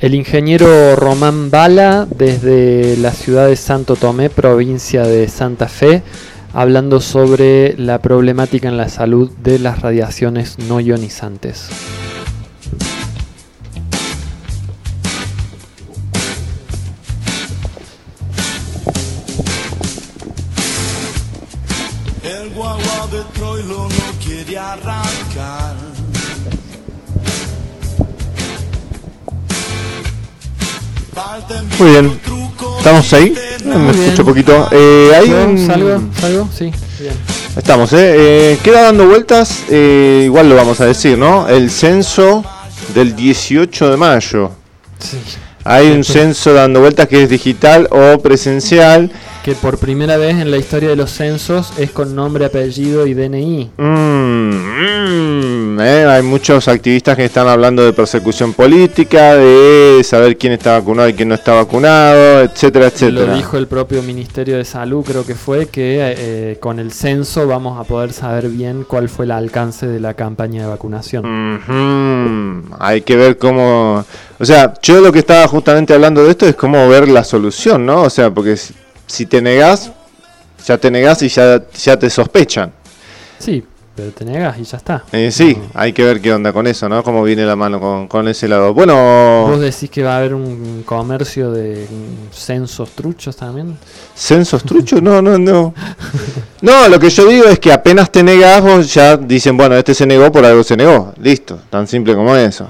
El ingeniero Román Bala, desde la ciudad de Santo Tomé, provincia de Santa Fe, hablando sobre la problemática en la salud de las radiaciones no ionizantes. El guagua de Troilo no quiere arrancar. Muy bien. ¿Estamos ahí? Me bien. escucho poquito. Eh, hay un- ¿Salgo? ¿Salgo? Sí, bien. Estamos, ¿eh? Eh, Queda dando vueltas, eh, igual lo vamos a decir, ¿no? El censo del 18 de mayo. Sí. Hay un censo dando vueltas que es digital o presencial. que por primera vez en la historia de los censos es con nombre, apellido y DNI. Mm, mm, eh, hay muchos activistas que están hablando de persecución política, de saber quién está vacunado y quién no está vacunado, etcétera, etcétera. Lo dijo el propio Ministerio de Salud, creo que fue, que eh, con el censo vamos a poder saber bien cuál fue el alcance de la campaña de vacunación. Hay que ver cómo... O sea, yo lo que estaba justamente hablando de esto es cómo ver la solución, ¿no? O sea, porque si, si te negás, ya te negás y ya, ya te sospechan. Sí, pero te negas y ya está. Eh, sí, hay que ver qué onda con eso, ¿no? Cómo viene la mano con, con ese lado. Bueno, ¿Vos decís que va a haber un comercio de censos truchos también? ¿censos truchos? No, no, no. No, lo que yo digo es que apenas te negás, vos ya dicen, bueno, este se negó por algo se negó. Listo, tan simple como eso.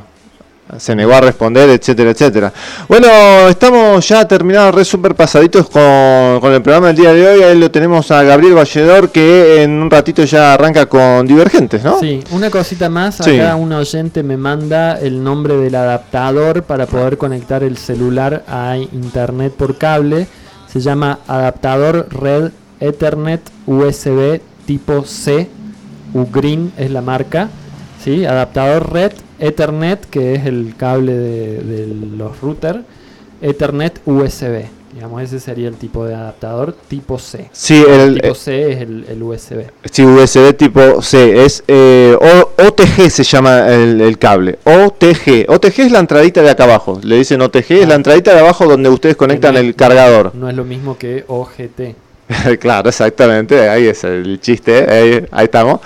Se negó a responder, etcétera, etcétera. Bueno, estamos ya terminados, re super pasaditos con, con el programa del día de hoy. Ahí lo tenemos a Gabriel Valledor que en un ratito ya arranca con Divergentes, ¿no? Sí, una cosita más. Sí. Acá un oyente me manda el nombre del adaptador para poder conectar el celular a internet por cable. Se llama adaptador Red Ethernet USB tipo C. Ugreen es la marca. ¿sí? Adaptador Red Ethernet, que es el cable de, de los routers. Ethernet USB. Digamos, ese sería el tipo de adaptador tipo C. Sí, el- tipo C es el, el USB. Sí, USB tipo C, es eh, O- OTG se llama el, el cable. OTG. OTG es la entradita de acá abajo. Le dicen OTG, es la entradita de abajo donde ustedes conectan el cargador. No es lo mismo que OGT. [laughs] claro, exactamente, ahí es el chiste, ahí, ahí estamos.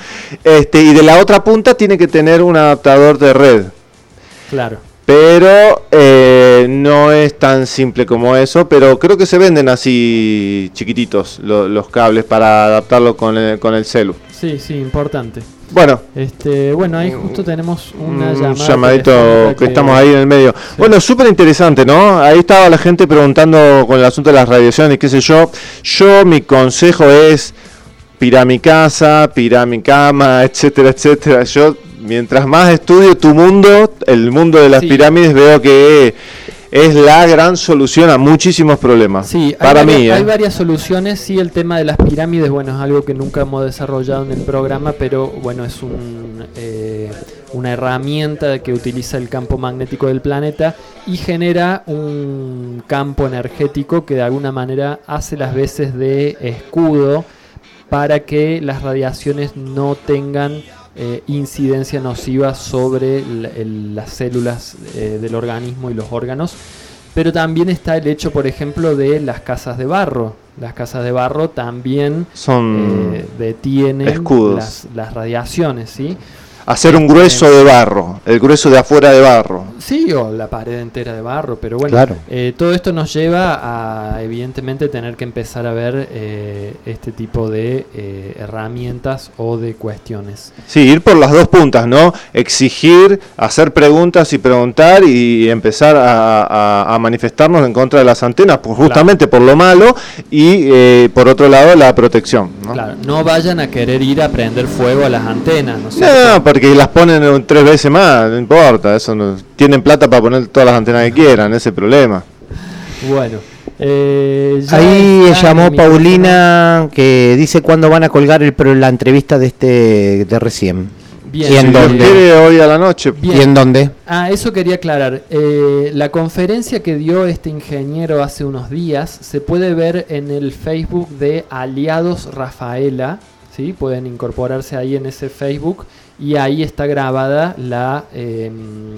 Este, y de la otra punta tiene que tener un adaptador de red. Claro. Pero eh, no es tan simple como eso, pero creo que se venden así chiquititos lo- los cables para adaptarlo con el, con el celu. Sí, sí, importante. Bueno. Este, bueno, ahí justo tenemos una un llamada. llamadito que, estamos ahí en el medio. Bueno, súper interesante, ¿no? Ahí estaba la gente preguntando con el asunto de las radiaciones, qué sé yo. Yo, mi consejo es pirá mi casa, pirá mi cama, etcétera, etcétera. Yo, mientras más estudio tu mundo, el mundo de las Sí. pirámides, veo que es la gran solución a muchísimos problemas. Sí, hay para varias, mí, hay ¿eh? varias soluciones. Sí, el tema de las pirámides, bueno, es algo que nunca hemos desarrollado en el programa, pero bueno, es un, eh, una herramienta que utiliza el campo magnético del planeta y genera un campo energético que de alguna manera hace las veces de escudo para que las radiaciones no tengan eh, incidencia nociva sobre el- el- las células eh, del organismo y los órganos. Pero también está el hecho, por ejemplo, de las casas de barro. Las casas de barro también Son eh, detienen escudos. Las, las radiaciones, ¿sí? Hacer un grueso de barro, el grueso de afuera de barro. Sí, o la pared entera de barro, pero bueno, Claro. eh, todo esto nos lleva a, evidentemente, tener que empezar a ver eh, este tipo de eh, herramientas o de cuestiones. Sí, ir por las dos puntas, ¿no? Exigir, hacer preguntas y preguntar y empezar a, a- a manifestarnos en contra de las antenas, pues justamente por lo malo y eh, por otro lado la protección, ¿no? Claro, no vayan a querer ir a prender fuego a las antenas, ¿no No? Porque las ponen en tres veces más, no importa, eso no, tienen plata para poner todas las antenas que quieran, ese es el problema. Bueno, eh, Ahí llamó. Paulina que dice cuándo van a colgar el, la entrevista de este de recién. Bien. ¿Y en dónde? hoy a la noche. Bien. ¿Y en dónde? Ah, eso quería aclarar. Eh, la conferencia que dio este ingeniero hace unos días se puede ver en el Facebook de Aliados Rafaela. ¿sí? Pueden incorporarse ahí en ese Facebook y ahí está grabada la em,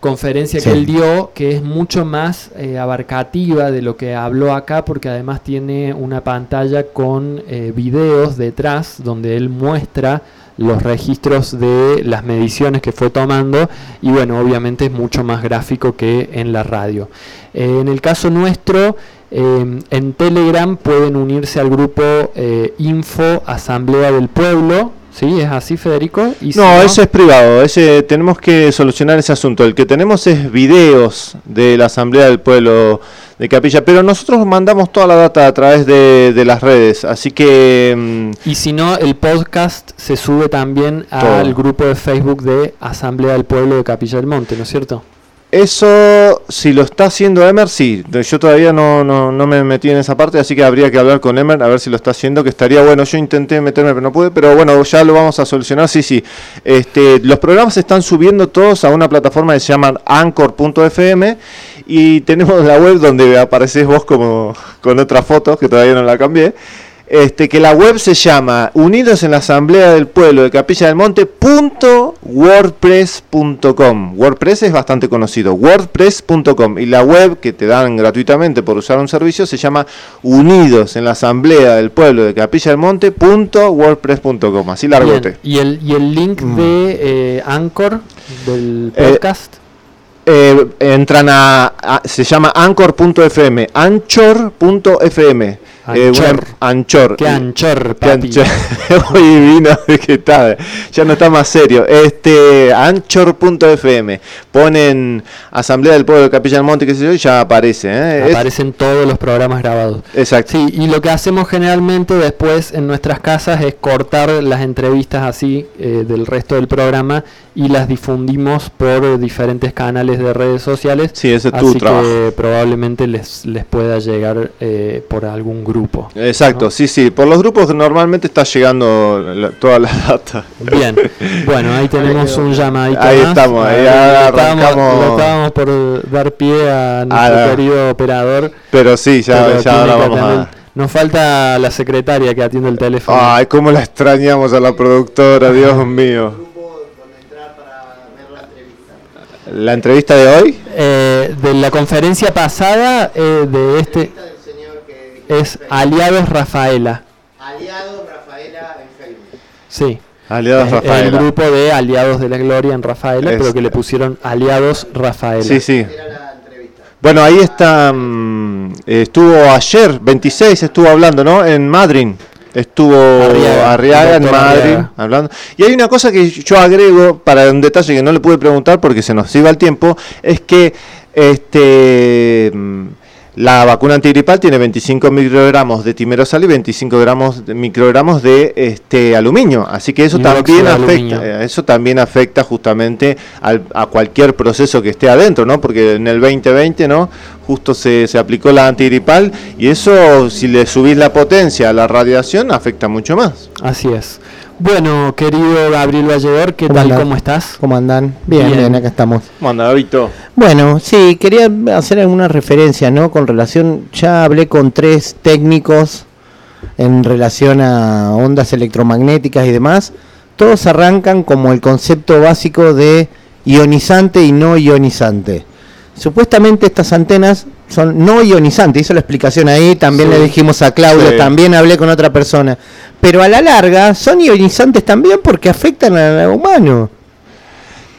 conferencia que él dio, que es mucho más eh, abarcativa de lo que habló acá, porque además tiene una pantalla con eh, videos detrás donde él muestra los registros de las mediciones que fue tomando y bueno, obviamente es mucho más gráfico que en la radio. Eh, en el caso nuestro, eh, en Telegram pueden unirse al grupo eh, Info Asamblea del Pueblo, ¿sí? ¿Es así, Federico? Y si No, ese es privado, ese tenemos que solucionar ese asunto. El que tenemos es videos de la Asamblea del Pueblo de Capilla, pero nosotros mandamos toda la data a través de, de las redes, así que mm, Y si no, el podcast se sube también al grupo de Facebook de Asamblea del Pueblo de Capilla del Monte, ¿no es cierto? Eso, si lo está haciendo Emer, sí. Yo todavía no, no, no me metí en esa parte, así que habría que hablar con Emer a ver si lo está haciendo, que estaría bueno. Yo intenté meterme, pero no pude. Pero bueno, ya lo vamos a solucionar. Sí, sí. Este, los programas se están subiendo todos a una plataforma que se llama anchor.fm y tenemos la web donde apareces vos como con otra foto, que todavía no la cambié este, que la web se llama Unidos en la Asamblea del Pueblo de Capilla del Monte .wordpress.com. WordPress es bastante conocido, wordpress.com y la web que te dan gratuitamente por usar un servicio se llama Unidos en la Asamblea del Pueblo de Capilla del Monte .wordpress.com. Así largote. ¿Y el, y el link Mm. de eh, Anchor del Eh, podcast? Eh, entran a, a- se llama anchor.fm, anchor.fm. Eh, Anchor. una- anchor. Qué anchor, Qué papi. anchor. Hoy vino, ¿qué tal? Ya no está más serio. Este, anchor.fm. Ponen Asamblea del Pueblo de Capilla del Monte, qué sé yo, y ya aparece. ¿eh? Es- Aparecen todos los programas grabados. Exacto. Sí, y lo que hacemos generalmente después en nuestras casas es cortar las entrevistas así eh, del resto del programa y las difundimos por diferentes canales de redes sociales. Sí, ese es tu así trabajo. que probablemente les, les pueda llegar eh, por algún grupo. Exacto, sí, sí. Por los grupos normalmente está llegando la- toda la data. Bien, [laughs] bueno, ahí tenemos un llamadito Ahí más. estamos, ahí arrancamos. le estábamos por dar pie a nuestro Ah, querido operador. Pero sí, ya, pero ya ahora vamos a... Nos falta la secretaria que atiende el teléfono. Ay, cómo la extrañamos a la productora, Dios mío. La entrevista de hoy, Eh, de la conferencia pasada eh, de este es Aliados Rafaela. Aliado Rafaela en Facebook. Sí. Aliados Es- Rafaela. el grupo de Aliados de la Gloria en Rafaela, Es- pero que le pusieron Aliados Rafaela. Sí, sí. Bueno, ahí está. mm, estuvo ayer, 26, estuvo hablando, ¿no? En Madrid. Estuvo Arriaga, Arriaga, en Madrid Arriaga. hablando. Y hay una cosa que yo agrego para un detalle que no le pude preguntar porque se nos iba el tiempo, es que este mm, la vacuna antigripal tiene 25 microgramos de timerosal y 25 gramos de, microgramos de este aluminio, así que eso también afecta, aluminio. eh, eso también afecta justamente al- a cualquier proceso que esté adentro, ¿no? Porque en el 2020, ¿no? Justo se, se aplicó la antigripal y eso, si le subís la potencia a la radiación, afecta mucho más. Así es. Bueno, querido Gabriel Valledor, ¿qué tal? andan? ¿Cómo estás? ¿Cómo andan? Bien, Bien. bien, acá estamos. Manda, Davito. Bueno, sí, quería hacer alguna referencia, ¿no? Con relación, ya hablé con tres técnicos en relación a ondas electromagnéticas y demás. Todos arrancan como el concepto básico de ionizante y no ionizante. Supuestamente estas antenas son no ionizantes, hizo la explicación ahí, también Sí. le dijimos a Claudio, Sí. también hablé con otra persona. Pero a la larga son ionizantes también porque afectan al humano.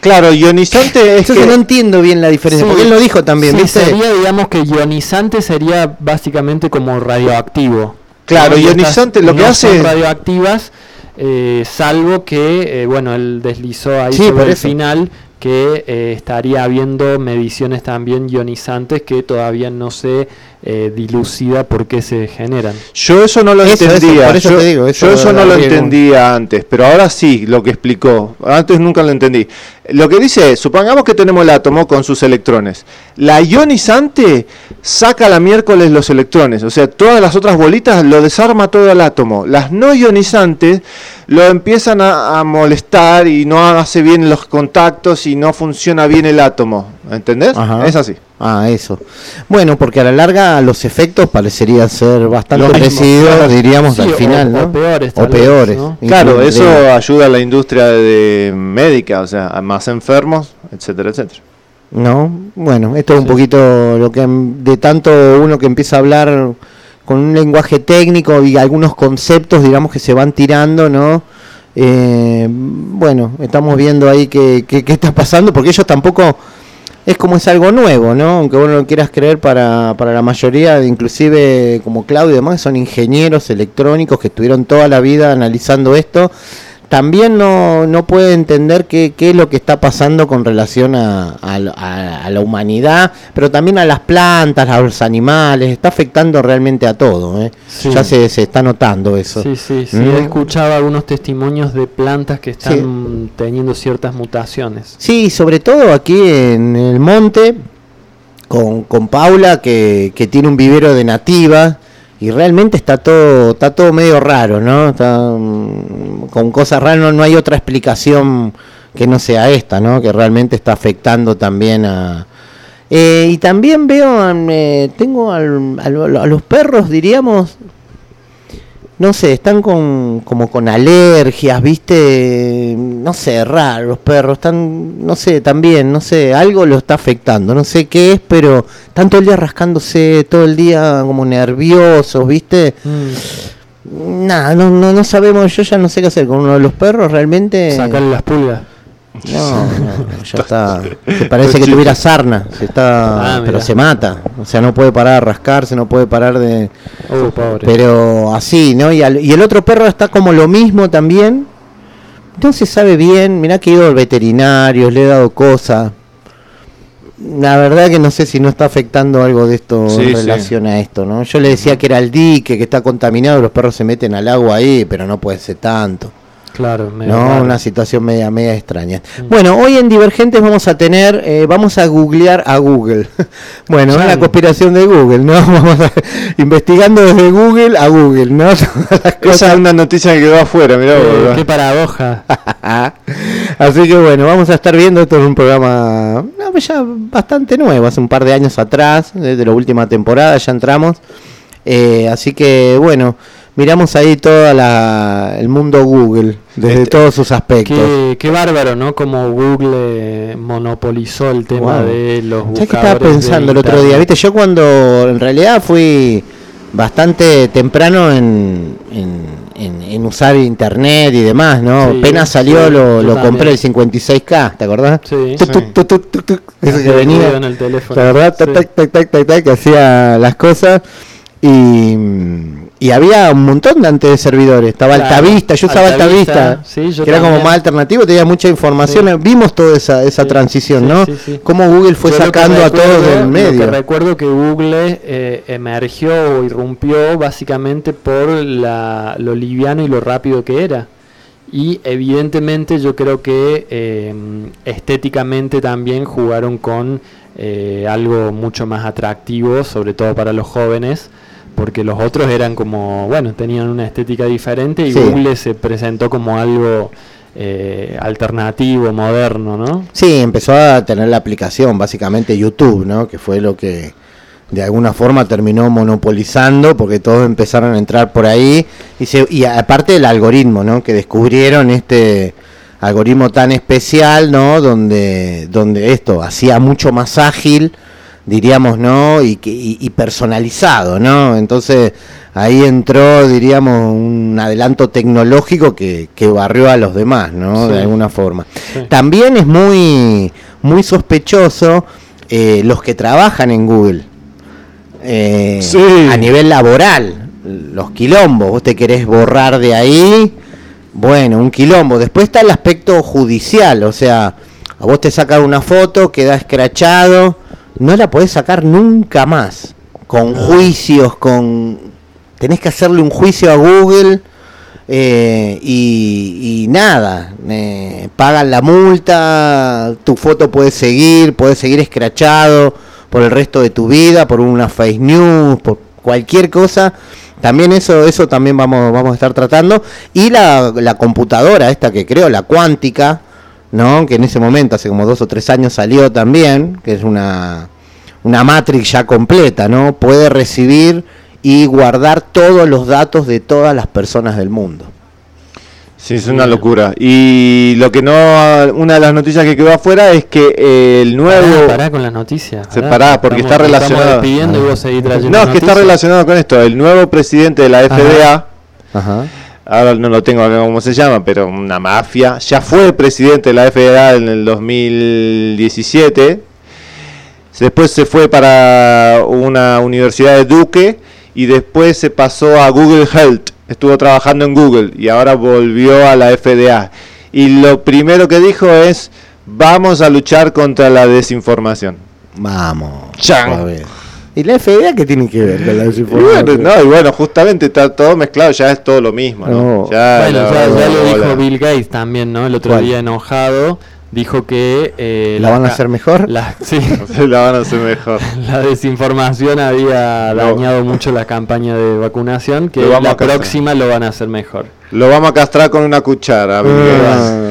Claro, ionizante [laughs] es Entonces que... no entiendo bien la diferencia, Sí. porque él lo dijo también, Sí, ¿viste? sería, digamos que ionizante sería básicamente como radioactivo. Claro, ionizante estas lo que no hace- son radioactivas, eh, salvo que, eh, bueno, él deslizó ahí Sí, sobre por el final que eh, estaría habiendo mediciones también ionizantes que todavía no se eh, dilucida por qué se generan. Yo eso no lo Eso, eso, entendía. por eso yo, te digo, eso yo eso no lo entendía antes, pero ahora sí lo que explicó. Antes nunca lo entendí. Lo que dice es, supongamos que tenemos el átomo con sus electrones. La ionizante saca la miércoles los electrones, o sea, todas las otras bolitas lo desarma todo el átomo. Las no ionizantes lo empiezan a, a molestar y no hace bien los contactos y no funciona bien el átomo. ¿Entendés? Ajá. Es así. Ah, eso. Bueno, porque a la larga los efectos parecerían ser bastante Lo mismo, parecidos, claro. diríamos, Sí, al o- final, o ¿no? peores, O peores. ¿no? Claro, eso de- ayuda a la industria de médica, o sea, a más enfermos, etcétera, etcétera. ¿No? Bueno, esto es un poquito lo que de tanto uno que empieza a hablar con un lenguaje técnico y algunos conceptos, digamos, que se van tirando, ¿no? Eh, bueno, estamos viendo ahí qué qué- qué está pasando, porque ellos tampoco es como es algo nuevo, ¿no? Aunque vos no lo quieras creer para, para la mayoría, inclusive como Claudio y demás, son ingenieros electrónicos que estuvieron toda la vida analizando esto. También no, no puede entender qué, qué es lo que está pasando con relación a, a la- a- a la humanidad, pero también a las plantas, a los animales, está afectando realmente a todo. ¿eh? Sí. Ya se, se está notando eso. Sí, sí, sí. Mm. He escuchado algunos testimonios de plantas que están teniendo ciertas mutaciones. Sí, sobre todo aquí en el monte, con, con Paula, que, que tiene un vivero de nativa, y realmente está todo, está todo medio raro, ¿no? Está, mm, con cosas raras, no, no hay otra explicación que no sea esta, ¿no? Que realmente está afectando también a... Eh, y también veo, mm, eh, tengo al- al- a los perros, diríamos, no sé, están con como con alergias, ¿viste? No sé, raro los perros, están, no sé, también, no sé, algo lo está afectando, no sé qué es, pero están todo el día rascándose, todo el día como nerviosos, ¿viste? Nada, no, no, no sabemos, yo ya no sé qué hacer con uno de los perros, realmente... Sacarle las pulgas. No, no, ya está. Se parece que tuviera sarna, se está, Ah, pero se mata. O sea, no puede parar de rascarse, no puede parar de. Oh, pobre. Pero así, ¿no? Y, al- y el otro perro está como lo mismo también. No se sabe bien. Mirá que he ido al veterinario, le he dado cosas. La verdad que no sé si no está afectando algo de esto Sí, en sí. relación a esto, ¿no? Yo le decía que era el dique, que está contaminado, los perros se meten al agua ahí, pero no puede ser tanto. Claro, medio No, una situación media, media extraña. Bueno, hoy en Divergentes vamos a tener, eh, vamos a googlear a Google. [laughs] bueno, es la conspiración de Google, ¿no? [laughs] Vamos a, investigando desde Google a Google, ¿no? [laughs] Esa es una noticia que quedó afuera, mirá vos, Eh, qué paradoja. Así que bueno, vamos a estar viendo, esto es un programa no, pues ya bastante nuevo, hace un par de años atrás, desde la última temporada ya entramos. Eh, así que bueno, miramos ahí todo el mundo Google, desde Este- todos sus aspectos. Qué, qué bárbaro, ¿no? Como Google eh, monopolizó el tema Wow. de los ¿Sabes qué buscadores. estaba pensando el otro día? Viste, yo cuando en realidad fui bastante temprano en, en, en- en usar internet y demás, ¿no? Sí, Apenas salió, sí, lo, lo compré el 56K, ¿te acordás? Sí. Tuc, ese que venía, ruido en el teléfono. la verdad, tac, tac, tac, tac, tac, tac, que hacía las cosas y, y había un montón de antes de servidores, estaba Claro, Altavista, yo usaba Altavista, Altavista, sí, yo que era como más alternativo, tenía mucha información, vimos toda esa, esa transición, sí, ¿no? sí, sí. Cómo Google fue Yo sacando a todos recuerdo- del Lo que medio. recuerdo que Google eh, emergió o irrumpió básicamente por la, lo liviano y lo rápido que era. Y evidentemente yo creo que eh, estéticamente también jugaron con eh, algo mucho más atractivo, sobre todo para los jóvenes, porque los otros eran como, bueno, tenían una estética diferente y Sí. Google se presentó como algo eh, alternativo, moderno, ¿no? Sí, empezó a tener la aplicación, básicamente YouTube, ¿no? Que fue lo que de alguna forma terminó monopolizando, porque todos empezaron a entrar por ahí. Y, se, y aparte del algoritmo, ¿no? Que descubrieron este algoritmo tan especial, ¿no? Donde, donde esto hacía mucho más ágil, diríamos, ¿no? Y, que, y, y personalizado, ¿no? Entonces ahí entró, diríamos, un adelanto tecnológico que, que barrió a los demás, ¿no? Sí. De alguna forma. Sí. También es muy, muy sospechoso eh, los que trabajan en Google. Eh, Sí. A nivel laboral, los quilombos, vos te querés borrar de ahí, bueno, un quilombo. Después está el aspecto judicial, o sea, a vos te sacan una foto, queda escrachado, no la podés sacar nunca más. Con juicios, con... Tenés que hacerle un juicio a Google eh, y, y nada, eh, pagan la multa, tu foto puede seguir, puede seguir escrachado por el resto de tu vida, por una face news, por cualquier cosa. También eso, eso también vamos, vamos a estar tratando. Y la, la computadora esta que creo, la cuántica, ¿no? Que en ese momento, hace como dos o tres años salió también, que es una, una Matrix ya completa, ¿no? Puede recibir y guardar todos los datos de todas las personas del mundo. Sí, es una locura. Y lo que no, una de las noticias que quedó afuera es que el nuevo... Pará, pará con las noticias. Se pará, porque estamos- está relacionado. Estamos despidiendo y vos seguís trayendo No, es que está relacionado con esto. El nuevo presidente de la FDA, Ajá. Ahora no lo tengo acá cómo se llama, pero una mafia, ya fue presidente de la FDA en el 2017. Después se fue para una universidad de Duque y después se pasó a Google Health. estuvo trabajando en Google y ahora volvió a la FDA. Y lo primero que dijo es, vamos a luchar contra la desinformación. Vamos. Chan. ¿Y la FDA qué tiene que ver con la Y desinformación? bueno, no, y bueno, justamente está todo mezclado, ya es todo lo mismo, ¿no? No. Ya, bueno, la- ya, ya lo dijo Bill Gates también, ¿no? El otro ¿Cuál? día enojado, dijo que... eh, ¿La van a hacer mejor? la- [laughs] [laughs] sí, la van a hacer mejor. [laughs] la desinformación había No. dañado mucho la campaña de vacunación, que la próxima lo van a hacer mejor. Lo vamos a castrar con una cuchara. Bill Gates. Ah.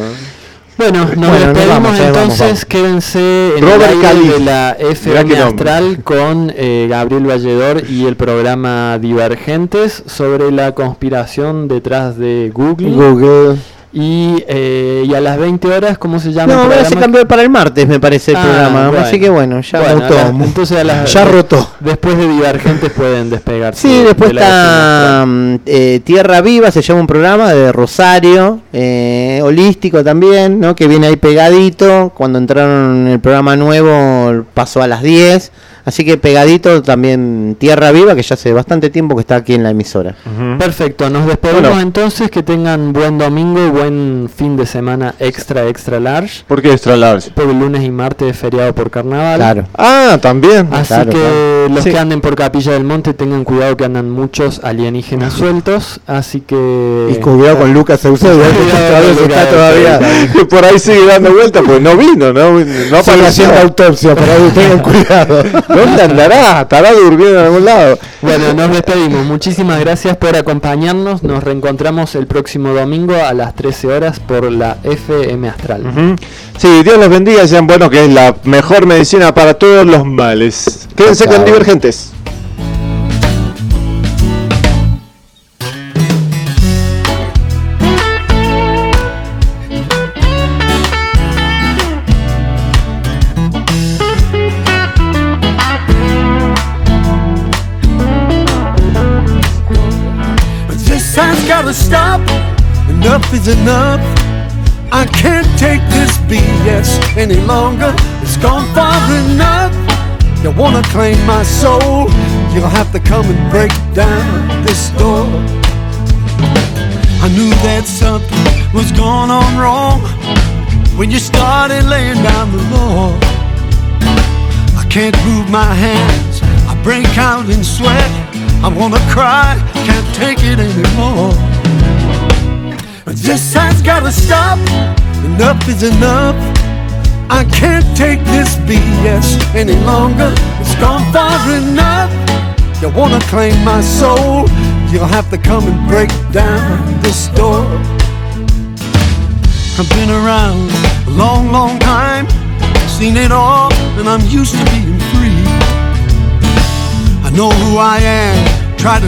Bueno, nos Bueno, despedimos vamos, entonces, vamos. quédense en Robert el aire de la FM. Astral con eh, Gabriel Valledor y el programa Divergentes sobre la conspiración detrás de Google. Google. Y, eh, y a las 20 horas, ¿cómo se llama? No, ahora se cambió para el martes, me parece, el Ah, programa. bueno. Así que bueno, ya Bueno, rotó. a las- entonces a las- ya rotó. Después de Divergentes pueden despegarse. Sí, de después la FM está mm, eh, Tierra Viva, se llama un programa de Rosario, eh, holístico también, ¿no? que viene ahí pegadito. Cuando entraron en el programa nuevo pasó a las 10. Así que pegadito también Tierra Viva, que ya hace bastante tiempo que está aquí en la emisora. Perfecto, nos despedimos Bueno. entonces, que tengan buen domingo y buen fin de semana extra, extra large. ¿Por qué extra large? Porque lunes y martes es feriado por carnaval. Claro. Ah, también. Así Claro, que claro. los Sí. que anden por Capilla del Monte tengan cuidado que andan muchos alienígenas sueltos. Así que. Y cuidado con Lucas Eusebio, que está todavía. Que [laughs] por ahí sigue dando vueltas, pues no vino, no, no apareció. haciendo autopsia, por ahí tengan [laughs] cuidado. ¿Dónde andará? Estará durmiendo en algún lado. Bueno, nos despedimos. Muchísimas gracias por acompañarnos. Nos reencontramos el próximo domingo a las 13 horas por la FM Astral. Ujú. Sí, Dios los bendiga sean buenos, que es la mejor medicina para todos los males. Quédense con Divergentes. Gotta stop. Enough is enough. I can't take this BS any longer. It's gone far enough. You wanna claim my soul? You'll have to come and break down this door. I knew that something was going on wrong when you started laying down the law. I can't move my hands. I break out in sweat. I wanna cry, can't take it anymore. This has gotta stop. Enough is enough. I can't take this BS any longer. It's gone far enough. You wanna claim my soul? You'll have to come and break down this door. I've been around a long, long time, seen it all, and I'm used to being free. I know who I am,